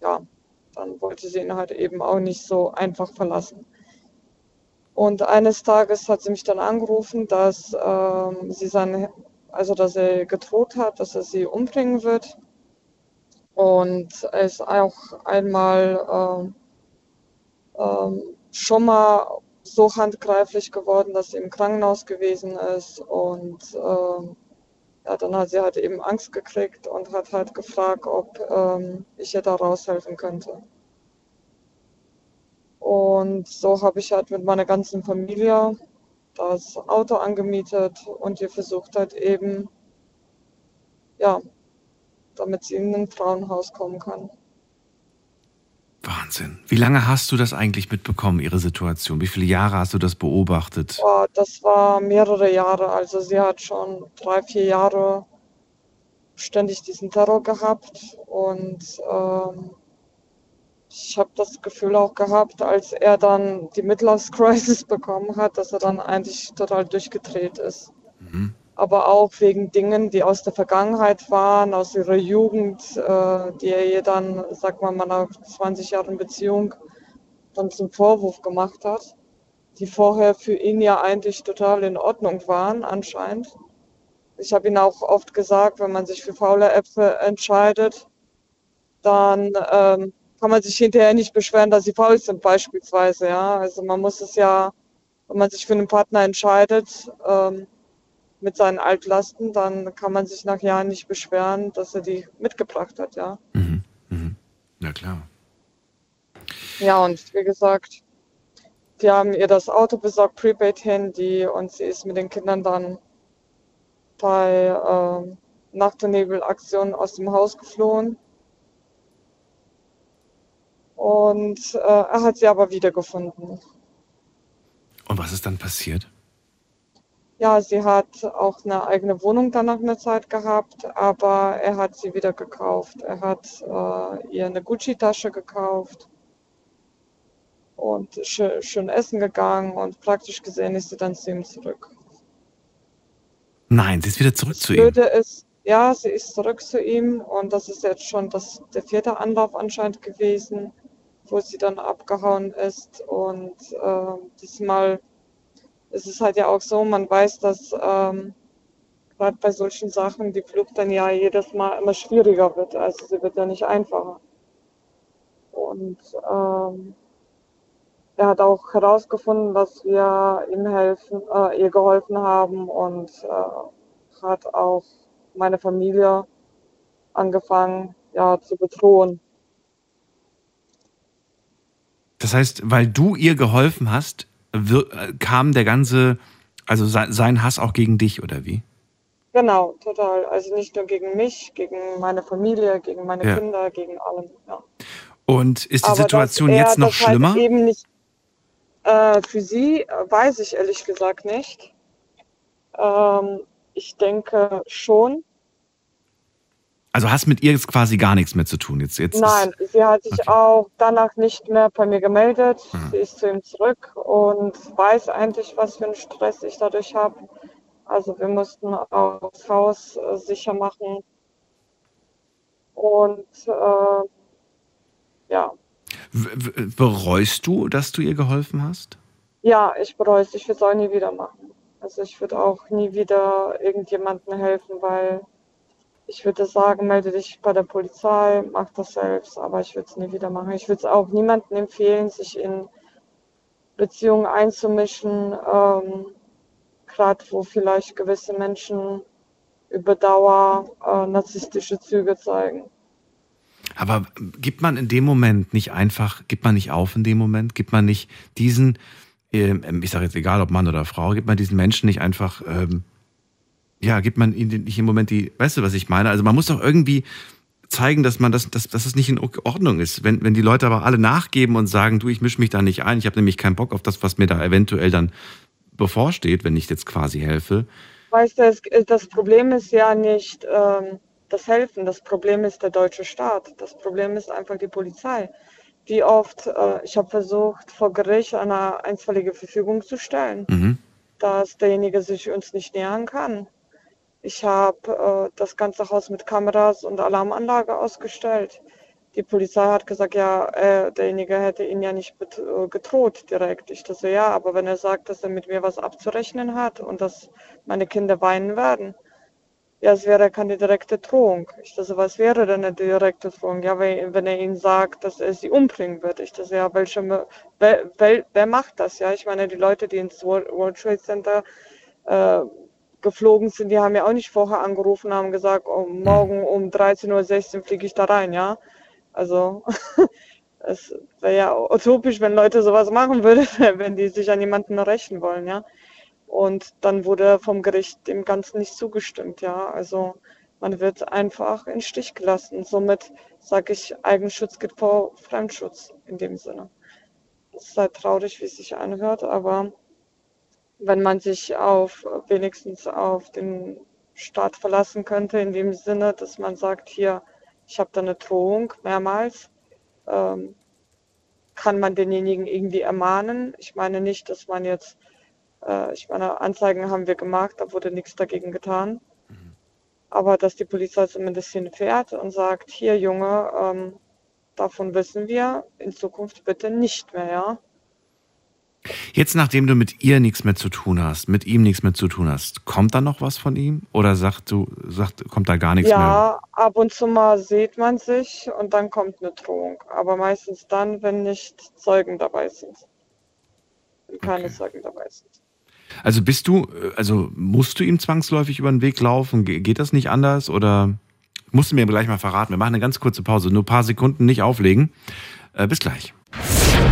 ja, dann wollte sie ihn halt eben auch nicht so einfach verlassen. Und eines Tages hat sie mich dann angerufen, dass ähm, sie seine, also dass er gedroht hat, dass er sie umbringen wird. Und er ist auch einmal ähm, ähm, schon mal so handgreiflich geworden, dass sie im Krankenhaus gewesen ist. Und ähm, ja, dann hat sie halt eben Angst gekriegt und hat halt gefragt, ob ähm, ich ihr da raushelfen könnte. Und so habe ich halt mit meiner ganzen Familie das Auto angemietet und ihr versucht halt eben, ja, damit sie in ein Frauenhaus kommen kann. Wahnsinn. Wie lange hast du das eigentlich mitbekommen, ihre Situation? Wie viele Jahre hast du das beobachtet? Boah, das war mehrere Jahre. Also sie hat schon drei, vier Jahre ständig diesen Terror gehabt. Und ähm, ich habe das Gefühl auch gehabt, als er dann die Midlife Crisis bekommen hat, dass er dann eigentlich total durchgedreht ist. Mhm. Aber auch wegen Dingen, die aus der Vergangenheit waren, aus ihrer Jugend, äh, die er ihr dann, sag mal, nach 20 Jahren Beziehung dann zum Vorwurf gemacht hat, die vorher für ihn ja eigentlich total in Ordnung waren, anscheinend. Ich habe ihm auch oft gesagt, wenn man sich für faule Äpfel entscheidet, dann ähm, kann man sich hinterher nicht beschweren, dass sie faul sind beispielsweise, ja. Also man muss es ja, wenn man sich für einen Partner entscheidet, ähm, mit seinen Altlasten, dann kann man sich nach Jahren nicht beschweren, dass er die mitgebracht hat, ja. Mhm. Mhm. Ja, klar. Ja, und wie gesagt, die haben ihr das Auto besorgt, Prepaid-Handy, und sie ist mit den Kindern dann bei ähm, Nacht- und Nebelaktion aus dem Haus geflohen. Und äh, er hat sie aber wiedergefunden. Und was ist dann passiert? Ja, sie hat auch eine eigene Wohnung dann nach einer Zeit gehabt, aber er hat sie wieder gekauft. Er hat äh, ihr eine Gucci-Tasche gekauft und schön, schön essen gegangen und praktisch gesehen ist sie dann zu ihm zurück. Nein, sie ist wieder zurück zu ihm. Würde es, ja, sie ist zurück zu ihm und das ist jetzt schon das, der vierte Anlauf anscheinend gewesen, wo sie dann abgehauen ist. Und äh, diesmal ist es halt ja auch so, man weiß, dass ähm, gerade bei solchen Sachen die Flucht dann ja jedes Mal immer schwieriger wird. Also sie wird ja nicht einfacher. Und ähm, er hat auch herausgefunden, dass wir ihm helfen, äh, ihr geholfen haben und äh, hat auch meine Familie angefangen, ja, zu bedrohen. Das heißt, weil du ihr geholfen hast, kam der ganze, also sein, Hass auch gegen dich, oder wie? Genau, total. Also nicht nur gegen mich, gegen meine Familie, gegen meine Ja. Kinder, gegen allen. Ja. Und ist die Aber Situation er jetzt noch halt schlimmer? eben nicht, äh, für sie äh, weiß ich ehrlich gesagt nicht. Ähm, ich denke schon. Also hast mit ihr jetzt quasi gar nichts mehr zu tun. Jetzt, jetzt Nein, sie hat sich auch danach nicht mehr bei mir gemeldet. Mhm. Sie ist zu ihm zurück und weiß eigentlich, was für einen Stress ich dadurch habe. Also wir mussten auch das Haus äh, sicher machen. Und äh, ja, bereust du, dass du ihr geholfen hast? ja, ich bereue es. Ich würde es auch nie wieder machen. Also ich würde auch nie wieder irgendjemandem helfen, weil ich würde sagen, melde dich bei der Polizei, mach das selbst, aber ich würde es nie wieder machen. Ich würde es auch niemandem empfehlen, sich in Beziehungen einzumischen, ähm, gerade wo vielleicht gewisse Menschen über Dauer äh, narzisstische Züge zeigen. Aber gibt man in dem Moment nicht einfach, gibt man nicht auf in dem Moment? Gibt man nicht diesen, ähm, ich sage jetzt egal ob Mann oder Frau, gibt man diesen Menschen nicht einfach, ähm, ja, gibt man ihnen nicht im Moment die, weißt du, was ich meine? Also man muss doch irgendwie zeigen, dass man das, dass, dass es nicht in Ordnung ist. Wenn, wenn die Leute aber alle nachgeben und sagen, du, ich mische mich da nicht ein, ich habe nämlich keinen Bock auf das, was mir da eventuell dann bevorsteht, wenn ich jetzt quasi helfe. Weißt du, es, das Problem ist ja nicht ähm, das Helfen, das Problem ist der deutsche Staat. Das Problem ist einfach die Polizei. Wie oft, äh, ich habe versucht, vor Gericht eine einstweilige Verfügung zu stellen, Mhm. dass derjenige sich uns nicht nähern kann. Ich habe äh, das ganze Haus mit Kameras und Alarmanlage ausgestellt. Die Polizei hat gesagt, ja, äh, derjenige hätte ihn ja nicht äh, gedroht direkt. Ich dachte, ja, aber wenn er sagt, dass er mit mir was abzurechnen hat und dass meine Kinder weinen werden, ja, es wäre keine direkte Drohung. Ich dachte, was wäre denn eine direkte Drohung? Ja, wenn, wenn er ihnen sagt, dass er sie umbringen wird. Ich dachte, ja, welche, wer, wer, wer macht das? Ja, ich meine, die Leute, die ins World Trade Center äh, geflogen sind, die haben ja auch nicht vorher angerufen, haben gesagt, oh, morgen um 13.16 Uhr fliege ich da rein, ja. Also es wäre ja utopisch, wenn Leute sowas machen würden, wenn die sich an jemanden rächen wollen, ja. Und dann wurde vom Gericht dem Ganzen nicht zugestimmt, ja. Also man wird einfach in Stich gelassen. Somit sage ich, Eigenschutz geht vor Fremdschutz in dem Sinne. Das ist halt traurig, wie es sich anhört, aber wenn man sich auf wenigstens auf den Staat verlassen könnte, in dem Sinne, dass man sagt, hier, ich habe da eine Drohung mehrmals, ähm, kann man denjenigen irgendwie ermahnen. Ich meine nicht, dass man jetzt, äh, ich meine, Anzeigen haben wir gemacht, da wurde nichts dagegen getan. Aber dass die Polizei zumindest hinfährt und sagt, hier Junge, ähm, davon wissen wir in Zukunft bitte nicht mehr, ja. Jetzt, nachdem du mit ihr nichts mehr zu tun hast, mit ihm nichts mehr zu tun hast, kommt da noch was von ihm? Oder sagt du, sagt, kommt da gar nichts mehr? Ja, ab und zu mal sieht man sich und dann kommt eine Drohung. Aber meistens dann, wenn nicht Zeugen dabei sind. Wenn keine Zeugen dabei sind. Also bist du, also musst du ihm zwangsläufig über den Weg laufen? Ge- Geht das nicht anders? Oder musst du mir gleich mal verraten? Wir machen eine ganz kurze Pause, nur ein paar Sekunden, nicht auflegen. Äh, bis gleich.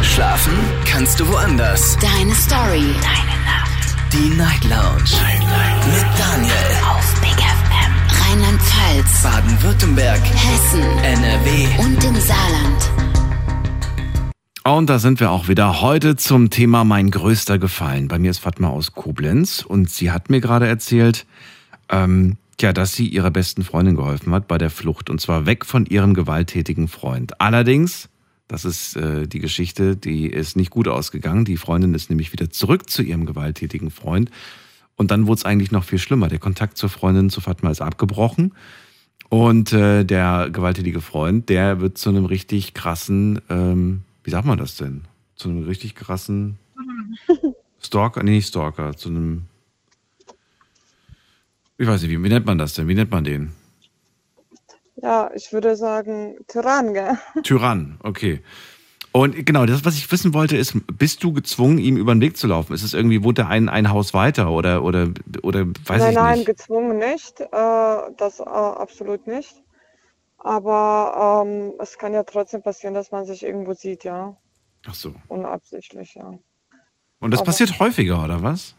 Schlafen kannst du woanders. Deine Story. Deine Nacht. Die Night Lounge. Mit Daniel. Auf Big FM. Rheinland-Pfalz. Baden-Württemberg. Hessen. NRW. Und im Saarland. Und da sind wir auch wieder heute zum Thema mein größter Gefallen. Bei mir ist Fatma aus Koblenz und sie hat mir gerade erzählt, ähm, ja, dass sie ihrer besten Freundin geholfen hat bei der Flucht und zwar weg von ihrem gewalttätigen Freund. Allerdings, das ist äh, die Geschichte, die ist nicht gut ausgegangen. Die Freundin ist nämlich wieder zurück zu ihrem gewalttätigen Freund und dann wurde es eigentlich noch viel schlimmer. Der Kontakt zur Freundin zu Fatma ist abgebrochen. Und äh, der gewalttätige Freund, der wird zu einem richtig krassen, ähm, wie sagt man das denn? Zu einem richtig krassen Stalker, nee, nicht Stalker, zu einem, ich weiß nicht, wie, wie nennt man das denn? Wie nennt man den? Ja, ich würde sagen Tyrann, gell? Tyrann, okay. Und genau, das, was ich wissen wollte, ist, bist du gezwungen, ihm über den Weg zu laufen? Ist es irgendwie, wohnt er ein, ein Haus weiter oder, oder, oder weiß nein, ich nein, nicht? gezwungen nicht. Äh, das äh, absolut nicht. Aber ähm, es kann ja trotzdem passieren, dass man sich irgendwo sieht, ja. Ach so. Unabsichtlich, ja. Und das Aber- passiert häufiger, oder was?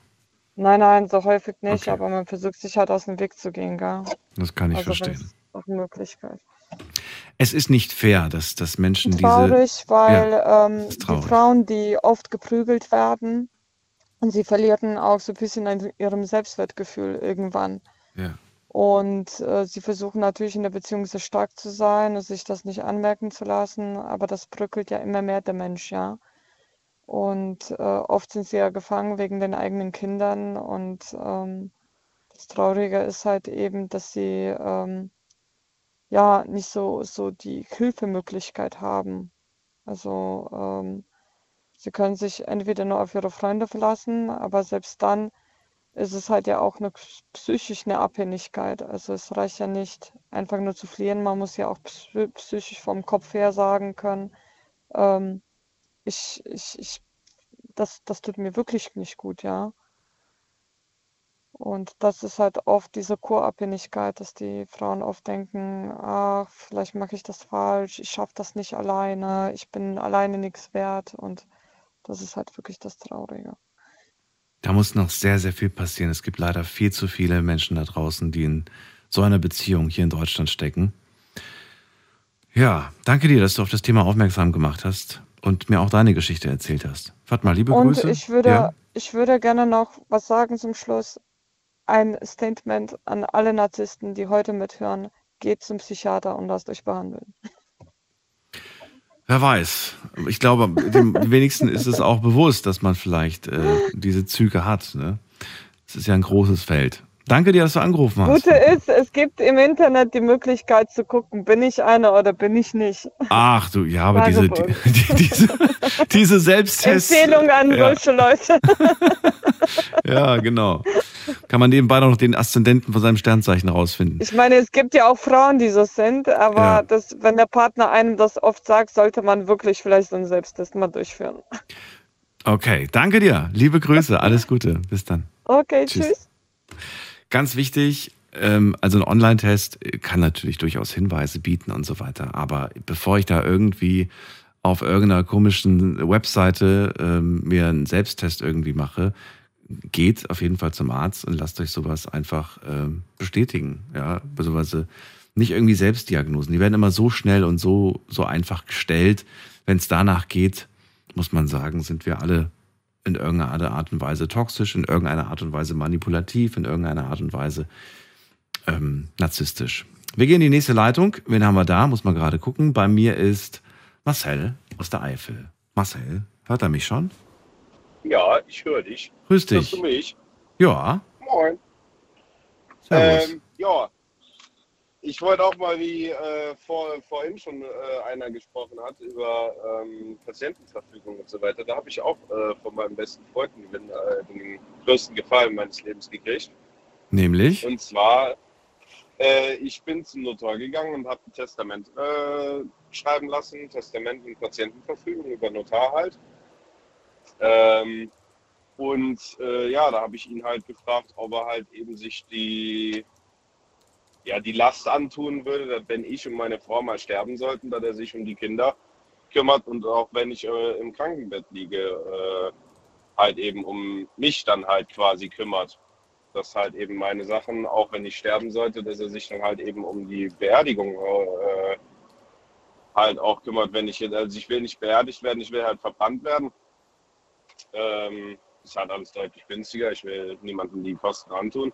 Nein, nein, so häufig nicht, Okay. aber man versucht sich halt aus dem Weg zu gehen, gell? Das kann ich also verstehen. Eine Möglichkeit. Es ist nicht fair, dass, dass Menschen diese. Traurig, weil Ja, ähm, ist die traurig. Frauen, die oft geprügelt werden, und sie verlieren auch so ein bisschen an ihrem Selbstwertgefühl irgendwann. Ja. Und äh, sie versuchen natürlich in der Beziehung sehr stark zu sein und sich das nicht anmerken zu lassen, aber das bröckelt ja immer mehr der Mensch, ja. Und äh, oft sind sie ja gefangen wegen den eigenen Kindern und ähm, das Traurige ist halt eben, dass sie ähm, ja nicht so, so die Hilfemöglichkeit haben. Also ähm, sie können sich entweder nur auf ihre Freunde verlassen, aber selbst dann ist es halt ja auch eine psychisch eine Abhängigkeit. Also es reicht ja nicht, einfach nur zu fliehen, man muss ja auch psy psychisch vom Kopf her sagen können, ähm, ich, ich, ich, das, das tut mir wirklich nicht gut, ja. Und das ist halt oft diese Co-Abhängigkeit, dass die Frauen oft denken, ach, vielleicht mache ich das falsch, ich schaffe das nicht alleine, ich bin alleine nichts wert und das ist halt wirklich das Traurige. Da muss noch sehr, sehr viel passieren. Es gibt leider viel zu viele Menschen da draußen, die in so einer Beziehung hier in Deutschland stecken. Ja, danke dir, dass du auf das Thema aufmerksam gemacht hast und mir auch deine Geschichte erzählt hast. Fatma, liebe Und Grüße. ich würde, Ja? ich würde gerne noch was sagen zum Schluss. Ein Statement an alle Narzissten, die heute mithören. Geht zum Psychiater und lasst euch behandeln. Wer weiß. Ich glaube, dem wenigsten ist es auch bewusst, dass man vielleicht äh, diese Züge hat. Ne? Es ist ja ein großes Feld. Danke dir, dass du angerufen hast. Gute ist, es gibt im Internet die Möglichkeit zu gucken, bin ich einer oder bin ich nicht. Ach du, ja, aber diese, die, die, diese, diese Selbsttests. Empfehlung an ja, solche Leute. ja, genau. Kann man nebenbei noch den Aszendenten von seinem Sternzeichen rausfinden. Ich meine, es gibt ja auch Frauen, die so sind, aber Ja. das, wenn der Partner einem das oft sagt, sollte man wirklich vielleicht so einen Selbsttest mal durchführen. Okay, danke dir. Liebe Grüße, alles Gute. Bis dann. Okay, Tschüss. tschüss. Ganz wichtig, ähm, also ein Online-Test kann natürlich durchaus Hinweise bieten und so weiter. Aber bevor ich da irgendwie auf irgendeiner komischen Webseite ähm, mir einen Selbsttest irgendwie mache, geht auf jeden Fall zum Arzt und lasst euch sowas einfach ähm, bestätigen. Ja, beziehungsweise nicht irgendwie Selbstdiagnosen. Die werden immer so schnell und so, so einfach gestellt. Wenn es danach geht, muss man sagen, sind wir alle in irgendeiner Art und Weise toxisch, in irgendeiner Art und Weise manipulativ, in irgendeiner Art und Weise ähm, narzisstisch. Wir gehen in die nächste Leitung. Wen haben wir da? Muss man gerade gucken. Bei mir ist Marcel aus der Eifel. Marcel, hört er mich schon? Ja, ich höre dich. Grüß dich. Hörst du mich? Ja, Moin. servus. Ähm, ja. Ich wollte auch mal, wie äh, vor, vorhin schon äh, einer gesprochen hat, über ähm, Patientenverfügung und so weiter. Da habe ich auch äh, von meinem besten Freund den, äh, den größten Gefallen meines Lebens gekriegt. Nämlich? Und zwar, äh, ich bin zum Notar gegangen und habe ein Testament äh, schreiben lassen, Testament und Patientenverfügung über Notar halt. Ähm, und ja, da habe ich ihn halt gefragt, ob er halt eben sich die, ja, die Last antun würde, dass wenn ich und meine Frau mal sterben sollten, dass er sich um die Kinder kümmert und auch wenn ich äh, im Krankenbett liege, äh, halt eben um mich dann halt quasi kümmert. Dass halt eben meine Sachen, auch wenn ich sterben sollte, dass er sich dann halt eben um die Beerdigung äh, halt auch kümmert, wenn ich jetzt, also ich will nicht beerdigt werden, ich will halt verbrannt werden. Ähm, ist halt alles deutlich günstiger. Ich will niemandem die Kosten antun.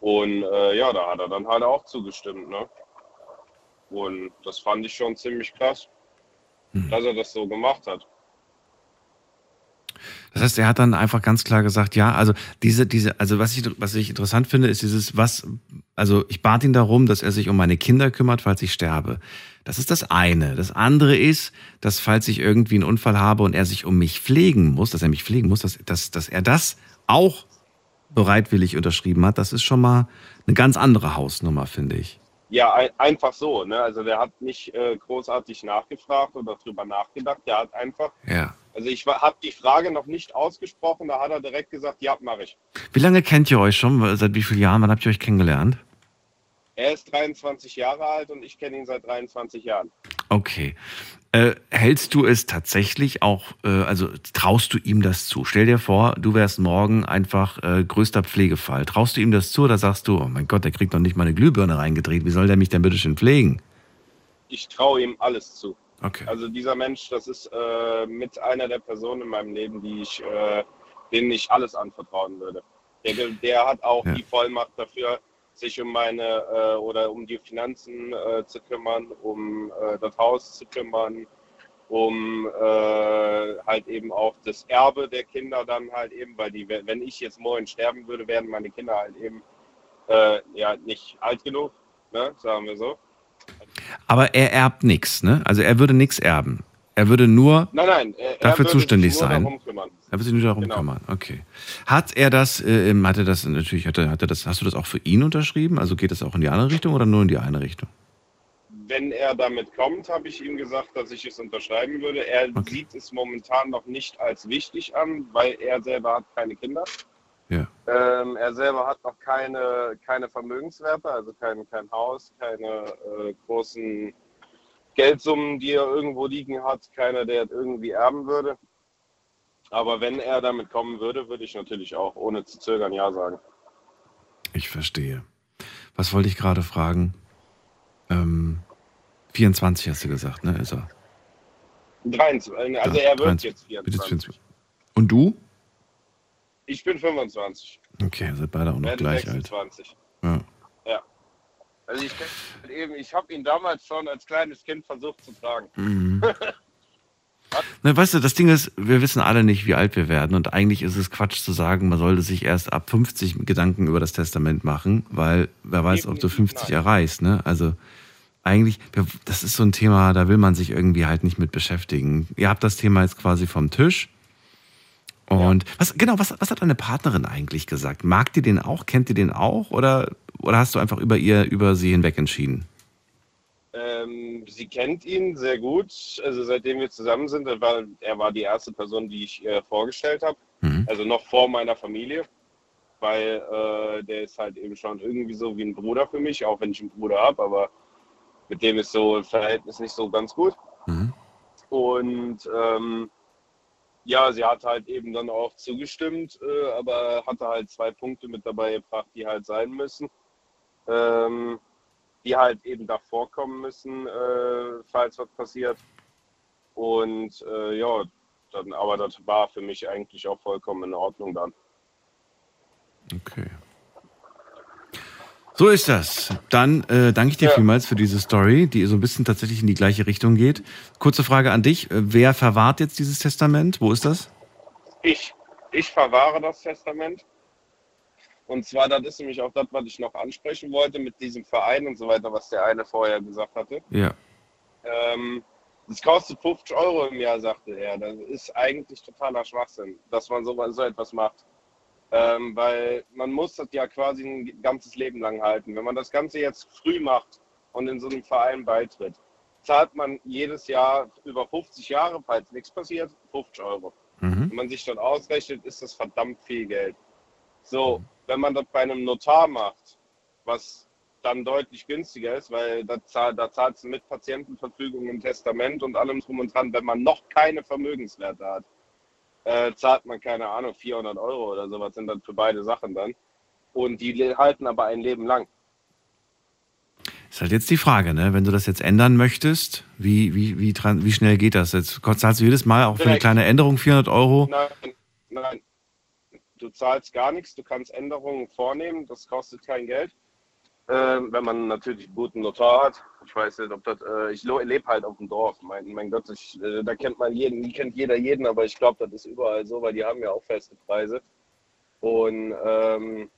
Und äh, ja, da hat er dann halt auch zugestimmt. Ne? Und das fand ich schon ziemlich krass, dass er das so gemacht hat. Das heißt, er hat dann einfach ganz klar gesagt, ja, also diese, diese, also was ich, was ich interessant finde, ist dieses, was, also ich bat ihn darum, dass er sich um meine Kinder kümmert, falls ich sterbe. Das ist das eine. Das andere ist, dass falls ich irgendwie einen Unfall habe und er sich um mich pflegen muss, dass er mich pflegen muss, dass, dass, dass er das auch bereitwillig unterschrieben hat, das ist schon mal eine ganz andere Hausnummer, finde ich. Ja, ein, einfach so. Ne? Also der hat nicht äh, großartig nachgefragt oder drüber nachgedacht. Der hat einfach, Ja. also ich habe die Frage noch nicht ausgesprochen, da hat er direkt gesagt, ja, mache ich. Wie lange kennt ihr euch schon? Seit wie vielen Jahren? Wann habt ihr euch kennengelernt? Er ist 23 Jahre alt und ich kenne ihn seit 23 Jahren. Okay. Äh, hältst du es tatsächlich auch, äh, also traust du ihm das zu? Stell dir vor, du wärst morgen einfach äh, größter Pflegefall. Traust du ihm das zu oder sagst du, oh mein Gott, der kriegt doch nicht mal eine Glühbirne reingedreht, wie soll der mich denn bitte schön pflegen? Ich traue ihm alles zu. Okay. Also dieser Mensch, das ist äh, mit einer der Personen in meinem Leben, die ich, äh, denen ich alles anvertrauen würde. Der, der hat auch Ja. die Vollmacht dafür, sich um meine äh, oder um die Finanzen äh, zu kümmern, um äh, das Haus zu kümmern, um äh, halt eben auch das Erbe der Kinder dann halt eben, weil die, wenn ich jetzt morgen sterben würde, wären meine Kinder halt eben äh, ja nicht alt genug, ne, sagen wir so. Aber er erbt nichts, ne? Also er würde nichts erben. Er würde nur Nein, nein, er, dafür würde zuständig sein. Er würde sich nur darum Genau. kümmern. Okay. Hat er das, äh, hat er das natürlich, hat er, hat er das, hast du das auch für ihn unterschrieben? Also geht das auch in die andere Richtung oder nur in die eine Richtung? Wenn er damit kommt, habe ich ihm gesagt, dass ich es unterschreiben würde. Er sieht es momentan noch nicht als wichtig an, weil er selber hat keine Kinder. Ja. Ähm, er selber hat noch keine, keine Vermögenswerte, also kein, kein Haus, keine äh, großen Geldsummen, die er irgendwo liegen hat, keiner, der irgendwie erben würde. Aber wenn er damit kommen würde, würde ich natürlich auch ohne zu zögern Ja sagen. Ich verstehe. Was wollte ich gerade fragen? Ähm, 24 hast du gesagt, ne? Ist er? 23, also Ja, er wird 23. jetzt Wird 24. 24. Und du? Ich bin 25. Okay, seid beide auch noch werde gleich alt. 26. Ja. Ja. Also ich ihn eben, ich habe ihn damals schon als kleines Kind versucht zu tragen. Mhm. Ne, weißt du, das Ding ist, wir wissen alle nicht, wie alt wir werden. Und eigentlich ist es Quatsch zu sagen, man sollte sich erst ab 50 Gedanken über das Testament machen, weil wer weiß, ob du 50 erreichst. Ne? Also eigentlich, das ist so ein Thema, da will man sich irgendwie halt nicht mit beschäftigen. Ihr habt das Thema jetzt quasi vom Tisch. Und was genau, was, was hat deine Partnerin eigentlich gesagt? Mag die den auch? Kennt ihr den auch? Oder, oder hast du einfach über ihr, über sie hinweg entschieden? Ähm, sie kennt ihn sehr gut. Also seitdem wir zusammen sind, er war, er war die erste Person, die ich ihr vorgestellt habe. Also noch vor meiner Familie. Weil äh, der ist halt eben schon irgendwie so wie ein Bruder für mich, auch wenn ich einen Bruder habe, aber mit dem ist so das Verhältnis nicht so ganz gut. Und ähm, ja, sie hat halt eben dann auch zugestimmt, äh, aber hatte halt zwei Punkte mit dabei gebracht, die halt sein müssen. Ähm, die halt eben da vorkommen müssen, äh, falls was passiert. Und äh, ja, dann, aber das war für mich eigentlich auch vollkommen in Ordnung dann. Okay. So ist das. Dann äh, danke ich dir vielmals für diese Story, die so ein bisschen tatsächlich in die gleiche Richtung geht. Kurze Frage an dich. Äh, Wer verwahrt jetzt dieses Testament? Wo ist das? Ich, ich verwahre das Testament. Und zwar, das ist nämlich auch das, was ich noch ansprechen wollte mit diesem Verein und so weiter, was der eine vorher gesagt hatte. Ja. Ähm, das kostet 50 Euro im Jahr, sagte er. Das ist eigentlich totaler Schwachsinn, dass man so, so etwas macht. Ähm, weil man muss das ja quasi ein ganzes Leben lang halten. Wenn man das Ganze jetzt früh macht und in so einem Verein beitritt, zahlt man jedes Jahr über 50 Jahre, falls nichts passiert, 50 Euro. Mhm. Wenn man sich dann ausrechnet, ist das verdammt viel Geld. So, wenn man das bei einem Notar macht, was dann deutlich günstiger ist, weil da, zahl, da zahlst du mit Patientenverfügung und Testament und allem drum und dran, wenn man noch keine Vermögenswerte hat, äh, zahlt man, keine Ahnung, 400 Euro oder sowas sind dann für beide Sachen dann. Und die halten aber ein Leben lang. Ist halt jetzt die Frage, ne? Wenn du das jetzt ändern möchtest, wie, wie, wie, wie schnell geht das jetzt? Zahlst du jedes Mal auch für eine kleine Änderung 400 Euro? Nein, nein. Du zahlst gar nichts, du kannst Änderungen vornehmen, das kostet kein Geld. Ähm, wenn man natürlich einen guten Notar hat. Ich weiß nicht, ob das. Äh, ich lebe halt auf dem Dorf. Mein, mein Gott, ich, äh, da kennt man jeden, kennt jeder jeden, aber ich glaube, das ist überall so, weil die haben ja auch feste Preise. Und ähm,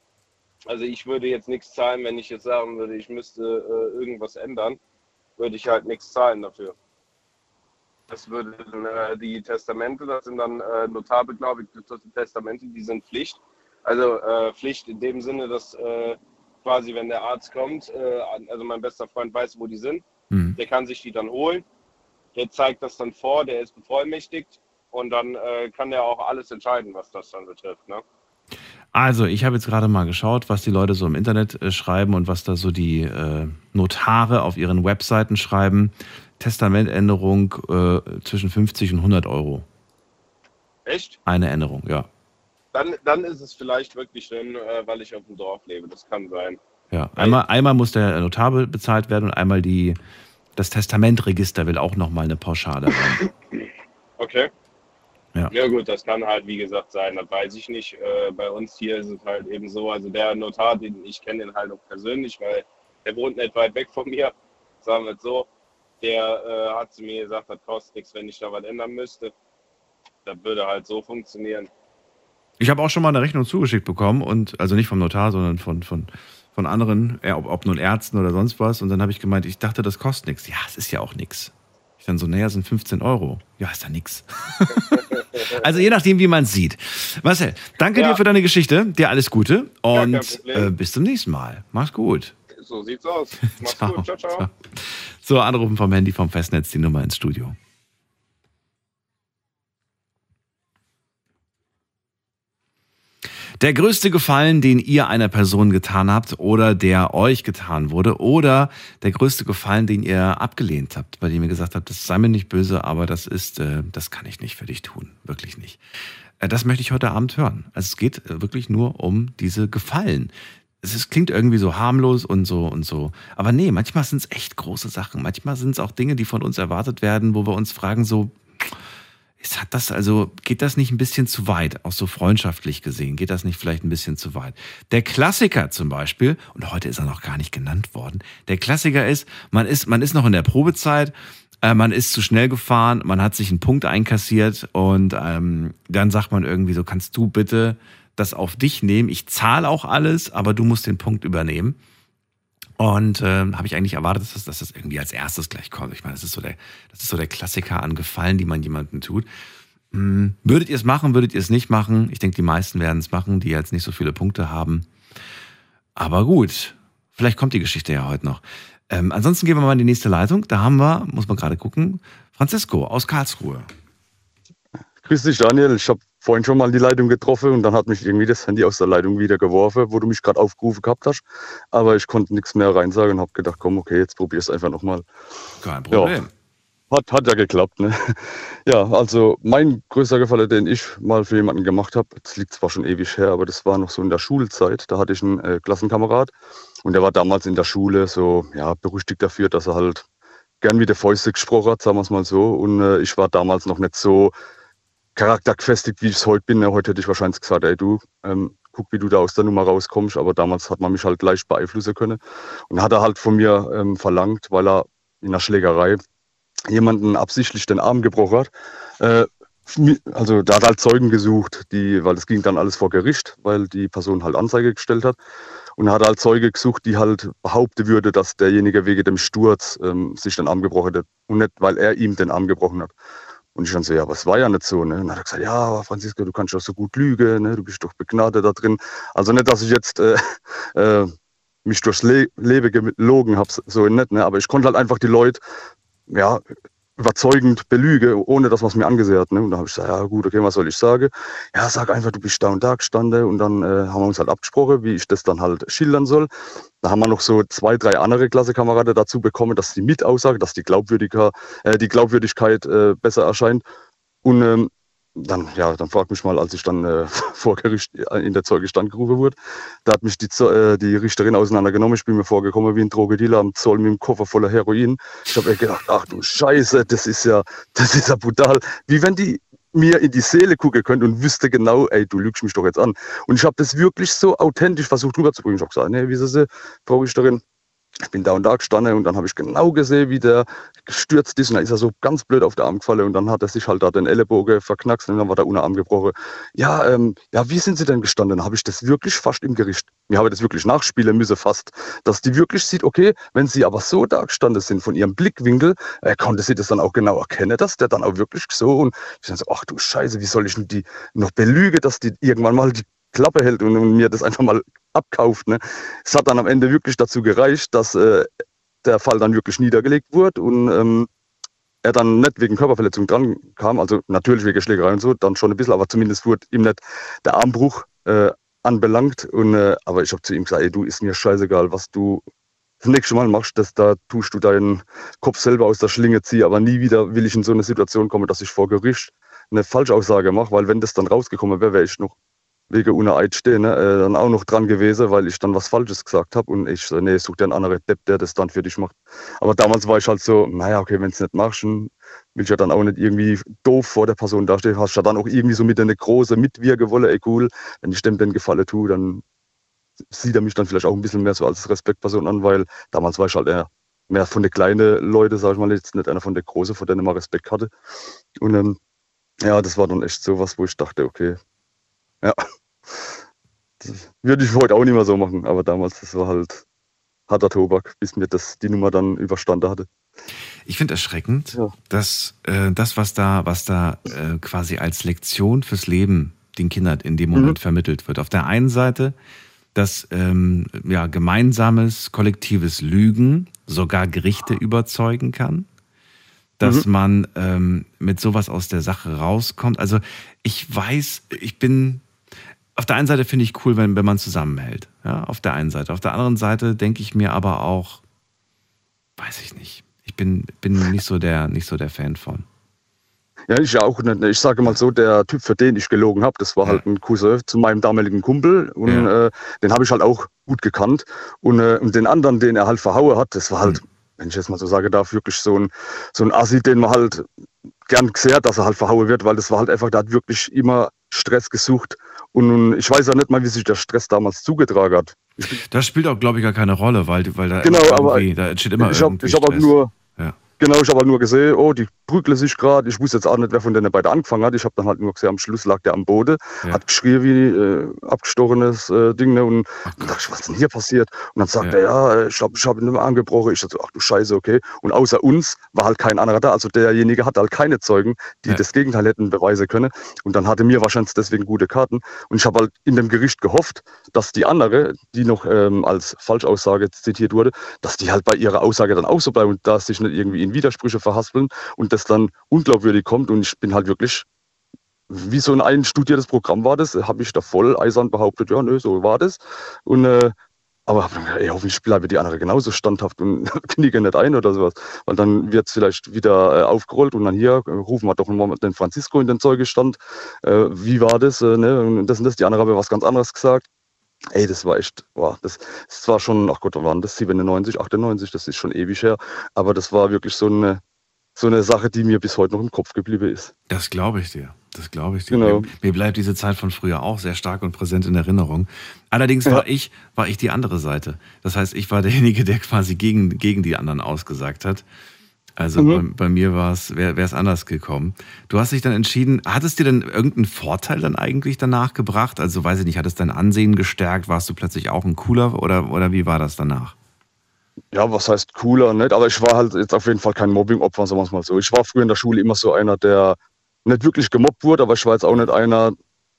also ich würde jetzt nichts zahlen, wenn ich jetzt sagen würde, ich müsste äh, irgendwas ändern, würde ich halt nichts zahlen dafür. Das würde dann, äh, die Testamente, das sind dann äh, notarbeglaubigte Testamente, die sind Pflicht. Also äh, Pflicht in dem Sinne, dass äh, quasi, wenn der Arzt kommt, äh, also mein bester Freund weiß, wo die sind, Mhm. der kann sich die dann holen. Der zeigt das dann vor, der ist bevollmächtigt und dann äh, kann der auch alles entscheiden, was das dann betrifft. Ne? Also, ich habe jetzt gerade mal geschaut, was die Leute so im Internet äh, schreiben und was da so die äh, Notare auf ihren Webseiten schreiben. Testamentänderung äh, zwischen 50 und 100 Euro. Echt? Eine Änderung, ja. Dann, dann ist es vielleicht wirklich drin, äh, weil ich auf dem Dorf lebe. Das kann sein. ja. Einmal, einmal muss der Notar be- bezahlt werden und einmal die, das Testamentregister will auch nochmal eine Pauschale haben. Okay. Ja. Ja gut, das kann halt wie gesagt sein, das weiß ich nicht. Äh, bei uns hier ist es halt eben so, also der Notar, den ich kenne den halt auch persönlich, weil der wohnt nicht weit weg von mir, sagen wir es so. Der äh, hat zu mir gesagt, das kostet nichts, wenn ich da was ändern müsste. Das würde halt so funktionieren. Ich habe auch schon mal eine Rechnung zugeschickt bekommen und also nicht vom Notar, sondern von, von, von anderen, ob, ob nun Ärzten oder sonst was. Und dann habe ich gemeint, ich dachte, das kostet nichts. Ja, es ist ja auch nichts. Ich dann so, naja, sind 15 Euro. Ja, ist ja nix. also je nachdem, wie man es sieht. Marcel, danke Ja. dir für deine Geschichte. Dir alles Gute und äh, bis zum nächsten Mal. Mach's gut. So sieht's aus. Mach's Ciao. gut. Ciao, ciao. So, anrufen vom Handy vom Festnetz die Nummer ins Studio. Der größte Gefallen, den ihr einer Person getan habt oder der euch getan wurde oder der größte Gefallen, den ihr abgelehnt habt, bei dem ihr gesagt habt, das sei mir nicht böse, aber das ist, äh, das kann ich nicht für dich tun, wirklich nicht. Äh, das möchte ich heute Abend hören. Also es geht äh, wirklich nur um diese Gefallen. Es ist, klingt irgendwie so harmlos und so und so. Aber nee, manchmal sind es echt große Sachen. Manchmal sind es auch Dinge, die von uns erwartet werden, wo wir uns fragen, so, ist, hat das also, geht das nicht ein bisschen zu weit, auch so freundschaftlich gesehen? Geht das nicht vielleicht ein bisschen zu weit? Der Klassiker zum Beispiel, und heute ist er noch gar nicht genannt worden, der Klassiker ist, man ist, man ist noch in der Probezeit, äh, man ist zu schnell gefahren, man hat sich einen Punkt einkassiert und ähm, dann sagt man irgendwie so, kannst du bitte das auf dich nehmen? Ich zahle auch alles, aber du musst den Punkt übernehmen. Und ähm, habe ich eigentlich erwartet, dass das, dass das irgendwie als erstes gleich kommt. Ich meine, das ist so der, das ist so der Klassiker an Gefallen, die man jemandem tut. Hm, würdet ihr es machen, würdet ihr es nicht machen? Ich denke, die meisten werden es machen, die jetzt nicht so viele Punkte haben. Aber gut, vielleicht kommt die Geschichte ja heute noch. Ähm, ansonsten gehen wir mal in die nächste Leitung. Da haben wir, muss man gerade gucken, Francisco aus Karlsruhe. Grüß dich, Daniel. Ich habe vorhin schon mal die Leitung getroffen und dann hat mich irgendwie das Handy aus der Leitung wieder geworfen, wo du mich gerade aufgerufen gehabt hast. Aber ich konnte nichts mehr reinsagen und habe gedacht, komm, okay, jetzt probier es einfach nochmal. Kein Problem. Hat, hat ja geklappt, ne? Ja, also mein größter Gefallen, den ich mal für jemanden gemacht habe, das liegt zwar schon ewig her, aber das war noch so in der Schulzeit. Da hatte ich einen äh, Klassenkamerad und der war damals in der Schule so, ja, berüchtigt dafür, dass er halt gern mit der Fäuste gesprochen hat, sagen wir es mal so. Und äh, ich war damals noch nicht so charaktergefestigt, wie ich es heute bin. Ja, Heute hätte ich wahrscheinlich gesagt, ey du, ähm, guck, wie du da aus der Nummer rauskommst. Aber damals hat man mich halt leicht beeinflussen können. Und hat er halt von mir ähm, verlangt, weil er in der Schlägerei jemanden absichtlich den Arm gebrochen hat, äh, also da hat halt Zeugen gesucht, die, weil das ging dann alles vor Gericht, weil die Person halt Anzeige gestellt hat. Und hat halt Zeuge gesucht, die halt behaupten würde, dass derjenige wegen dem Sturz ähm, sich den Arm gebrochen hat und nicht, weil er ihm den Arm gebrochen hat. Und ich dann so, ja, es war ja nicht so. Ne? Und dann hat er gesagt, ja, Franziska, du kannst doch so gut lügen, ne? du bist doch begnadet da drin. Also nicht, dass ich jetzt äh, äh, mich durchs Le Leben gelogen habe, so nicht, ne? aber ich konnte halt einfach die Leute ja, überzeugend belüge, ohne dass man es mir angesehen hat. Ne? Und da habe ich gesagt, ja gut, okay, was soll ich sagen? Ja, sag einfach, du bist da und da gestanden. Und dann äh, haben wir uns halt abgesprochen, wie ich das dann halt schildern soll. Da haben wir noch so zwei, drei andere Klassekameraden dazu bekommen, dass die mit aussagen, dass die, Glaubwürdiger, äh, die Glaubwürdigkeit äh, besser erscheint. Und ähm, dann, ja, dann frag mich mal, als ich dann äh, vor Gericht in der Zeugestand gerufen wurde, da hat mich die, äh, die Richterin auseinandergenommen. Ich bin mir vorgekommen wie ein Drogedealer am Zoll mit einem Koffer voller Heroin. Ich habe gedacht, ach du Scheiße, das ist ja, das ist ja brutal. Wie wenn die mir in die Seele gucken könnte und wüsste genau, ey, du lügst mich doch jetzt an. Und ich habe das wirklich so authentisch versucht rüberzubringen. Ich habe gesagt, nee, wie ist das, Frau Richterin? Ich bin da und da gestanden und dann habe ich genau gesehen, wie der gestürzt ist und dann ist er so ganz blöd auf den Arm gefallen und dann hat er sich halt da den Ellenbogen verknackst und dann war der Unterarm gebrochen. Ja, ähm, ja, wie sind Sie denn gestanden? Habe ich das wirklich fast im Gericht. Mir habe das wirklich nachspielen müssen fast, dass die wirklich sieht, okay, wenn Sie aber so da gestanden sind von Ihrem Blickwinkel, äh, konnte sie das dann auch genau erkennen, dass der dann auch wirklich so und ich dann so, ach du Scheiße, wie soll ich denn die noch belügen, dass die irgendwann mal die Klappe hält und, und mir das einfach mal abkauft. Ne? Es hat dann am Ende wirklich dazu gereicht, dass äh, der Fall dann wirklich niedergelegt wurde und ähm, er dann nicht wegen Körperverletzung dran kam, also natürlich wegen Schlägerei und so, dann schon ein bisschen, aber zumindest wurde ihm nicht der Armbruch äh, anbelangt. Und, äh, aber ich habe zu ihm gesagt, ey, du ist mir scheißegal, was du das nächste Mal machst, das, da tust du deinen Kopf selber aus der Schlinge ziehen, aber nie wieder will ich in so eine Situation kommen, dass ich vor Gericht eine Falschaussage mache, weil wenn das dann rausgekommen wäre, wäre ich noch wegen ohne Eid stehen, ne, äh, dann auch noch dran gewesen, weil ich dann was Falsches gesagt habe und ich so, nee, such dir einen anderen Depp, der das dann für dich macht. Aber damals war ich halt so, naja, okay, wenn es nicht machst, dann will ich ja dann auch nicht irgendwie doof vor der Person dastehen. Hast ja dann auch irgendwie so mit eine große Mitwirkewolle, ey cool, wenn ich dem den Gefallen tue, dann sieht er mich dann vielleicht auch ein bisschen mehr so als Respektperson an, weil damals war ich halt eher mehr von den kleinen Leuten, sag ich mal, jetzt nicht einer von den großen, vor denen man Respekt hatte. Und ähm, ja, das war dann echt so was, wo ich dachte, okay, ja. Das würde ich heute auch nicht mehr so machen, aber damals, das war halt harter Tobak, bis mir das die Nummer dann überstanden hatte. Ich finde erschreckend, ja. dass äh, das, was da, was da äh, quasi als Lektion fürs Leben den Kindern in dem Moment mhm. vermittelt wird. Auf der einen Seite, dass ähm, ja, gemeinsames, kollektives Lügen sogar Gerichte überzeugen kann dass mhm. man ähm, mit sowas aus der Sache rauskommt. Also ich weiß, ich bin auf der einen Seite finde ich cool, wenn, wenn man zusammenhält. Ja, auf der einen Seite. Auf der anderen Seite denke ich mir aber auch, weiß ich nicht. Ich bin, bin nicht so der, nicht so der Fan von. Ja, ich auch nicht. Ich sage mal so, der Typ, für den ich gelogen habe, das war ja. halt ein Cousin zu meinem damaligen Kumpel und ja. äh, den habe ich halt auch gut gekannt. Und, äh, und den anderen, den er halt verhauen hat, das war halt, mhm wenn ich jetzt mal so sagen darf, wirklich so ein, so ein Assi, den man halt gern gesehen hat, dass er halt verhauen wird, weil das war halt einfach, der hat wirklich immer Stress gesucht. Und ich weiß ja nicht mal, wie sich der Stress damals zugetragen hat. Das spielt auch, glaube ich, gar keine Rolle, weil, weil da, genau, aber da entsteht immer ich habe hab halt nur, ja. Genau, ich habe halt nur gesehen, oh, die prügeln sich gerade. Ich wusste jetzt auch nicht, wer von denen beide angefangen hat. Ich habe dann halt nur gesehen, am Schluss lag der am Boden, ja. hat geschrien wie äh, abgestochenes äh, Ding. Ne? Und dann dachte ich, was ist denn hier passiert? Und dann sagt ja. er, ja, ich habe ich hab ihn nicht mehr angebrochen. Ich dachte, ach du Scheiße, okay. Und außer uns war halt kein anderer da. Also derjenige hatte halt keine Zeugen, die ja. das Gegenteil hätten beweisen können. Und dann hatte mir wahrscheinlich deswegen gute Karten. Und ich habe halt in dem Gericht gehofft, dass die andere, die noch ähm, als Falschaussage zitiert wurde, dass die halt bei ihrer Aussage dann auch so bleiben und da sich nicht irgendwie in Widersprüche verhaspeln und das dann unglaubwürdig kommt. Und ich bin halt wirklich, wie so ein einstudiertes Programm war das, habe ich da voll eisern behauptet, ja, nö, so war das. Und äh, aber ey, hoffentlich bleibe die andere genauso standhaft und kniege nicht ein oder sowas. Weil dann wird es vielleicht wieder äh, aufgerollt und dann hier äh, rufen wir doch mal den Francisco in den Zeugestand. Äh, wie war das? Äh, ne? Und das und das. Die andere haben was ganz anderes gesagt. Ey, das war echt, boah, das, das war schon, ach Gott, waren das? 97, 98, das ist schon ewig her. Aber das war wirklich so eine, so eine Sache, die mir bis heute noch im Kopf geblieben ist. Das glaube ich dir. Das glaube ich dir. Genau. Mir, bleibt diese Zeit von früher auch sehr stark und präsent in Erinnerung. Allerdings ja. war ich, war ich die andere Seite. Das heißt, ich war derjenige, der quasi gegen, gegen die anderen ausgesagt hat. Also Mhm. bei, bei mir war es, wäre es anders gekommen. Du hast dich dann entschieden, hat es dir denn irgendeinen Vorteil dann eigentlich danach gebracht? Also weiß ich nicht, hat es dein Ansehen gestärkt? Warst du plötzlich auch ein cooler oder, oder wie war das danach? Ja, was heißt cooler, nicht? Aber ich war halt jetzt auf jeden Fall kein Mobbing-Opfer, sagen wir es mal so. Ich war früher in der Schule immer so einer, der nicht wirklich gemobbt wurde, aber ich war jetzt auch nicht einer,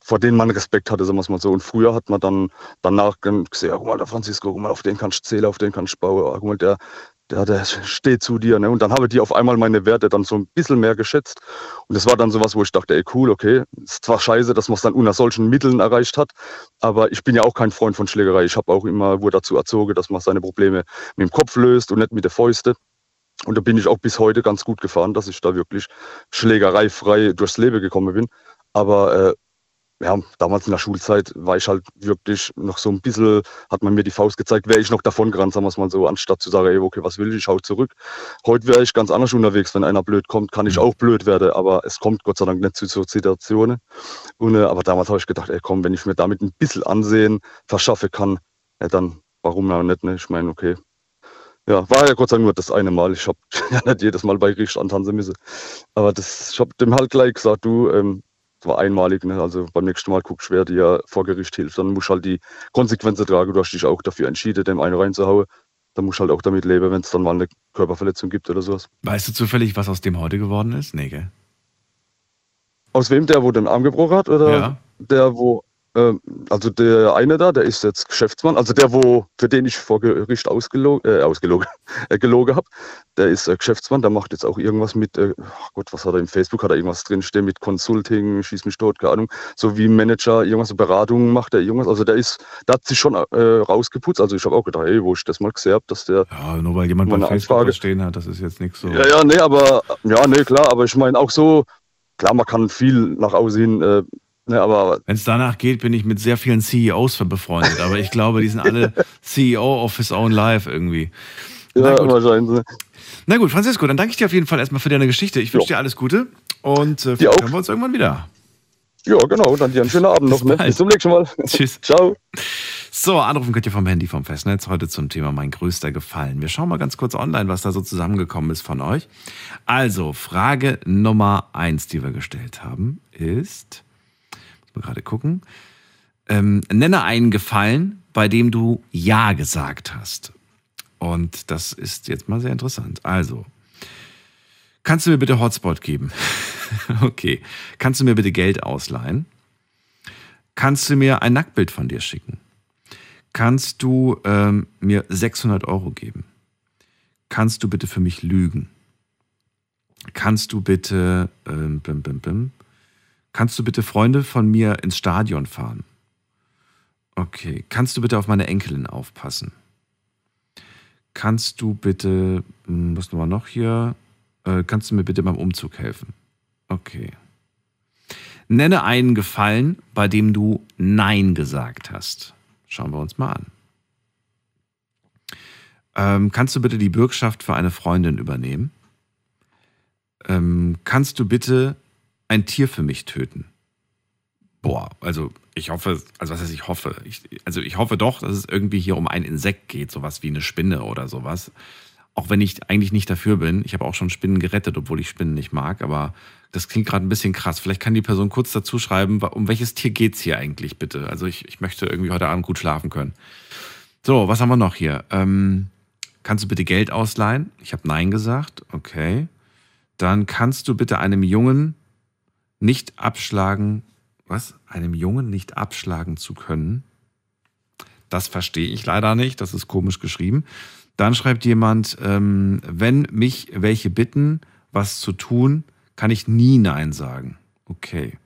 vor dem man Respekt hatte, sagen wir es mal so. Und früher hat man dann danach gesehen, ja, guck mal, der Francisco, guck mal, auf den kannst du zählen, auf den kannst du bauen, guck mal, der, der, der steht zu dir. Ne? Und dann habe ich die auf einmal meine Werte dann so ein bisschen mehr geschätzt. Und das war dann sowas, wo ich dachte, ey, cool, okay, ist zwar scheiße, dass man es dann unter solchen Mitteln erreicht hat, aber ich bin ja auch kein Freund von Schlägerei. Ich habe auch immer, wurde dazu erzogen, dass man seine Probleme mit dem Kopf löst und nicht mit der Fäuste. Und da bin ich auch bis heute ganz gut gefahren, dass ich da wirklich schlägereifrei durchs Leben gekommen bin. Aber äh, ja, damals in der Schulzeit war ich halt wirklich noch so ein bisschen, hat man mir die Faust gezeigt, wäre ich noch davon gerannt, sagen wir es mal so, anstatt zu sagen, ey, okay, was will ich, ich hau zurück. Heute wäre ich ganz anders unterwegs, wenn einer blöd kommt, kann ich auch blöd werden, aber es kommt Gott sei Dank nicht zu so Situationen. Und, äh, aber damals habe ich gedacht, ey, komm, wenn ich mir damit ein bisschen Ansehen verschaffe kann, ja, dann warum auch nicht, ne? Ich meine, okay. Ja, war ja Gott sei Dank nur das eine Mal. Ich habe ja nicht jedes Mal bei Gericht antanzen müssen. Aber das, ich habe dem halt gleich gesagt, du, ähm, war einmalig, ne? also beim nächsten Mal guckst du, wer dir vor Gericht hilft. Dann musst du halt die Konsequenzen tragen. Du hast dich auch dafür entschieden, dem einen reinzuhauen. Dann musst du halt auch damit leben, wenn es dann mal eine Körperverletzung gibt oder sowas. Weißt du zufällig, was aus dem heute geworden ist? Nee, gell? Aus wem? Der, wo den Arm gebrochen hat? Oder Ja. der, wo. Ähm, also der eine da, der ist jetzt Geschäftsmann. Also der, wo für den ich vor Gericht ausgelogen, äh, ausgelogen, äh, gelogen habe, der ist äh, Geschäftsmann. Der macht jetzt auch irgendwas mit. Äh, Gott, was hat er im Facebook? Hat er irgendwas drinstehen mit Consulting, schieß mich tot, keine Ahnung. So wie Manager, irgendwas, Beratungen macht er irgendwas. Also der ist, der hat sich schon äh, rausgeputzt. Also ich habe auch gedacht, hey, wo ich das mal gesehen habe, dass der. Ja, nur weil jemand bei Facebook Anfrage. stehen hat, das ist jetzt nichts so. Ja, ja, nee, aber ja, nee, klar, aber ich meine auch so, klar, man kann viel nach außen hin, äh, ne, aber Wenn es danach geht, bin ich mit sehr vielen CEOs befreundet, aber ich glaube, die sind alle CEO of his own life irgendwie. ja, wahrscheinlich. ne. Na gut, Francisco, dann danke ich dir auf jeden Fall erstmal für deine Geschichte. Ich wünsche dir alles Gute und äh, vielleicht hören wir uns irgendwann wieder. Ja, genau, dann dir einen schönen Abend noch, ne? Bis zum nächsten Mal. Tschüss. Ciao. So, anrufen könnt ihr vom Handy vom Festnetz heute zum Thema mein größter Gefallen. Wir schauen mal ganz kurz online, was da so zusammengekommen ist von euch. Also, Frage Nummer eins, die wir gestellt haben, ist, gerade gucken, ähm, nenne einen Gefallen, bei dem du Ja gesagt hast. Und das ist jetzt mal sehr interessant. Also, kannst du mir bitte Hotspot geben? okay. Kannst du mir bitte Geld ausleihen? Kannst du mir ein Nacktbild von dir schicken? Kannst du ähm, mir 600 Euro geben? Kannst du bitte für mich lügen? Kannst du bitte, ähm, bim, bim, bim, kannst du bitte Freunde von mir ins Stadion fahren? Okay. Kannst du bitte auf meine Enkelin aufpassen? Kannst du bitte, hm, was haben wir noch hier? Äh, kannst du mir bitte beim Umzug helfen? Okay. Nenne einen Gefallen, bei dem du Nein gesagt hast. Schauen wir uns mal an. Ähm, kannst du bitte die Bürgschaft für eine Freundin übernehmen? Ähm, kannst du bitte ein Tier für mich töten? Boah, also ich hoffe, also was heißt ich hoffe? Ich, also ich hoffe doch, dass es irgendwie hier um ein Insekt geht, sowas wie eine Spinne oder sowas. Auch wenn ich eigentlich nicht dafür bin. Ich habe auch schon Spinnen gerettet, obwohl ich Spinnen nicht mag, aber das klingt gerade ein bisschen krass. Vielleicht kann die Person kurz dazu schreiben, um welches Tier geht's hier eigentlich bitte? Also ich, ich möchte irgendwie heute Abend gut schlafen können. So, was haben wir noch hier? Ähm, kannst du bitte Geld ausleihen? Ich habe Nein gesagt. Okay. Dann kannst du bitte einem Jungen nicht abschlagen. Was? Einem Jungen nicht abschlagen zu können? Das verstehe ich leider nicht. Das ist komisch geschrieben. Dann schreibt jemand, ähm, wenn mich welche bitten, was zu tun, kann ich nie Nein sagen. Okay.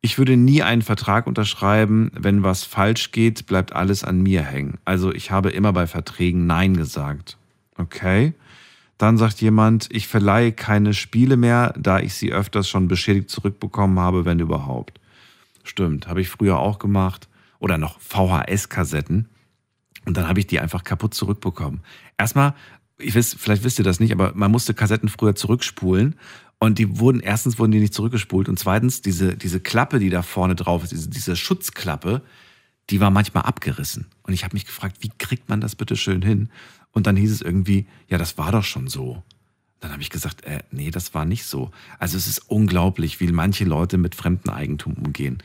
Ich würde nie einen Vertrag unterschreiben, wenn was falsch geht, bleibt alles an mir hängen. Also ich habe immer bei Verträgen Nein gesagt. Okay. Dann sagt jemand, ich verleihe keine Spiele mehr, da ich sie öfters schon beschädigt zurückbekommen habe, wenn überhaupt. Stimmt, habe ich früher auch gemacht. Oder noch VHS-Kassetten. Und dann habe ich die einfach kaputt zurückbekommen. Erstmal, ich weiß, vielleicht wisst ihr das nicht, aber man musste Kassetten früher zurückspulen. Und die wurden, erstens wurden die nicht zurückgespult und zweitens, diese, diese Klappe, die da vorne drauf ist, diese, diese Schutzklappe, die war manchmal abgerissen. Und ich habe mich gefragt, wie kriegt man das bitte schön hin? Und dann hieß es irgendwie, ja, das war doch schon so. Dann habe ich gesagt, äh, nee, das war nicht so. Also es ist unglaublich, wie manche Leute mit fremdem Eigentum umgehen.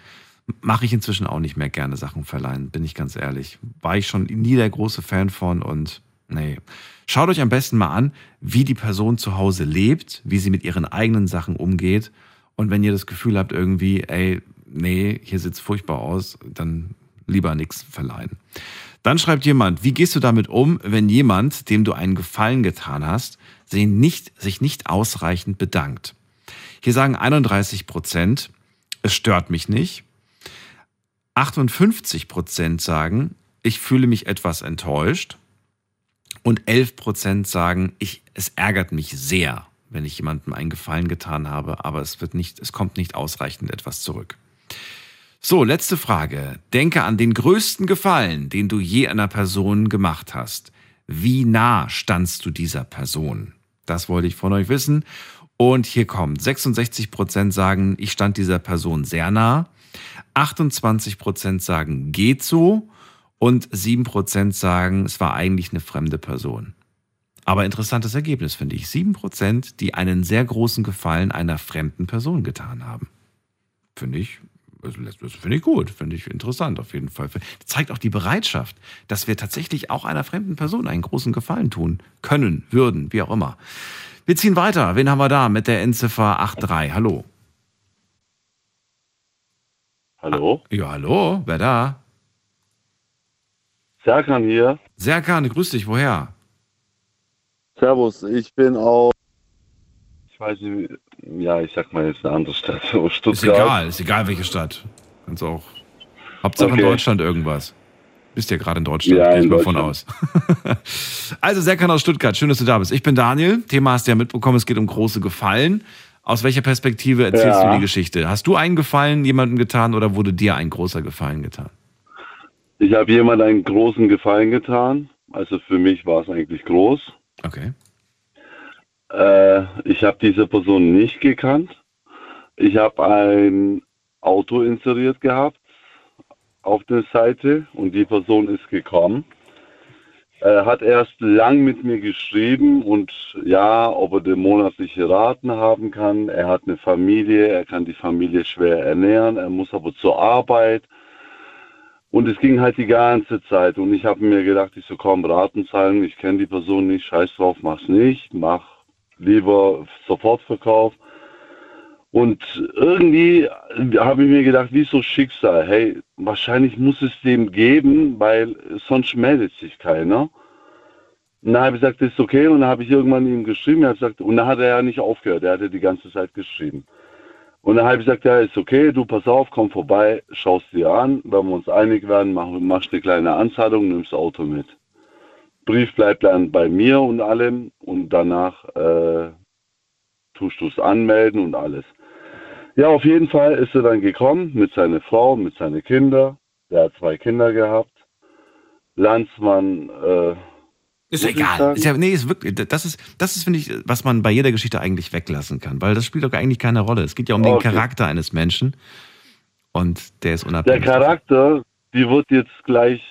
Mache ich inzwischen auch nicht mehr gerne Sachen verleihen, bin ich ganz ehrlich. War ich schon nie der große Fan von und nee. Schaut euch am besten mal an, wie die Person zu Hause lebt, wie sie mit ihren eigenen Sachen umgeht. Und wenn ihr das Gefühl habt, irgendwie, ey, nee, hier sieht's furchtbar aus, dann lieber nichts verleihen. Dann schreibt jemand, wie gehst du damit um, wenn jemand, dem du einen Gefallen getan hast, sich nicht, sich nicht ausreichend bedankt? Hier sagen 31 Prozent, es stört mich nicht. 58 Prozent sagen, ich fühle mich etwas enttäuscht. Und 11 Prozent sagen, ich, es ärgert mich sehr, wenn ich jemandem einen Gefallen getan habe, aber es wird nicht, es kommt nicht ausreichend etwas zurück. So, letzte Frage. Denke an den größten Gefallen, den du je einer Person gemacht hast. Wie nah standst du dieser Person? Das wollte ich von euch wissen. Und hier kommt, 66 Prozent sagen, ich stand dieser Person sehr nah. 28 Prozent sagen, geht so. Und 7 Prozent sagen, es war eigentlich eine fremde Person. Aber interessantes Ergebnis finde ich. 7 Prozent, die einen sehr großen Gefallen einer fremden Person getan haben. Finde ich also das finde ich gut, finde ich interessant auf jeden Fall. Das zeigt auch die Bereitschaft, dass wir tatsächlich auch einer fremden Person einen großen Gefallen tun können, würden, wie auch immer. Wir ziehen weiter. Wen haben wir da mit der Endziffer 83? Hallo. Hallo? Ah, ja, hallo. Wer da? Serkan hier. Serkan, grüß dich. Woher? Servus, ich bin aus. Ich weiß nicht, ja, ich sag mal jetzt eine andere Stadt. So Stuttgart. Ist egal, ist egal welche Stadt. Kannst auch. Hauptsache Okay. in Deutschland irgendwas. Bist ja gerade in Deutschland, Ja, gehe ich mal von aus. also Serkan aus Stuttgart, schön, dass du da bist. Ich bin Daniel. Thema hast du ja mitbekommen, es geht um große Gefallen. Aus welcher Perspektive erzählst Ja. du die Geschichte? Hast du einen Gefallen jemandem getan oder wurde dir ein großer Gefallen getan? Ich habe jemand einen großen Gefallen getan. Also für mich war es eigentlich groß. Okay. Äh, ich habe diese Person nicht gekannt. Ich habe ein Auto inseriert gehabt auf der Seite und die Person ist gekommen. Er hat erst lang mit mir geschrieben und ja, ob er die monatliche Raten haben kann. Er hat eine Familie, er kann die Familie schwer ernähren, er muss aber zur Arbeit. Und es ging halt die ganze Zeit. Und ich habe mir gedacht, ich so, komm, Raten zahlen, ich kenne die Person nicht, scheiß drauf, mach's nicht, mach lieber Sofortverkauf. Und irgendwie habe ich mir gedacht, wie so Schicksal, hey, wahrscheinlich muss es dem geben, weil sonst meldet sich keiner. Und dann habe ich gesagt, das ist okay. Und dann habe ich irgendwann ihm geschrieben, er gesagt, und dann hat er ja nicht aufgehört, er hat ja die ganze Zeit geschrieben. Und dann habe ich gesagt, ja, ist okay, du pass auf, komm vorbei, schaust dir an, wenn wir uns einig werden, mach, machst eine kleine Anzahlung, nimmst Auto mit. Brief bleibt dann bei mir und allem und danach äh, tust du es anmelden und alles. Ja, auf jeden Fall ist er dann gekommen mit seiner Frau, mit seinen Kindern. Der hat zwei Kinder gehabt. Landsmann, äh, Ist egal. Ist ja, nee, ist wirklich, das ist, das ist, finde ich, was man bei jeder Geschichte eigentlich weglassen kann, weil das spielt doch eigentlich keine Rolle. Es geht ja um den Okay. Charakter eines Menschen und der ist Der unabhängig. Charakter, die wird jetzt gleich,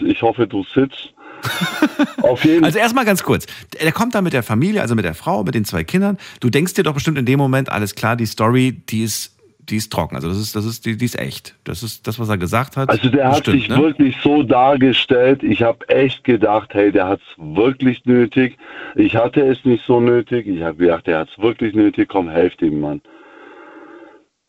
ich hoffe, du sitzt. Auf jeden Also erstmal ganz kurz. Er kommt da mit der Familie, also mit der Frau, mit den zwei Kindern. Du denkst dir doch bestimmt in dem Moment, alles klar, die Story, die ist, die ist trocken. Also das ist, das ist, die, die ist echt. Das ist das, was er gesagt hat. Also der das hat sich ne? wirklich so dargestellt. Ich habe echt gedacht, hey, der hat es wirklich nötig. Ich hatte es nicht so nötig. Ich habe gedacht, der hat es wirklich nötig. Komm, helft ihm, Mann.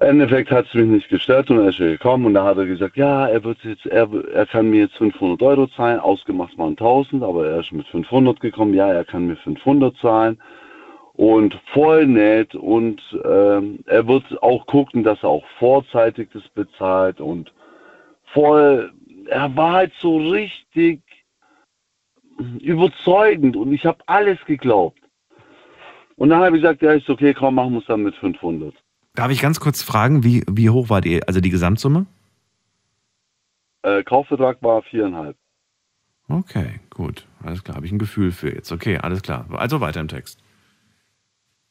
Endeffekt hat es mich nicht gestört und er ist gekommen und da hat er gesagt, ja, er wird jetzt, er, er kann mir jetzt 500 Euro zahlen, ausgemacht waren 1000, aber er ist mit 500 gekommen, ja, er kann mir 500 zahlen und voll nett und ähm, er wird auch gucken, dass er auch vorzeitig das bezahlt und voll, er war halt so richtig überzeugend und ich habe alles geglaubt. Und dann habe ich gesagt, ja, ist okay, komm, machen wir es dann mit 500. Darf ich ganz kurz fragen, wie, wie hoch war die, also die Gesamtsumme? Äh, Kaufvertrag war viereinhalb. Okay, gut. Alles klar. Habe ich ein Gefühl für jetzt. Okay, alles klar. Also weiter im Text.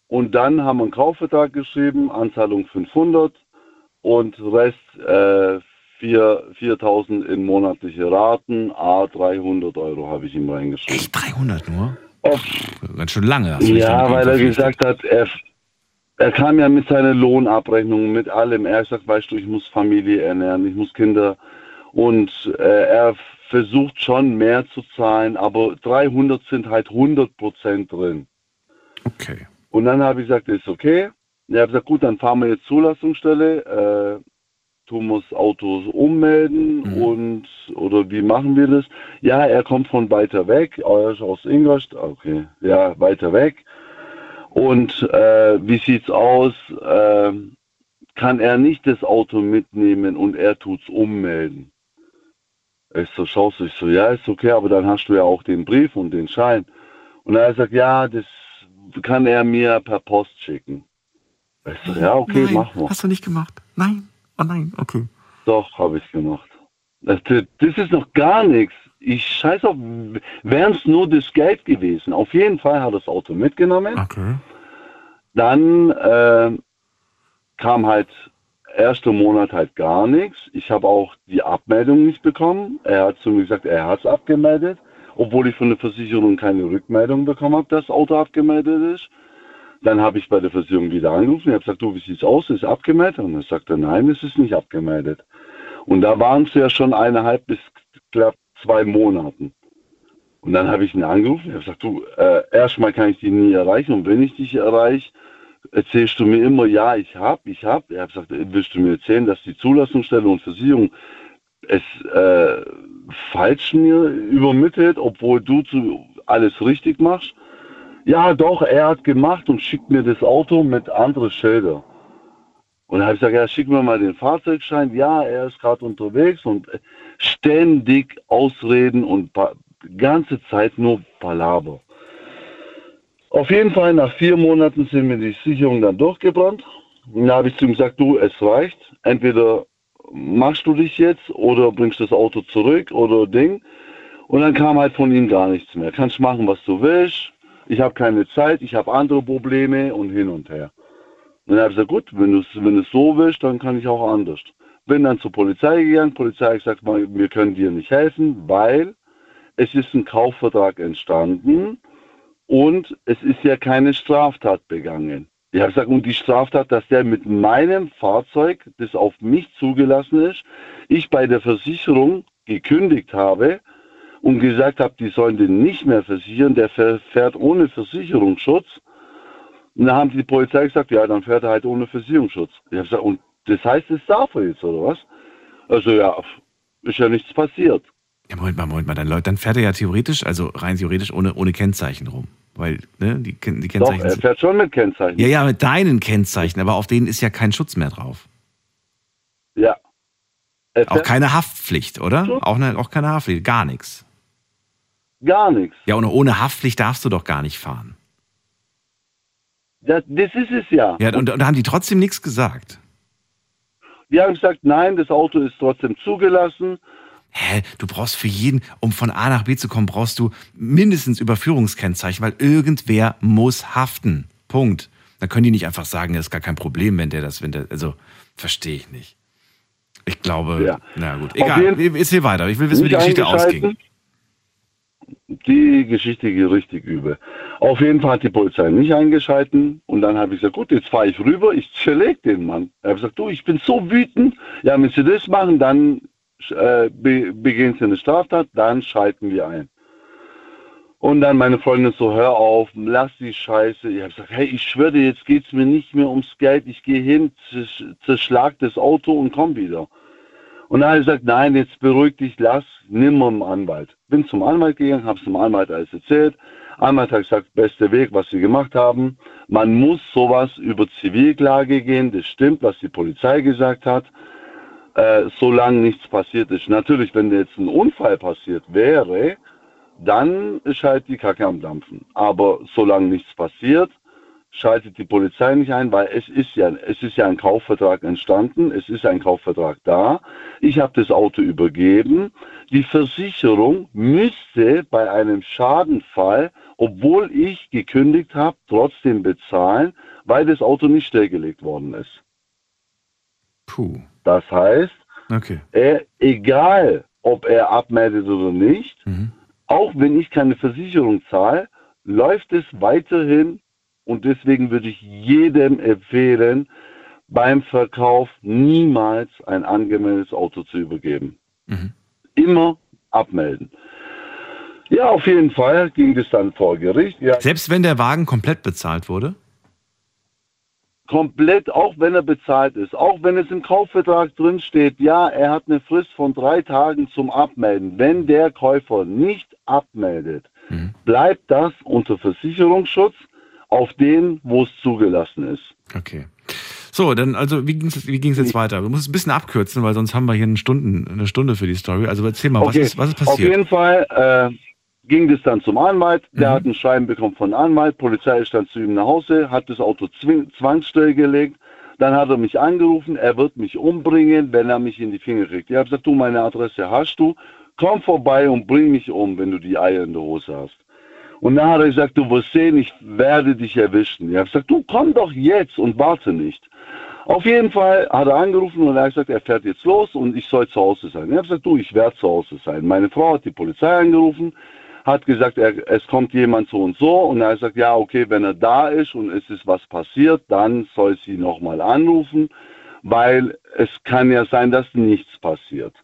Und dann haben wir einen Kaufvertrag geschrieben, Anzahlung 500 und Rest äh, 4 4000 in monatliche Raten, a 300 Euro habe ich ihm reingeschrieben. Echt 300 nur? Ganz schön lange. Ja, weil er gesagt hat, er, er kam ja mit seiner Lohnabrechnung, mit allem. Er hat gesagt, weißt du, ich muss Familie ernähren, ich muss Kinder. Und äh, er versucht schon mehr zu zahlen, aber 300 sind halt 100 Prozent drin. Okay. Und dann habe ich gesagt, ist okay. Er hat gesagt, gut, dann fahren wir jetzt Zulassungsstelle, äh, tun wir das Auto ummelden und, oder wie machen wir das? Ja, er kommt von weiter weg, er ist aus Ingolstadt, okay, ja, weiter weg. Und äh, wie sieht's aus? Äh, kann er nicht das Auto mitnehmen und er tut's ummelden? Ich so, schaust du, ich so, ja, ist okay, aber dann hast du ja auch den Brief und den Schein. Und er gesagt, ja, das kann er mir per Post schicken. Ich so, ja, okay, Nein, mach mal. Hast du nicht gemacht? Nein. Oh nein, okay. Doch, habe ich gemacht. Das, das ist noch gar nichts. Ich scheiß auf, wären es nur das Geld gewesen. Auf jeden Fall hat er das Auto mitgenommen. Okay. Dann äh, kam halt erster Monat halt gar nichts. Ich habe auch die Abmeldung nicht bekommen. Er hat zu mir gesagt, er hat es abgemeldet, obwohl ich von der Versicherung keine Rückmeldung bekommen habe, dass das Auto abgemeldet ist. Dann habe ich bei der Versicherung wieder angerufen. Ich habe gesagt, du, wie sieht's aus? Ist abgemeldet? Und er sagte, nein, es ist nicht abgemeldet. Und da waren es ja schon eineinhalb bis knapp zwei Monaten. Und dann habe ich ihn angerufen. Ich habe gesagt, du, äh, erstmal kann ich dich nie erreichen. Und wenn ich dich erreiche, erzählst du mir immer, ja, ich hab, ich hab. Er hat gesagt, willst du mir erzählen, dass die Zulassungsstelle und Versicherung es äh, falsch mir übermittelt, obwohl du zu, alles richtig machst? Ja, doch, er hat gemacht und schickt mir das Auto mit anderen Schilder. Und dann habe ich gesagt, ja, schick mir mal den Fahrzeugschein. Ja, er ist gerade unterwegs und äh, ständig Ausreden und ganze Zeit nur Palaver. Auf jeden Fall, nach vier Monaten sind mir die Sicherungen dann durchgebrannt. Und da habe ich zu ihm gesagt, du, es reicht. Entweder machst du dich jetzt oder bringst das Auto zurück oder Ding. Und dann kam halt von ihm gar nichts mehr. Kannst machen, was du willst. Ich habe keine Zeit, ich habe andere Probleme und hin und her. Und dann habe ich gesagt, gut, wenn du es wenn so willst, dann kann ich auch anders. Bin dann zur Polizei gegangen. Polizei hat gesagt, wir können dir nicht helfen, weil es ist ein Kaufvertrag entstanden und es ist ja keine Straftat begangen. Ich habe gesagt, und die Straftat, dass der mit meinem Fahrzeug, das auf mich zugelassen ist, ich bei der Versicherung gekündigt habe und gesagt habe, die sollen den nicht mehr versichern, der fähr- fährt ohne Versicherungsschutz. Und dann haben die Polizei gesagt, ja, dann fährt er halt ohne Versicherungsschutz. Ich habe gesagt, und das heißt, das darf er jetzt, oder was? Also ja, ist ja nichts passiert. Ja, Moment mal, Moment mal, dann, dann fährt er ja theoretisch, also rein theoretisch ohne, ohne Kennzeichen rum. Weil, ne, die, die Doch, Kennzeichen. er fährt schon mit Kennzeichen. ja, ja, mit deinen Kennzeichen, aber auf denen ist ja kein Schutz mehr drauf. Ja. Auch keine Haftpflicht, oder? Auch, ne, auch keine Haftpflicht, gar nichts. gar nichts. Ja, und ohne Haftpflicht darfst du doch gar nicht fahren. Das, das ist es ja. Ja, und, und da haben die trotzdem nichts gesagt. Die haben gesagt, nein, das Auto ist trotzdem zugelassen. Hä, du brauchst für jeden, um von A nach B zu kommen, brauchst du mindestens Überführungskennzeichen, weil irgendwer muss haften. Punkt. Dann können die nicht einfach sagen, das ist gar kein Problem, wenn der das, wenn der, also verstehe ich nicht. Ich glaube, Ja. na gut, egal, ist hier weiter. Ich will wissen, wie die Geschichte ausging. Die Geschichte geht richtig übel. Auf jeden Fall hat die Polizei nicht eingeschalten und dann habe ich gesagt, gut, jetzt fahre ich rüber, ich zerleg den Mann. Er hat gesagt, du, ich bin so wütend, ja, wenn Sie das machen, dann äh, be begehen Sie eine Straftat, dann schalten wir ein. Und dann meine Freundin so, hör auf, lass die Scheiße. Ich habe gesagt, hey, ich schwöre dir, jetzt geht's mir nicht mehr ums Geld. Ich gehe hin, zersch zerschlag das Auto und komm wieder. Und dann hat er gesagt, nein, jetzt beruhig dich, lass, nimm mal einen Anwalt. Bin zum Anwalt gegangen, habe es dem Anwalt alles erzählt. Anwalt hat gesagt, bester Weg, was sie gemacht haben. Man muss sowas über Zivilklage gehen, das stimmt, was die Polizei gesagt hat, äh, solange nichts passiert ist. Natürlich, wenn jetzt ein Unfall passiert wäre, dann ist halt die Kacke am Dampfen. Aber solange nichts passiert, schaltet die Polizei nicht ein, weil es ist ja, es ist ja ein Kaufvertrag entstanden, es ist ein Kaufvertrag da. Ich habe das Auto übergeben. Die Versicherung müsste bei einem Schadenfall, obwohl ich gekündigt habe, trotzdem bezahlen, weil das Auto nicht stillgelegt worden ist. Puh. Das heißt, Okay. er, egal ob er abmeldet oder nicht, Mhm. auch wenn ich keine Versicherung zahle, läuft es weiterhin und deswegen würde ich jedem empfehlen, beim Verkauf niemals ein angemeldetes Auto zu übergeben. Mhm. Immer abmelden. Ja, auf jeden Fall ging es dann vor Gericht. Ja, Selbst wenn der Wagen komplett bezahlt wurde? Komplett, auch wenn er bezahlt ist, auch wenn es im Kaufvertrag drin steht, ja, er hat eine Frist von drei Tagen zum Abmelden. Wenn der Käufer nicht abmeldet, bleibt das unter Versicherungsschutz auf den, wo es zugelassen ist. Okay. So, dann, also, wie ging es wie ging's jetzt weiter? Du musst es ein bisschen abkürzen, weil sonst haben wir hier eine, Stunden, eine Stunde für die Story. Also erzähl mal, was, ist, was ist Auf passiert? jeden Fall äh, ging das dann zum Anwalt. Der hat ein Schreiben bekommen von Anwalt. Polizei ist dann zu ihm nach Hause, hat das Auto zwangsstillgelegt. Dann hat er mich angerufen, er wird mich umbringen, wenn er mich in die Finger kriegt. Ich habe gesagt, du, meine Adresse hast du, komm vorbei und bring mich um, wenn du die Eier in der Hose hast. Und dann hat er gesagt, du wirst sehen, ich werde dich erwischen. Ich habe gesagt, du komm doch jetzt und warte nicht. Auf jeden Fall hat er angerufen und er hat gesagt, er fährt jetzt los und ich soll zu Hause sein. Ich habe gesagt, du, ich werde zu Hause sein. Meine Frau hat die Polizei angerufen, hat gesagt, er, es kommt jemand so und so und er hat gesagt, ja, okay, wenn er da ist und es ist was passiert, dann soll sie nochmal anrufen, weil es kann ja sein, dass nichts passiert.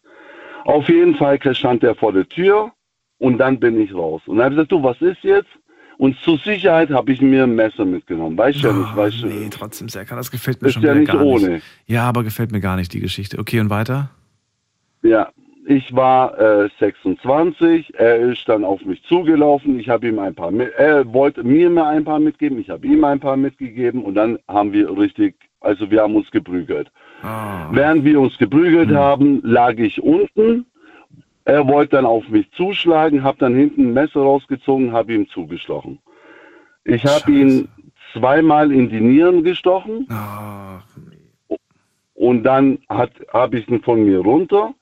Auf jeden Fall stand er vor der Tür und dann bin ich raus. Und er hat gesagt, du, was ist jetzt? Und zur Sicherheit habe ich mir ein Messer mitgenommen. Weißt ja nicht, weißt du. Nee, trotzdem, Serkan, das gefällt mir Ist schon ja nicht gar ohne. nicht. Ja, aber gefällt mir gar nicht, die Geschichte. Okay, und weiter? Ja, ich war äh, 26, er ist dann auf mich zugelaufen, ich habe ihm ein paar, mit, er wollte mir mal ein paar mitgeben, ich habe ihm ein paar mitgegeben und dann haben wir richtig, also wir haben uns geprügelt. Ah. Während wir uns geprügelt haben, lag ich unten, er wollte dann auf mich zuschlagen, habe dann hinten ein Messer rausgezogen, habe ihm zugestochen. Ich habe ihn zweimal in die Nieren gestochen und dann habe ich ihn von mir runter.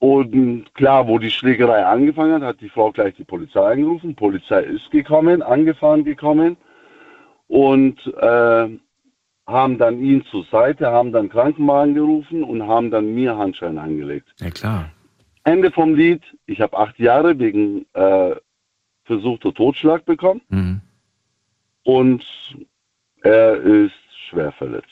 Und klar, wo die Schlägerei angefangen hat, hat die Frau gleich die Polizei angerufen. Polizei ist gekommen, angefahren gekommen und äh, haben dann ihn zur Seite, haben dann Krankenwagen gerufen und haben dann mir Handschellen angelegt. Ja, klar. Ende vom Lied, ich habe acht Jahre wegen äh, versuchter Totschlag bekommen Mhm. und er ist schwer verletzt.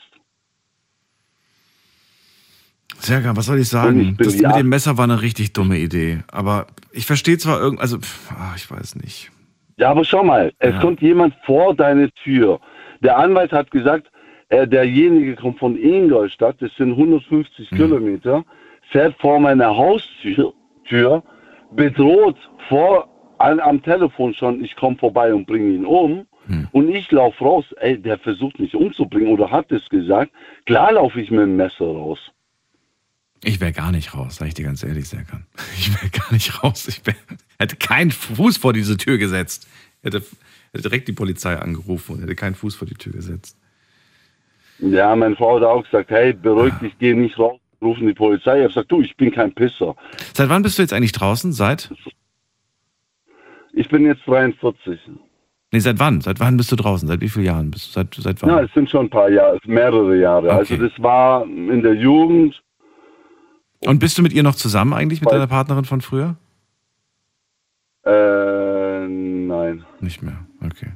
Serkan, was soll ich sagen? ich bin das mit dem Messer war eine richtig dumme Idee. Aber ich verstehe zwar irgend, also, pff, ah, ich weiß nicht. Ja, aber schau mal, es Ja. kommt jemand vor deine Tür. Der Anwalt hat gesagt, äh, derjenige kommt von Ingolstadt, das sind 150 Kilometer, fährt vor meiner Haustür, Tür, bedroht vor an, am Telefon schon, ich komme vorbei und bringe ihn um. Und ich laufe raus, ey, der versucht mich umzubringen oder hat es gesagt. Klar laufe ich mit dem Messer raus. Ich wäre gar nicht raus, sag ich dir ganz ehrlich, Serkan. Ich wäre gar nicht raus. Ich wär, hätte keinen Fuß vor diese Tür gesetzt. Hätte, hätte direkt die Polizei angerufen und hätte keinen Fuß vor die Tür gesetzt. Ja, meine Frau hat auch gesagt, hey, beruhig dich, geh nicht raus, rufen die Polizei. Ich habe gesagt, du, ich bin kein Pisser. Seit wann bist du jetzt eigentlich draußen? Seit? Ich bin jetzt 43. Nee, seit wann? Seit wann bist du draußen? Seit wie vielen Jahren bist du? Seit, seit wann? Ja, es sind schon ein paar Jahre, mehrere Jahre. Also das war in der Jugend. Und bist du mit ihr noch zusammen eigentlich, mit deiner Partnerin von früher? Äh, nein. Nicht mehr, okay.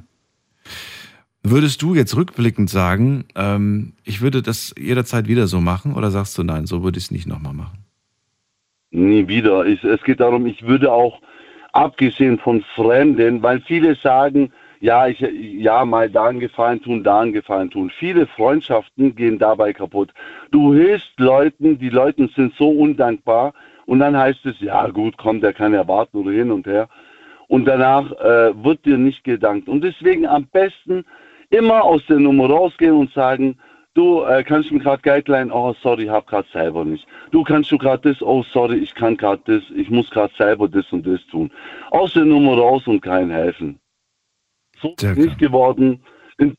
Würdest du jetzt rückblickend sagen, ähm, ich würde das jederzeit wieder so machen oder sagst du nein, so würde ich es nicht nochmal machen? Nie wieder. Ich, es geht darum, ich würde auch, abgesehen von Fremden, weil viele sagen, ja, ich, ja, mal da einen Gefallen tun, da einen Gefallen tun. Viele Freundschaften gehen dabei kaputt. Du hilfst Leuten, die Leute sind so undankbar und dann heißt es, ja gut, komm, der kann ja warten oder hin und her. Und danach äh, wird dir nicht gedankt. Und deswegen am besten immer aus der Nummer rausgehen und sagen, du äh, kannst mir gerade leihen, oh sorry, hab gerade selber nicht. Du kannst du gerade das, oh sorry, ich kann gerade das, ich muss gerade selber das und das tun. Aus der Nummer raus und keinen helfen. So nicht geworden. Und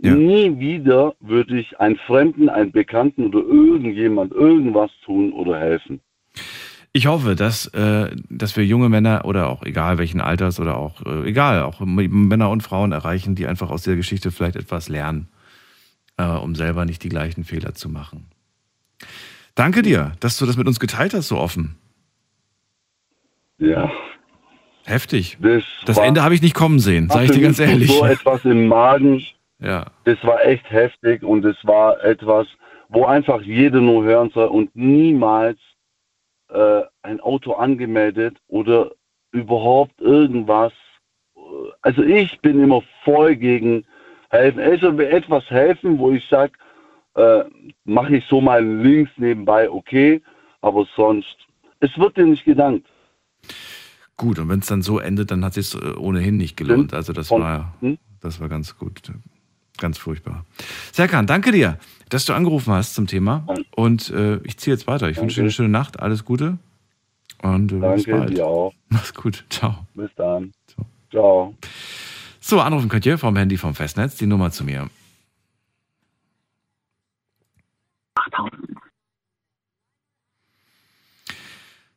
Nie wieder würde ich einen Fremden, einen Bekannten oder irgendjemand irgendwas tun oder helfen. Ich hoffe, dass, äh, dass wir junge Männer oder auch egal welchen Alters oder auch äh, egal, auch Männer und Frauen erreichen, die einfach aus der Geschichte vielleicht etwas lernen, äh, um selber nicht die gleichen Fehler zu machen. Danke dir, dass du das mit uns geteilt hast, so offen. Ja. Heftig. Das, Das Ende habe ich nicht kommen sehen, sage ich dir ganz ehrlich. So etwas im Magen. Ja. Das war echt heftig und es war etwas, wo einfach jeder nur hören soll und niemals äh, ein Auto angemeldet oder überhaupt irgendwas. Also ich bin immer voll gegen helfen. Also etwas helfen, wo ich sage, äh, mache ich so mal links nebenbei, okay, aber sonst, es wird dir nicht gedankt. Gut, und wenn es dann so endet, dann hat es sich ohnehin nicht gelohnt. Also das war, hm? das war ganz gut. Ganz furchtbar. Serkan, danke dir, dass du angerufen hast zum Thema. Und äh, ich ziehe jetzt weiter. Ich wünsche dir eine schöne Nacht, alles Gute. Und äh, bis bald. dir auch. Mach's gut. Ciao. Bis dann. Ciao. So, anrufen könnt ihr vom Handy vom Festnetz die Nummer zu mir.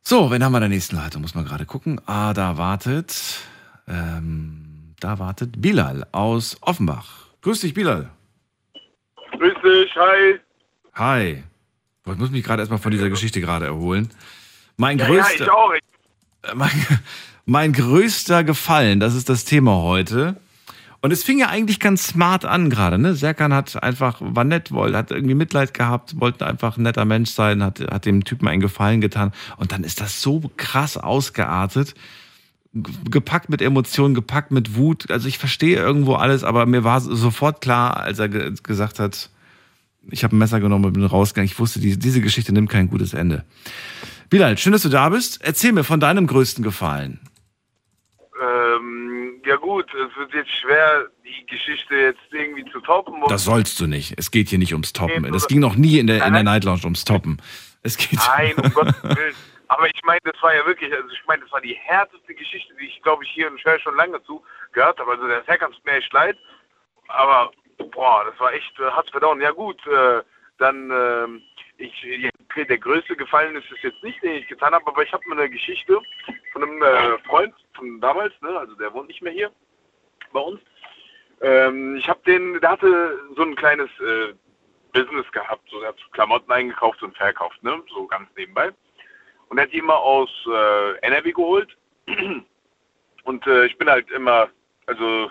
So, wen haben wir in der nächsten Leitung? Muss man gerade gucken. Ah, da wartet, ähm, da wartet Bilal aus Offenbach. Grüß dich, Bilal. Grüß dich, hi. Hi. Ich muss mich gerade erstmal von dieser Geschichte gerade erholen. Mein Ja, ja, größter, ich auch. Äh, mein, mein größter Gefallen, das ist das Thema heute. Und es fing ja eigentlich ganz smart an gerade, ne? Serkan hat einfach, war nett, wollte, hat irgendwie Mitleid gehabt, wollte einfach ein netter Mensch sein, hat, hat dem Typen einen Gefallen getan. Und dann ist das so krass ausgeartet, gepackt mit Emotionen, gepackt mit Wut. Also ich verstehe irgendwo alles, aber mir war sofort klar, als er ge gesagt hat, ich habe ein Messer genommen und bin rausgegangen. Ich wusste, die, diese Geschichte nimmt kein gutes Ende. Bilal, schön, dass du da bist. Erzähl mir von deinem größten Gefallen. Gut, es wird jetzt schwer, die Geschichte jetzt irgendwie zu toppen. Das sollst du nicht. Es geht hier nicht ums Toppen. Das ging noch nie in der, in der Night Lounge ums Toppen. Es geht. Nein, um Gottes Willen. Aber ich meine, das war ja wirklich, also ich meine, das war die härteste Geschichte, die ich, glaube ich, hier in Schwer schon lange zu gehört habe. Also der Serkan tut mir echt leid. Aber, boah, das war echt äh, hart zu verdauen. Ja gut, äh, dann, ähm, ich, der größte Gefallen ist es jetzt nicht, den ich getan habe, aber ich habe mir eine Geschichte von einem äh, Freund von damals, ne, also der wohnt nicht mehr hier bei uns. Ähm, ich habe den, der hatte so ein kleines äh, Business gehabt, so er hat Klamotten eingekauft und verkauft, ne, so ganz nebenbei. Und er hat die immer aus äh, NRW geholt. Und äh, ich bin halt immer, also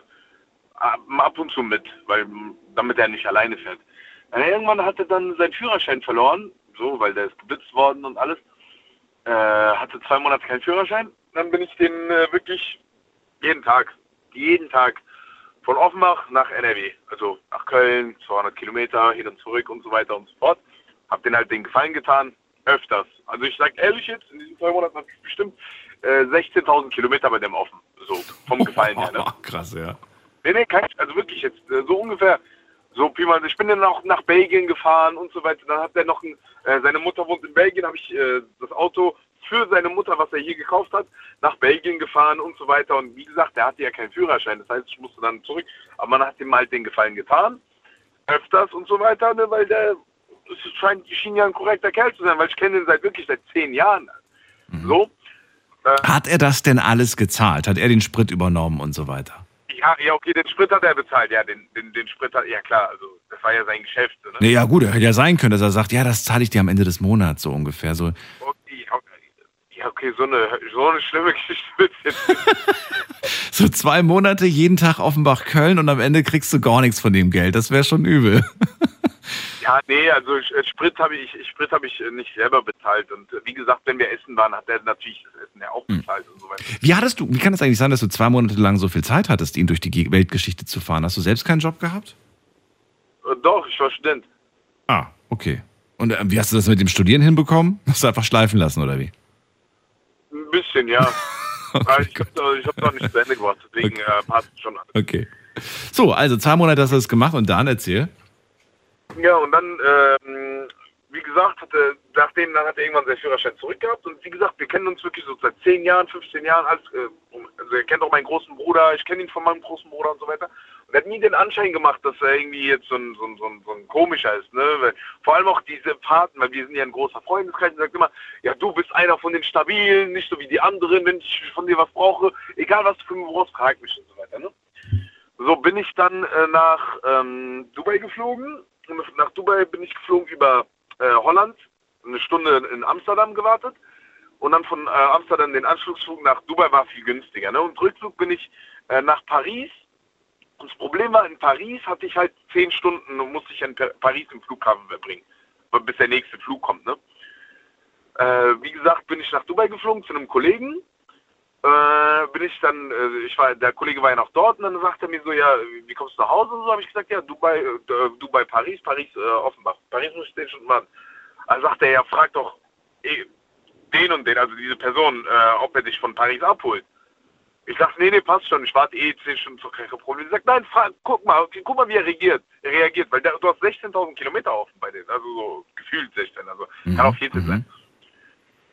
ab, und zu mit, weil damit er nicht alleine fährt. Dann irgendwann hat er dann seinen Führerschein verloren, so, weil der ist geblitzt worden und alles. Äh, hatte zwei Monate keinen Führerschein. Dann bin ich den äh, wirklich jeden Tag, jeden Tag von Offenbach nach NRW, also nach Köln, 200 Kilometer hin und zurück und so weiter und so fort. Hab den halt den Gefallen getan, öfters. Also ich sag ehrlich jetzt, in diesen zwei Monaten habe ich bestimmt äh, 16.000 Kilometer bei dem offen, so vom Gefallen her. Ne? Krass, ja. Nee, nee, kein, also wirklich jetzt äh, so ungefähr. So, Pi mal, ich bin dann auch nach Belgien gefahren und so weiter. Dann hat er noch ein, äh, seine Mutter wohnt in Belgien, habe ich äh, das Auto für seine Mutter, was er hier gekauft hat, nach Belgien gefahren und so weiter. Und wie gesagt, der hatte ja keinen Führerschein. Das heißt, ich musste dann zurück. Aber man hat ihm halt den Gefallen getan. Öfters und so weiter, ne, weil der es scheint, schien ja ein korrekter Kerl zu sein, weil ich kenne ihn seit wirklich seit zehn Jahren. So. Äh, Hat er das denn alles gezahlt? Hat er den Sprit übernommen und so weiter? Ja, ja, okay, den Sprit hat er bezahlt, ja, den, den, den Sprit hat, ja klar, also das war ja sein Geschäft, ne? Nee, ja gut, hätte ja sein können, dass er sagt, ja, das zahle ich dir am Ende des Monats, so ungefähr. So, Okay, okay, ja, okay, so eine, so eine schlimme Geschichte so zwei Monate, jeden Tag Offenbach-Köln und am Ende kriegst du gar nichts von dem Geld. Das wäre schon übel. Ja, nee, also äh, Sprit habe ich, Sprit habe ich äh, nicht selber bezahlt und äh, wie gesagt, wenn wir essen waren, hat er natürlich das Essen ja auch bezahlt und so weiter. Wie hattest du, wie kann es eigentlich sein, dass du zwei Monate lang so viel Zeit hattest, ihn durch die Ge- Weltgeschichte zu fahren? Hast du selbst keinen Job gehabt? Doch, ich war Student. Ah, okay. Und wie hast du das mit dem Studieren hinbekommen? Hast du einfach schleifen lassen, oder wie? Ein bisschen, ja. Aber ich habe ich hab noch nicht zu Ende gebracht, deswegen äh, passt schon alles. Okay. So, also zwei Monate hast du das gemacht und dann erzähl. Ja, und dann, ähm, wie gesagt, hatte, nachdem, dann hat er irgendwann seinen Führerschein zurückgehabt. Und wie gesagt, wir kennen uns wirklich so seit 10 Jahren, 15 Jahren. Alles, äh, also er kennt auch meinen großen Bruder, ich kenne ihn von meinem großen Bruder und so weiter. Er hat nie den Anschein gemacht, dass er irgendwie jetzt so ein, so ein, so ein, so ein komischer ist. Ne? Vor allem auch diese Fahrten, weil wir sind ja ein großer Freundeskreis und sagt immer, ja, du bist einer von den Stabilen, nicht so wie die anderen, wenn ich von dir was brauche, egal was du für mich brauchst, frag mich und so weiter. Ne? So bin ich dann äh, nach ähm, Dubai geflogen. Und nach Dubai bin ich geflogen über äh, Holland, eine Stunde in Amsterdam gewartet. und dann von äh, Amsterdam den Anschlussflug nach Dubai war viel günstiger. Ne? Und Rückflug bin ich äh, nach Paris. Das Problem war, in Paris hatte ich halt zehn Stunden und musste ich in Pa- Paris im Flughafen verbringen, bis der nächste Flug kommt. Ne? Äh, wie gesagt, bin ich nach Dubai geflogen zu einem Kollegen. Äh, bin ich dann, äh, ich war, der Kollege war ja noch dort und dann sagt er mir so, ja, wie kommst du nach Hause und so, habe ich gesagt, ja, Dubai, äh, Dubai, Paris, Paris, äh, Offenbach. Paris muss ich zehn Stunden warten. Also sagt er, ja, frag doch eh, den und den, also diese Person, äh, ob er dich von Paris abholt. Ich sag, nee, nee, passt schon, ich warte eh zehn Stunden, so kein Problem. Er sagt, nein, frag, guck mal, okay, guck mal, wie er reagiert, reagiert, weil der, du hast 16.000 Kilometer offen bei denen, also so gefühlt 16, also kann auch 14 sein.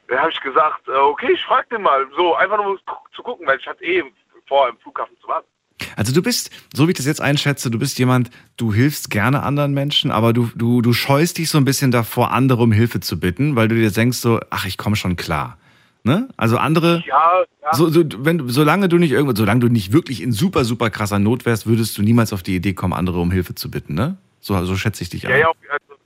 Da habe ich gesagt, äh, okay, ich frag den mal, so einfach nur um zu gucken, weil ich hatte eh vor, im Flughafen zu warten. Also du bist, so wie ich das jetzt einschätze, du bist jemand, du hilfst gerne anderen Menschen, aber du, du, du scheust dich so ein bisschen davor, andere um Hilfe zu bitten, weil du dir denkst so, ach, ich komme schon klar. Ne? Also andere, Ja, ja. so, so, wenn, solange du nicht irgendwo, solange du nicht wirklich in super, super krasser Not wärst, würdest du niemals auf die Idee kommen, andere um Hilfe zu bitten, ne? So, so schätze ich dich Ja, ein. ja, also,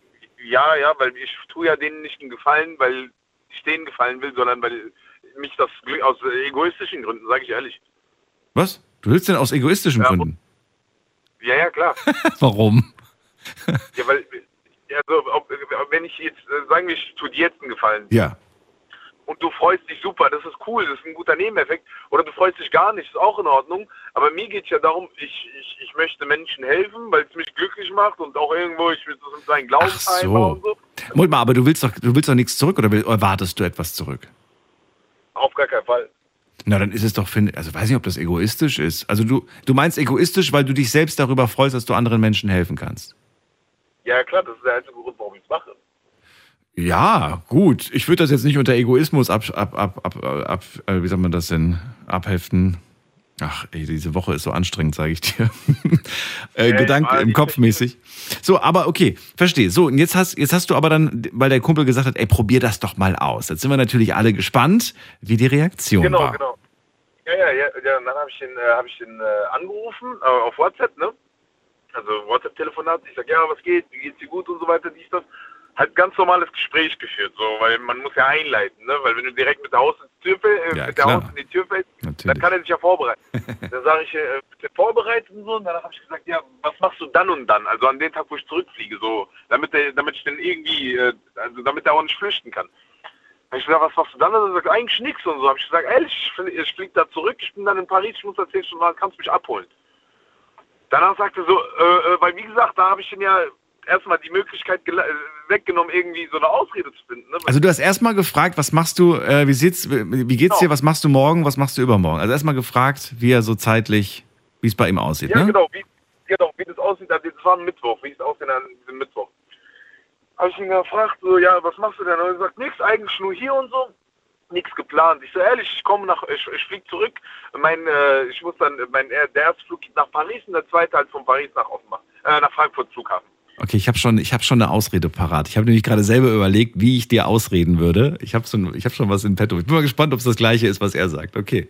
ja, ja, weil ich tue ja denen nicht einen Gefallen, weil ich denen gefallen will, sondern weil mich das aus egoistischen Gründen, sage ich ehrlich. Was? Du hilfst denn aus egoistischen Gründen? Ja, ja, klar. Warum? ja, weil, ja, also, ob, wenn ich jetzt, äh, sagen wir, ich tue dir jetzt einen Gefallen Ja. Und du freust dich super, das ist cool, das ist ein guter Nebeneffekt, oder du freust dich gar nicht, ist auch in Ordnung, aber mir geht es ja darum, ich, ich, ich möchte Menschen helfen, weil es mich glücklich macht und auch irgendwo, ich will das mit seinen Glauben vereinbaren und so. Moment mal, aber du willst doch, du willst doch nichts zurück oder erwartest du etwas zurück? Auf gar keinen Fall. Na, dann ist es doch, find- also weiß nicht, ob das egoistisch ist. Also du, du meinst egoistisch, weil du dich selbst darüber freust, dass du anderen Menschen helfen kannst. Ja, klar, das ist der einzige Grund, warum ich es mache. Ja, gut. Ich würde das jetzt nicht unter Egoismus ab, ab, ab, ab, ab äh, wie soll man das denn, abheften. Ach, ey, diese Woche ist so anstrengend, sage ich dir. äh, Ja, Gedanken im Kopf mäßig. So, aber okay, verstehe. So, und jetzt hast, jetzt hast du aber dann, weil der Kumpel gesagt hat, ey, probier das doch mal aus. Jetzt sind wir natürlich alle gespannt, wie die Reaktion Genau, war. genau. Ja, ja, ja, ja und dann habe ich den, äh, hab ich den äh, angerufen, äh, auf WhatsApp, ne? Also WhatsApp-Telefonat. Ich sag, ja, was geht, wie geht's dir gut und so weiter, dies, das. Halt ganz normales Gespräch geführt, so, weil man muss ja einleiten, ne? Weil wenn du direkt mit der Haus, Tür, äh, Ja, mit der klar. Haus in die Tür fällst, dann Natürlich. kann er sich ja vorbereiten. dann sage ich, äh, bitte vorbereiten und so, und dann habe ich gesagt, ja, was machst du dann und dann? Also an den Tag, wo ich zurückfliege, so, damit der, damit ich den irgendwie, äh, also damit er auch nicht flüchten kann. Hab ich gesagt, was machst du dann? Und er sagt, eigentlich nichts und so. Hab ich gesagt, ehrlich, ich, ich fliege da zurück, ich bin dann in Paris, ich muss da 10 Stunden warten, kannst du mich abholen. Danach sagte er so, äh, äh, weil wie gesagt, da habe ich ihm ja erstmal die Möglichkeit äh, weggenommen, irgendwie so eine Ausrede zu finden. Ne? Also du hast erstmal gefragt, was machst du, äh, wie, sieht's, wie geht's dir, Genau. was machst du morgen, was machst du übermorgen? Also erstmal gefragt, wie er so zeitlich, wie es bei ihm aussieht, Ja, ne? genau, wie, genau, wie das aussieht, also das war ein Mittwoch, wie es aussieht an diesem Mittwoch. Habe ich ihn gefragt, so, ja, was machst du denn? Und er sagt, nichts, eigentlich nur hier und so. Nichts geplant. Ich so, ehrlich, ich komme nach, ich, ich fliege zurück. Mein, äh, ich muss dann, mein, äh, der erste Flug geht nach Paris und der zweite halt von Paris nach Offenbach, äh, nach Frankfurt Flughafen. Okay, ich habe schon, hab schon eine Ausrede parat. Ich habe nämlich gerade selber überlegt, wie ich dir ausreden würde. Ich habe schon, hab schon was in petto. Ich bin mal gespannt, ob es das gleiche ist, was er sagt. Okay.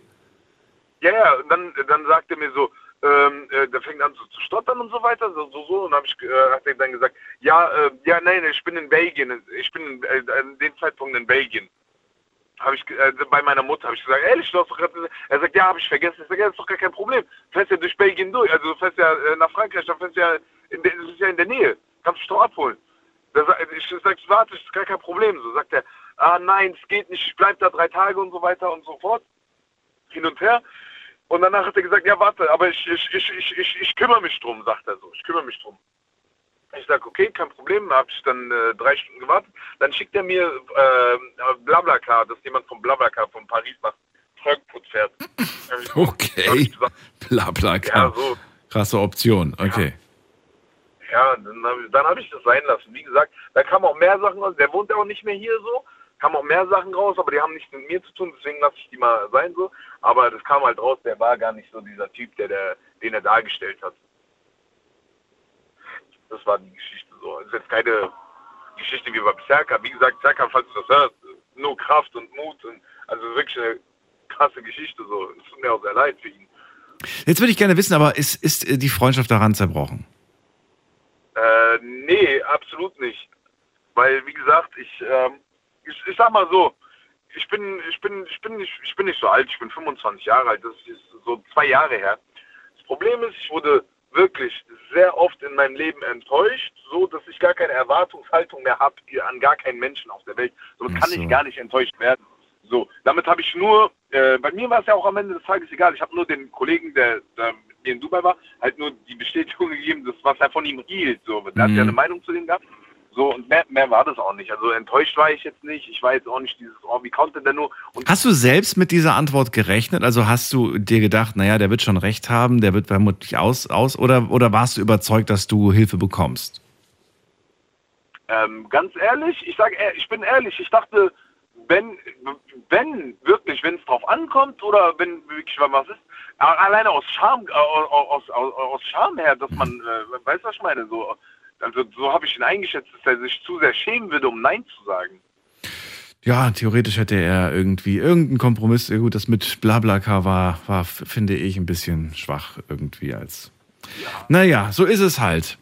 Ja, ja, und dann, dann sagt er mir so, ähm, äh, der fängt an so zu stottern und so weiter, so, so, so. Und dann äh, hat er dann gesagt, ja, äh, ja, nein, ich bin in Belgien, ich bin äh, an dem Zeitpunkt in Belgien. Habe ich, äh, bei meiner Mutter habe ich gesagt, ehrlich, du hast doch gerade, er sagt, ja, habe ich vergessen. Ich sage, ja, ist doch gar kein Problem. Du fährst ja durch Belgien durch, also du fährst ja äh, nach Frankreich, dann fährst ja, in der, das ist ja in der Nähe. Kannst dich doch abholen. Da ich sag, warte, ist gar kein Problem. So sagt er, ah nein, es geht nicht, ich bleib da drei Tage und so weiter und so fort. Hin und her. Und danach hat er gesagt, ja warte, aber ich, ich, ich, ich, ich, ich kümmere mich drum, sagt er so. Ich kümmere mich drum. Ich sag, okay, kein Problem. Habe ich dann äh, drei Stunden gewartet. Dann schickt er mir äh, Blablacar, dass jemand von Blablacar von Paris nach Frankfurt fährt. Okay. hab ich gesagt, Bla bla Ja, so. Krasse Option. Okay. Ja, dann habe ich, dann hab ich das sein lassen. Wie gesagt, da kamen auch mehr Sachen raus. Der wohnt ja auch nicht mehr hier so. Kamen auch mehr Sachen raus, aber die haben nichts mit mir zu tun, deswegen lasse ich die mal sein so. Aber das kam halt raus, der war gar nicht so dieser Typ, der, der den er dargestellt hat. Das war die Geschichte so. Es ist jetzt keine Geschichte wie bei Serkan. Wie gesagt, Serkan, falls du das hörst, nur Kraft und Mut. Und, also wirklich eine krasse Geschichte so. Es tut mir auch sehr leid für ihn. Jetzt würde ich gerne wissen, aber ist, ist äh, die Freundschaft daran zerbrochen? Äh, nee, absolut nicht. Weil, wie gesagt, ich, ähm, ich, ich sag mal so, ich bin, ich bin, ich bin nicht, ich bin nicht so alt, ich bin 25 Jahre alt, das ist so zwei Jahre her. Das Problem ist, ich wurde wirklich sehr oft in meinem Leben enttäuscht, so dass ich gar keine Erwartungshaltung mehr habe an gar keinen Menschen auf der Welt. Somit kann so. ich gar nicht enttäuscht werden. So, damit habe ich nur, äh, bei mir war es ja auch am Ende des Tages egal. Ich habe nur den Kollegen, der, der mit mir in Dubai war, halt nur die Bestätigung gegeben, das, was er von ihm hielt. So, der hat Mhm. ja eine Meinung zu dem gehabt. So, und mehr, mehr war das auch nicht. Also enttäuscht war ich jetzt nicht. Ich war jetzt auch nicht dieses, oh, wie konnte der nur? Und Hast du selbst mit dieser Antwort gerechnet? Also hast du dir gedacht, naja, der wird schon recht haben, der wird vermutlich aus, aus oder, oder warst du überzeugt, dass du Hilfe bekommst? Ähm, ganz ehrlich, ich sage, ich bin ehrlich, ich dachte, wenn, wenn wirklich, wenn es drauf ankommt oder wenn wirklich was ist, alleine aus Scham, äh, aus, aus, aus Scham her, dass man, äh, weißt du, was ich meine, so, also so habe ich ihn eingeschätzt, dass er sich zu sehr schämen würde, um Nein zu sagen. Ja, theoretisch hätte er irgendwie irgendeinen Kompromiss. Ja, gut, das mit Blablacar war, war, finde ich, ein bisschen schwach irgendwie als. Naja, so ist es halt.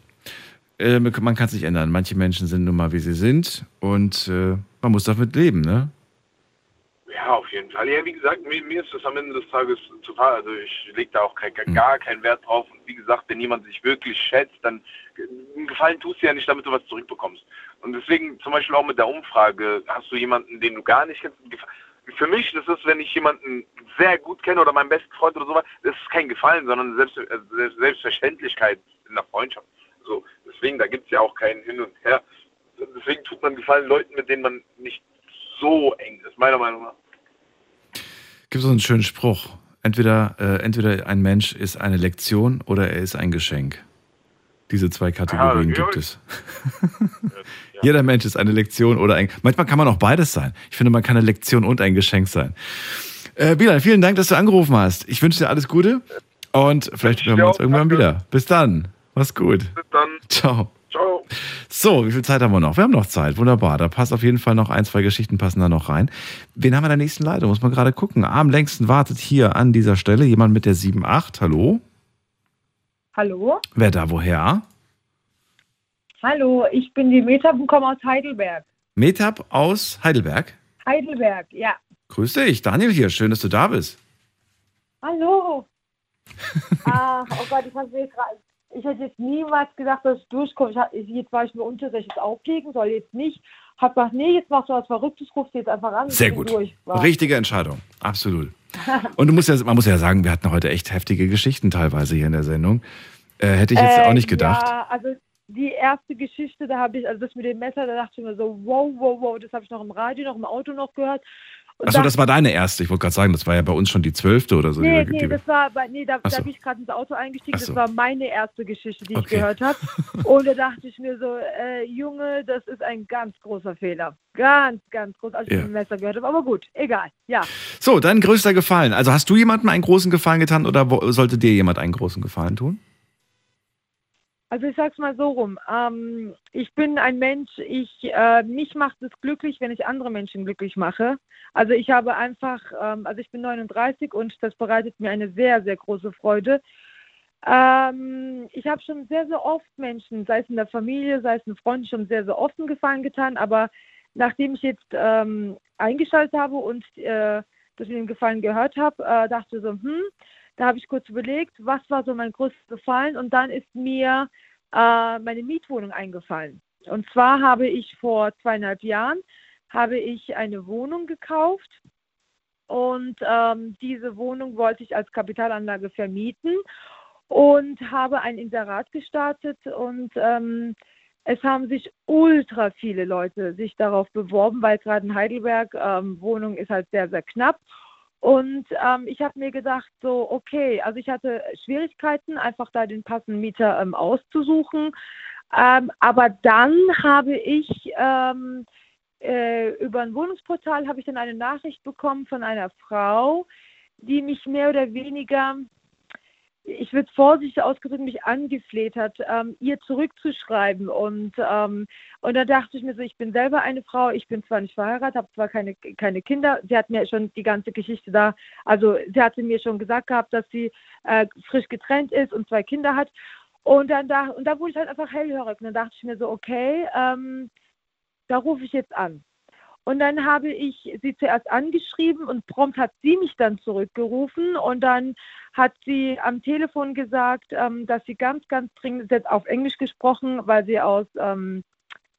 Äh, man kann es nicht ändern. Manche Menschen sind nun mal, wie sie sind und äh, man muss damit leben, ne? Ja, auf jeden Fall. Ja, wie gesagt, mir, mir ist das am Ende des Tages total, also ich lege da auch kein, gar keinen Wert drauf. Und wie gesagt, wenn jemand sich wirklich schätzt, dann einen Gefallen tust du ja nicht, damit du was zurückbekommst. Und deswegen zum Beispiel auch mit der Umfrage, hast du jemanden, den du gar nicht kennst? Für mich, das ist, wenn ich jemanden sehr gut kenne oder meinen besten Freund oder sowas, das ist kein Gefallen, sondern Selbst, äh, Selbst- Selbstverständlichkeit in der Freundschaft. So, deswegen, da gibt es ja auch kein Hin und Her. Deswegen tut man Gefallen Leuten, mit denen man nicht so eng ist, meiner Meinung nach. Gibt so einen schönen Spruch. Entweder, äh, entweder ein Mensch ist eine Lektion oder er ist ein Geschenk. Diese zwei Kategorien ja, gibt es. Jeder Mensch ist eine Lektion oder ein. Manchmal kann man auch beides sein. Ich finde, man kann eine Lektion und ein Geschenk sein. Äh, Bilal, vielen Dank, dass du angerufen hast. Ich wünsche dir alles Gute und vielleicht hören wir uns irgendwann wieder. Bis dann. Mach's gut. Bis dann. Ciao. Ciao. So, wie viel Zeit haben wir noch? Wir haben noch Zeit. Wunderbar. Da passt auf jeden Fall noch ein, zwei Geschichten passen da noch rein. Wen haben wir in der nächsten Leitung? Muss man gerade gucken. Am längsten wartet hier an dieser Stelle jemand mit der 7.8. Hallo? Hallo? Wer da woher? Hallo, ich bin die Meta und komme aus Heidelberg. Metab aus Heidelberg. Heidelberg, ja. Grüß dich. Daniel hier. Schön, dass du da bist. Hallo. Ach, oh Gott, ich, grad, ich hätte jetzt niemals gedacht, dass ich durchkomme. Ich, jetzt war ich mir unter, soll ich jetzt auflegen, soll jetzt nicht. Hab gedacht, nee, jetzt machst du was Verrücktes, rufst jetzt einfach an. Sehr gut. Richtige Entscheidung. Absolut. Und du musst ja, man muss ja sagen, wir hatten heute echt heftige Geschichten teilweise hier in der Sendung. Äh, hätte ich jetzt Äh, auch nicht gedacht. Ja, also die erste Geschichte, da habe ich, also das mit dem Messer, da dachte ich mir so, wow, wow, wow, das habe ich noch im Radio, noch im Auto noch gehört. Achso, das war deine erste. Ich wollte gerade sagen, das war ja bei uns schon die zwölfte oder so. Nee, nee, die das war, bei- nee, da, Ach da so. bin ich gerade ins Auto eingestiegen. So. Das war meine erste Geschichte, die ich Okay. gehört habe. Und da dachte ich mir so, äh, Junge, das ist ein ganz großer Fehler. Ganz, ganz groß, als ich Ja. Messer gehört habe. Aber gut, egal, ja. So, dein größter Gefallen. Also hast du jemandem einen großen Gefallen getan oder sollte dir jemand einen großen Gefallen tun? Also ich sag's mal so rum. Ähm, ich bin ein Mensch, ich, äh, mich macht es glücklich, wenn ich andere Menschen glücklich mache. Also ich habe einfach, ähm, also ich bin 39 und das bereitet mir eine sehr, sehr große Freude. Ähm, ich habe schon sehr, sehr oft Menschen, sei es in der Familie, sei es in Freunden, schon sehr, sehr oft einen Gefallen getan. Aber nachdem ich jetzt ähm, eingeschaltet habe und äh, das mit dem Gefallen gehört habe, äh, dachte so, hm, da habe ich kurz überlegt, was war so mein größter Gefallen und dann ist mir äh, meine Mietwohnung eingefallen. Und zwar habe ich vor zweieinhalb Jahren habe ich eine Wohnung gekauft und ähm, diese Wohnung wollte ich als Kapitalanlage vermieten und habe ein Inserat gestartet und ähm, es haben sich ultra viele Leute sich darauf beworben, weil gerade in Heidelberg ähm, Wohnung ist halt sehr, sehr knapp. Und ähm, ich habe mir gedacht, so, okay, also ich hatte Schwierigkeiten, einfach da den passenden Mieter ähm, auszusuchen. Ähm, aber dann habe ich ähm, äh, über ein Wohnungsportal habe ich dann eine Nachricht bekommen von einer Frau, die mich mehr oder weniger, ich würde vorsichtig ausgedrückt, mich angefleht hat, ähm, ihr zurückzuschreiben. Und, ähm, und da dachte ich mir so, ich bin selber eine Frau, ich bin zwar nicht verheiratet, habe zwar keine, keine Kinder. Sie hat mir schon die ganze Geschichte da, also sie hatte mir schon gesagt gehabt, dass sie äh, frisch getrennt ist und zwei Kinder hat. Und dann da, und da wurde ich halt einfach hellhörig. Und dann dachte ich mir so, okay, ähm, da rufe ich jetzt an. Und dann habe ich sie zuerst angeschrieben und prompt hat sie mich dann zurückgerufen und dann hat sie am Telefon gesagt, ähm, dass sie ganz, ganz dringend, hat auf Englisch gesprochen, weil sie aus ähm,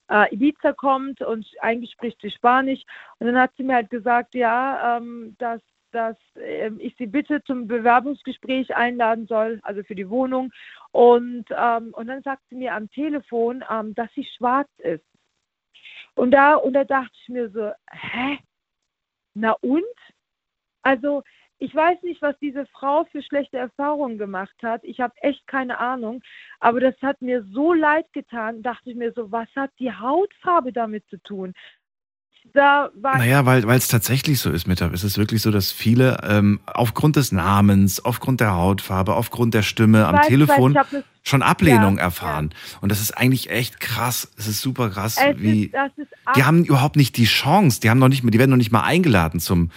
äh, Ibiza kommt und eigentlich spricht sie Spanisch. Und dann hat sie mir halt gesagt, ja, ähm, dass dass ähm, ich sie bitte zum Bewerbungsgespräch einladen soll, also für die Wohnung. Und, ähm, und dann sagt sie mir am Telefon, ähm, dass sie schwarz ist. Und da, und da dachte ich mir so, hä? Na und? Also ich weiß nicht, was diese Frau für schlechte Erfahrungen gemacht hat. Ich habe echt keine Ahnung. Aber das hat mir so leid getan, dachte ich mir so, was hat die Hautfarbe damit zu tun? Da war Naja, weil es tatsächlich so ist, Mitab. Es ist wirklich so, dass viele ähm, aufgrund des Namens, aufgrund der Hautfarbe, aufgrund der Stimme am weiß, Telefon weiß, das- schon Ablehnung Ja, erfahren. Und das ist eigentlich echt krass. Es ist super krass, Es wie ist, ist die ab- haben überhaupt nicht die Chance. Die haben noch nicht, die werden noch nicht mal eingeladen zum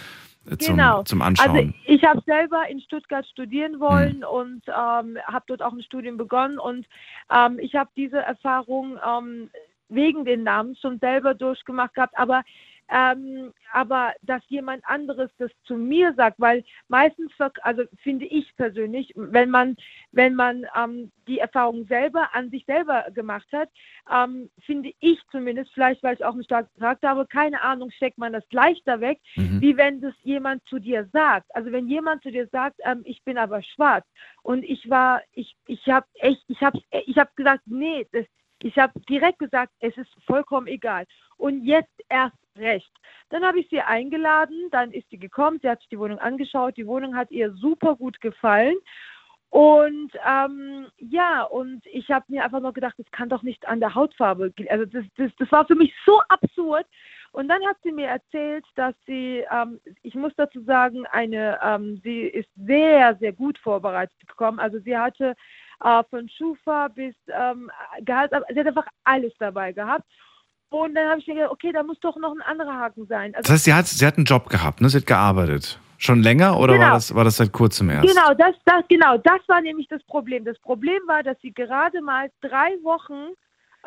äh, zum, genau. zum Anschauen. Also ich habe selber in Stuttgart Hm. studieren wollen und ähm, habe dort auch ein Studium begonnen und ähm, ich habe diese Erfahrung ähm, wegen den Namen schon selber durchgemacht gehabt, aber ähm, aber dass jemand anderes das zu mir sagt, weil meistens, also finde ich persönlich, wenn man, wenn man ähm, die Erfahrung selber an sich selber gemacht hat, ähm, finde ich zumindest, vielleicht weil ich auch einen starken Charakter habe, keine Ahnung, steckt man das leichter weg, Mhm. wie wenn das jemand zu dir sagt. Also wenn jemand zu dir sagt, ähm, ich bin aber schwarz und ich war, ich, ich habe echt, ich habe, ich habe gesagt, nee, das, ich habe direkt gesagt, es ist vollkommen egal. Und jetzt erst recht. Dann habe ich sie eingeladen, dann ist sie gekommen, sie hat sich die Wohnung angeschaut, die Wohnung hat ihr super gut gefallen. Und ähm, ja, und ich habe mir einfach nur gedacht, das kann doch nicht an der Hautfarbe. Also das, das, das war für mich so absurd. Und dann hat sie mir erzählt, dass sie, ähm, ich muss dazu sagen, eine, ähm, sie ist sehr, sehr gut vorbereitet gekommen. Also sie hatte äh, von Schufa bis ähm, Gehalt, sie hat einfach alles dabei gehabt. Und dann habe ich mir gedacht, okay, da muss doch noch ein anderer Haken sein. Also das heißt, sie hat, sie hat einen Job gehabt, ne? Sie hat gearbeitet. Schon länger oder war, Genau. das, war das seit kurzem erst? Genau, das, das, genau, das war nämlich das Problem. Das Problem war, dass sie gerade mal drei Wochen,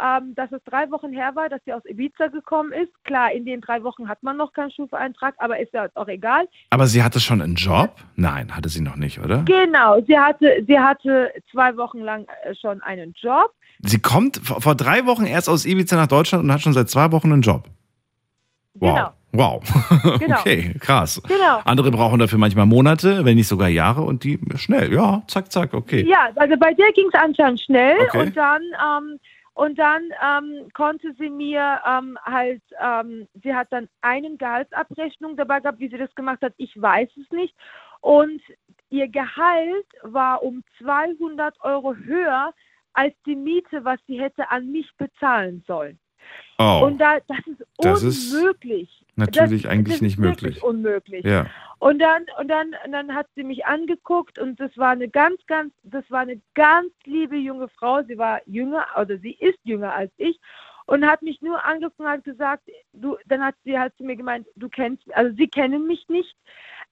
ähm, dass es drei Wochen her war, dass sie aus Ibiza gekommen ist. Klar, in den drei Wochen hat man noch keinen Schufa-Eintrag, aber ist ja auch egal. Aber sie hatte schon einen Job? Nein, hatte sie noch nicht, oder? Genau, sie hatte, sie hatte zwei Wochen lang äh, schon einen Job. Sie kommt vor vor drei Wochen erst aus Ibiza nach Deutschland und hat schon seit zwei Wochen einen Job. Wow. Genau. Wow. Genau. Okay, krass. Genau. Andere brauchen dafür manchmal Monate, wenn nicht sogar Jahre und die schnell. Ja, zack, zack, okay. Ja, also bei der ging es anscheinend schnell Okay. und dann ähm, und dann ähm, konnte sie mir ähm, halt, ähm, sie hat dann einen Gehaltsabrechnung dabei gehabt, wie sie das gemacht hat, ich weiß es nicht. Und ihr Gehalt war um 200 Euro höher als die Miete, was sie hätte an mich bezahlen sollen. Oh. Und da, das ist Das ist unmöglich. natürlich das, eigentlich das nicht ist wirklich möglich. unmöglich. Ja. Und dann, und dann, und dann hat sie mich angeguckt und das war eine ganz, ganz, das war eine ganz liebe junge Frau. Sie war jünger, oder sie ist jünger als ich und hat mich nur angeguckt und hat gesagt, du, dann hat sie halt zu mir gemeint, du kennst, also sie kennen mich nicht.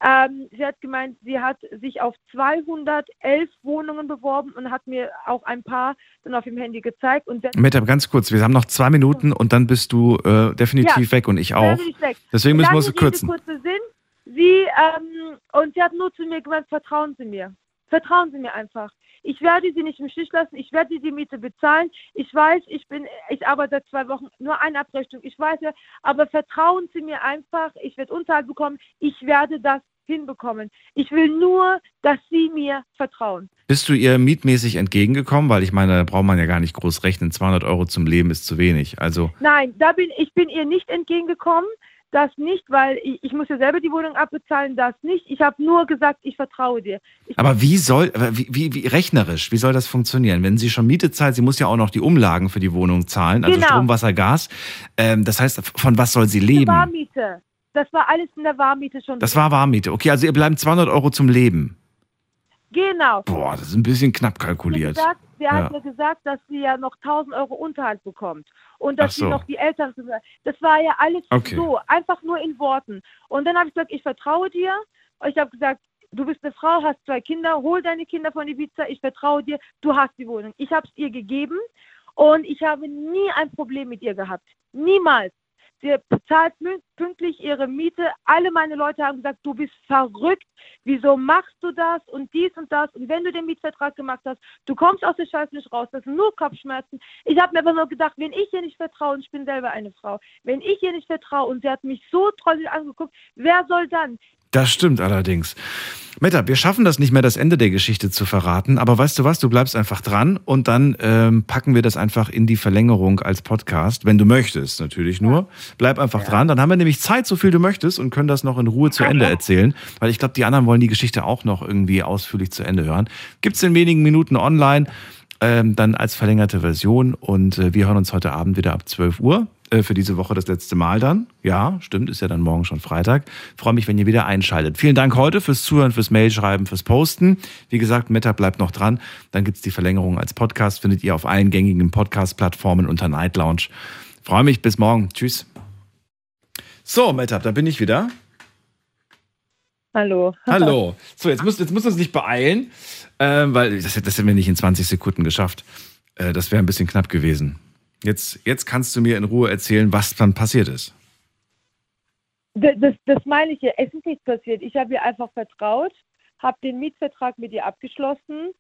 Ähm, sie hat gemeint, sie hat sich auf 211 Wohnungen beworben und hat mir auch ein paar dann auf dem Handy gezeigt. Und sie hat- Meta, ganz kurz, wir haben noch zwei Minuten und dann bist du äh, definitiv Ja, weg und ich auch. ich weg. Deswegen müssen wir uns kürzen. kurzer Sinn. Sie, ähm, und sie hat nur zu mir gemeint, vertrauen Sie mir. Vertrauen Sie mir einfach. Ich werde Sie nicht im Stich lassen. Ich werde die Miete bezahlen. Ich weiß, ich bin, ich arbeite seit zwei Wochen, nur eine Abrechnung. Ich weiß ja, aber vertrauen Sie mir einfach. Ich werde Unterhalt bekommen. Ich werde das hinbekommen. Ich will nur, dass Sie mir vertrauen. Bist du ihr mietmäßig entgegengekommen? Weil ich meine, da braucht man ja gar nicht groß rechnen. 200 Euro zum Leben ist zu wenig. Also, Nein, da bin ich bin ihr nicht entgegengekommen. Das nicht, weil ich, ich muss ja selber die Wohnung abbezahlen, das nicht. Ich habe nur gesagt, ich vertraue dir. Ich aber wie soll, wie, wie, wie rechnerisch, wie soll das funktionieren? Wenn sie schon Miete zahlt, sie muss ja auch noch die Umlagen für die Wohnung zahlen, also Genau. Strom, Wasser, Gas. Ähm, das heißt, von was soll sie leben? Warmiete. Das war alles in der Warmiete schon. Das war Warmmiete. Okay, also ihr bleiben 200 Euro zum Leben. Genau. Boah, das ist ein bisschen knapp kalkuliert. gesagt, sie Ja. hat mir gesagt, dass sie ja noch 1000 Euro Unterhalt bekommt und dass so. sie noch die Eltern. Das war ja alles Okay. so, einfach nur in Worten. Und dann habe ich gesagt, ich vertraue dir. Und ich habe gesagt, du bist eine Frau, hast zwei Kinder, hol deine Kinder von Ibiza, ich vertraue dir, du hast die Wohnung. Ich habe es ihr gegeben und ich habe nie ein Problem mit ihr gehabt. Niemals. Sie bezahlt pünktlich ihre Miete. Alle meine Leute haben gesagt, du bist verrückt. Wieso machst du das und dies und das? Und wenn du den Mietvertrag gemacht hast, du kommst aus der Scheiße nicht raus. Das sind nur Kopfschmerzen. Ich habe mir aber nur gedacht, wenn ich ihr nicht vertraue, und ich bin selber eine Frau, wenn ich ihr nicht vertraue und sie hat mich so treulich angeguckt, wer soll dann? Das stimmt allerdings. Metta, wir schaffen das nicht mehr, das Ende der Geschichte zu verraten, aber weißt du was, du bleibst einfach dran und dann ähm, packen wir das einfach in die Verlängerung als Podcast, wenn du möchtest, natürlich nur. Bleib einfach dran, dann haben wir nämlich Zeit, so viel du möchtest und können das noch in Ruhe zu Ende erzählen, weil ich glaube, die anderen wollen die Geschichte auch noch irgendwie ausführlich zu Ende hören. Gibt's in wenigen Minuten online, ähm, dann als verlängerte Version und äh, wir hören uns heute Abend wieder ab 12 Uhr für diese Woche das letzte Mal dann. Ja, stimmt, ist ja dann morgen schon Freitag. Freue mich, wenn ihr wieder einschaltet. Vielen Dank heute fürs Zuhören, fürs Mailschreiben, fürs Posten. Wie gesagt, Meta bleibt noch dran. Dann gibt's die Verlängerung als Podcast, findet ihr auf allen gängigen Podcast-Plattformen unter Night Lounge. Freue mich, bis morgen. Tschüss. So, Meta, da bin ich wieder. Hallo. Hallo. So, jetzt muss, jetzt muss uns nicht beeilen, äh, weil das, das hätten wir nicht in 20 Sekunden geschafft. Äh, das wäre ein bisschen knapp gewesen. Jetzt, jetzt kannst du mir in Ruhe erzählen, was dann passiert ist. Das, das, das meine ich ja. Es ist nichts passiert. Ich habe ihr einfach vertraut, habe den Mietvertrag mit ihr abgeschlossen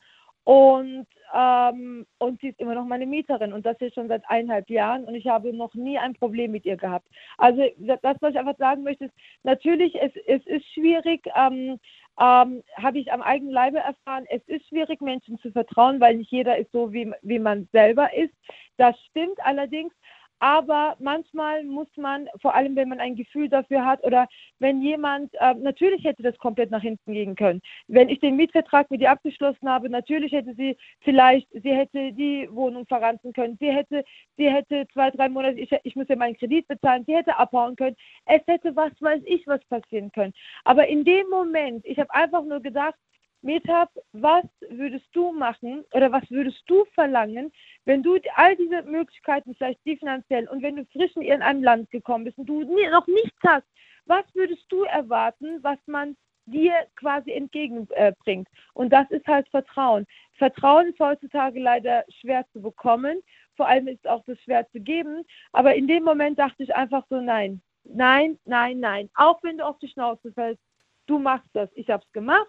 und, ähm, und sie ist immer noch meine Mieterin und das jetzt schon seit eineinhalb Jahren und ich habe noch nie ein Problem mit ihr gehabt. Also das, was ich einfach sagen möchte, ist, natürlich, es, es ist schwierig, ähm, ähm, habe ich am eigenen Leibe erfahren, es ist schwierig, Menschen zu vertrauen, weil nicht jeder ist so, wie, wie man selber ist. Das stimmt allerdings. Aber manchmal muss man, vor allem wenn man ein Gefühl dafür hat oder wenn jemand, äh, natürlich hätte das komplett nach hinten gehen können. Wenn ich den Mietvertrag mit ihr abgeschlossen habe, natürlich hätte sie vielleicht, sie hätte die Wohnung verranzen können, sie hätte, sie hätte zwei, drei Monate, ich, ich muss ja meinen Kredit bezahlen, sie hätte abhauen können, es hätte was weiß ich was passieren können. Aber in dem Moment, ich habe einfach nur gedacht, Metab, was würdest du machen oder was würdest du verlangen, wenn du all diese Möglichkeiten, vielleicht die finanziell, und wenn du frisch in irgendeinem Land gekommen bist und du noch nichts hast, was würdest du erwarten, was man dir quasi entgegenbringt? Und das ist halt Vertrauen. Vertrauen ist heutzutage leider schwer zu bekommen, vor allem ist auch das schwer zu geben, aber in dem Moment dachte ich einfach so, nein, nein, nein, nein, auch wenn du auf die Schnauze fällst, du machst das. Ich habe es gemacht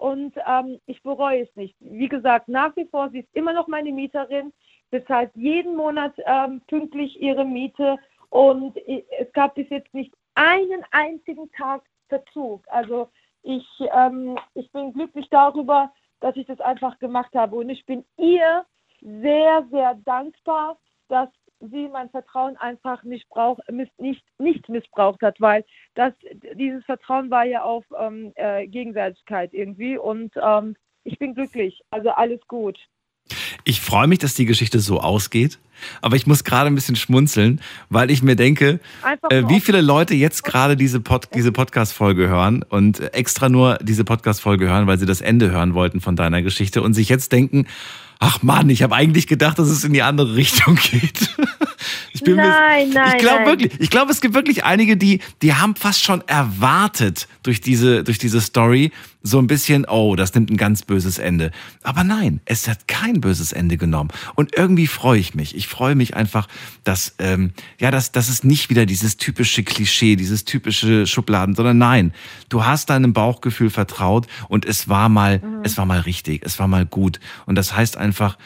und ähm, ich bereue es nicht. Wie gesagt, nach wie vor, sie ist immer noch meine Mieterin, bezahlt jeden Monat ähm, pünktlich ihre Miete und i- es gab bis jetzt nicht einen einzigen Tag Verzug. Also ich, ähm, ich bin glücklich darüber, dass ich das einfach gemacht habe und ich bin ihr sehr, sehr dankbar, dass sie mein Vertrauen einfach nicht, brauch, miss, nicht, nicht missbraucht hat, weil das, dieses Vertrauen war ja auf ähm, äh, Gegenseitigkeit irgendwie und ähm, ich bin glücklich, also alles gut. Ich freue mich, dass die Geschichte so ausgeht, aber ich muss gerade ein bisschen schmunzeln, weil ich mir denke, äh, wie viele Leute jetzt gerade diese, Pod diese Podcast-Folge hören und extra nur diese Podcast-Folge hören, weil sie das Ende hören wollten von deiner Geschichte und sich jetzt denken, ach Mann, ich habe eigentlich gedacht, dass es in die andere Richtung geht. Ich bin Nein, mir, nein, ich glaube wirklich, ich glaube, es gibt wirklich einige, die, die haben fast schon erwartet durch diese, durch diese Story so ein bisschen, oh, das nimmt ein ganz böses Ende. Aber nein, es hat kein böses Ende genommen. Und irgendwie freue ich mich. Ich freue mich einfach, dass, ähm, ja, dass, dass es nicht wieder dieses typische Klischee, dieses typische Schubladen, sondern nein, du hast deinem Bauchgefühl vertraut und es war mal, Mhm. es war mal richtig, es war mal gut. Und das heißt einfach,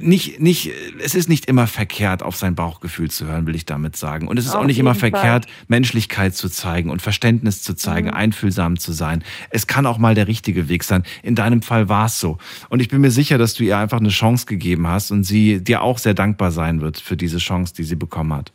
nicht, nicht, es ist nicht immer verkehrt, auf sein Bauchgefühl zu hören, will ich damit sagen. Und es ist Auf auch nicht immer Fall. verkehrt, Menschlichkeit zu zeigen und Verständnis zu zeigen, Mhm. einfühlsam zu sein. Es kann auch mal der richtige Weg sein. In deinem Fall war es so. Und ich bin mir sicher, dass du ihr einfach eine Chance gegeben hast und sie dir auch sehr dankbar sein wird für diese Chance, die sie bekommen hat.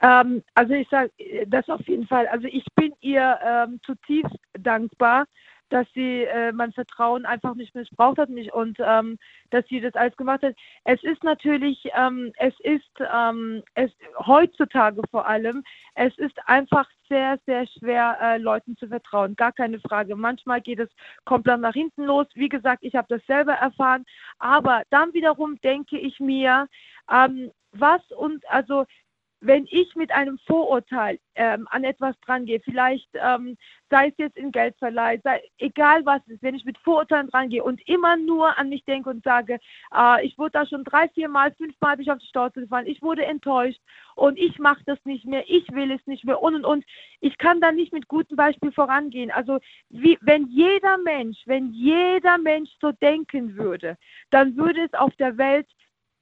Ähm, also ich sage das auf jeden Fall. Also ich bin ihr ähm, zutiefst dankbar, dass sie äh, mein Vertrauen einfach nicht missbraucht hat nicht, und ähm, dass sie das alles gemacht hat. Es ist natürlich, ähm, es ist ähm, es heutzutage vor allem, es ist einfach sehr, sehr schwer, äh, Leuten zu vertrauen. Gar keine Frage. Manchmal geht es komplett nach hinten los. Wie gesagt, ich habe das selber erfahren. Aber dann wiederum denke ich mir, ähm, was und also wenn ich mit einem Vorurteil ähm, an etwas drangehe, vielleicht ähm, sei es jetzt in Geldverleih, sei, egal was es ist, wenn ich mit Vorurteilen drangehe und immer nur an mich denke und sage, äh, ich wurde da schon drei, vier Mal, fünf Mal bin ich auf die Stauze gefallen, ich wurde enttäuscht und ich mache das nicht mehr, ich will es nicht mehr und und und. Ich kann da nicht mit gutem Beispiel vorangehen. Also wie, wenn jeder Mensch, wenn jeder Mensch so denken würde, dann würde es auf der Welt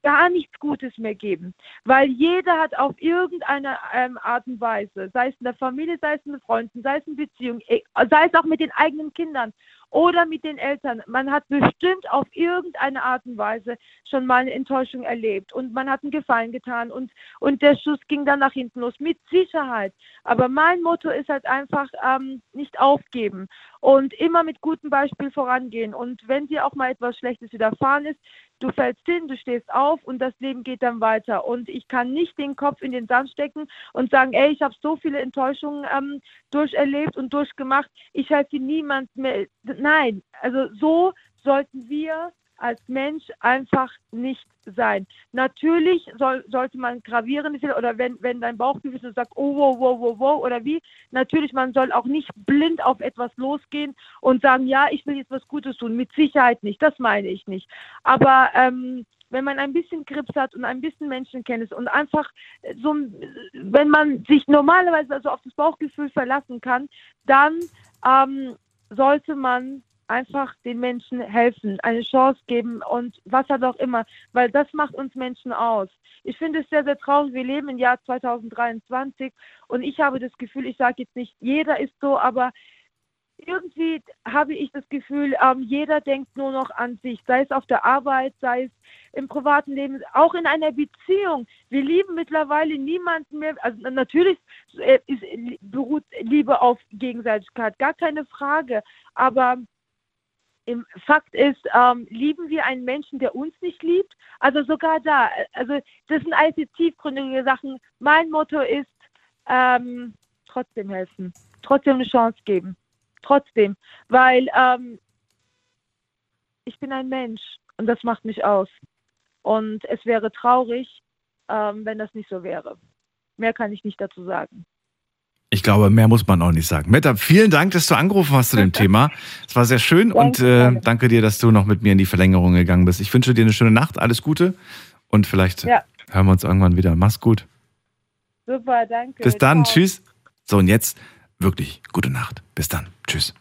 gar nichts Gutes mehr geben, weil jeder hat auf irgendeine ähm, Art und Weise, sei es in der Familie, sei es mit Freunden, sei es in Beziehungen, eh, sei es auch mit den eigenen Kindern oder mit den Eltern, man hat bestimmt auf irgendeine Art und Weise schon mal eine Enttäuschung erlebt und man hat einen Gefallen getan und, und der Schuss ging dann nach hinten los, mit Sicherheit. Aber mein Motto ist halt einfach ähm, nicht aufgeben und immer mit gutem Beispiel vorangehen. Und wenn dir auch mal etwas Schlechtes widerfahren ist, du fällst hin, du stehst auf und das Leben geht dann weiter. Und ich kann nicht den Kopf in den Sand stecken und sagen, ey, ich habe so viele Enttäuschungen ähm, durcherlebt und durchgemacht, ich helfe niemand mehr. Nein, also so sollten wir als Mensch einfach nicht sein. Natürlich soll, sollte man gravierende Fehler oder wenn, wenn dein Bauchgefühl sagt, oh, wow, wow, wow, wow oder wie, natürlich, man soll auch nicht blind auf etwas losgehen und sagen, ja, ich will jetzt was Gutes tun. Mit Sicherheit nicht, das meine ich nicht. Aber ähm, wenn man ein bisschen Grips hat und ein bisschen Menschenkenntnis und einfach so, wenn man sich normalerweise also auf das Bauchgefühl verlassen kann, dann ähm, sollte man einfach den Menschen helfen, eine Chance geben und was hat auch immer, weil das macht uns Menschen aus. Ich finde es sehr, sehr traurig. Wir leben im Jahr 2023 und ich habe das Gefühl, ich sage jetzt nicht, jeder ist so, aber irgendwie habe ich das Gefühl, ähm, jeder denkt nur noch an sich, sei es auf der Arbeit, sei es im privaten Leben, auch in einer Beziehung. Wir lieben mittlerweile niemanden mehr. Also natürlich äh, ist, beruht Liebe auf Gegenseitigkeit, gar keine Frage. Aber im Fakt ist, ähm, lieben wir einen Menschen, der uns nicht liebt? Also sogar da, also das sind alles tiefgründige Sachen. Mein Motto ist, ähm, trotzdem helfen, trotzdem eine Chance geben, trotzdem, weil ähm, ich bin ein Mensch und das macht mich aus. Und es wäre traurig, ähm, wenn das nicht so wäre. Mehr kann ich nicht dazu sagen. Ich glaube, mehr muss man auch nicht sagen. Metta, vielen Dank, dass du angerufen hast zu dem Thema. Es war sehr schön und äh, danke dir, dass du noch mit mir in die Verlängerung gegangen bist. Ich wünsche dir eine schöne Nacht, alles Gute und vielleicht ja. hören wir uns irgendwann wieder. Mach's gut. Super, danke. Bis dann, Ciao. tschüss. So, und jetzt wirklich gute Nacht. Bis dann. Tschüss.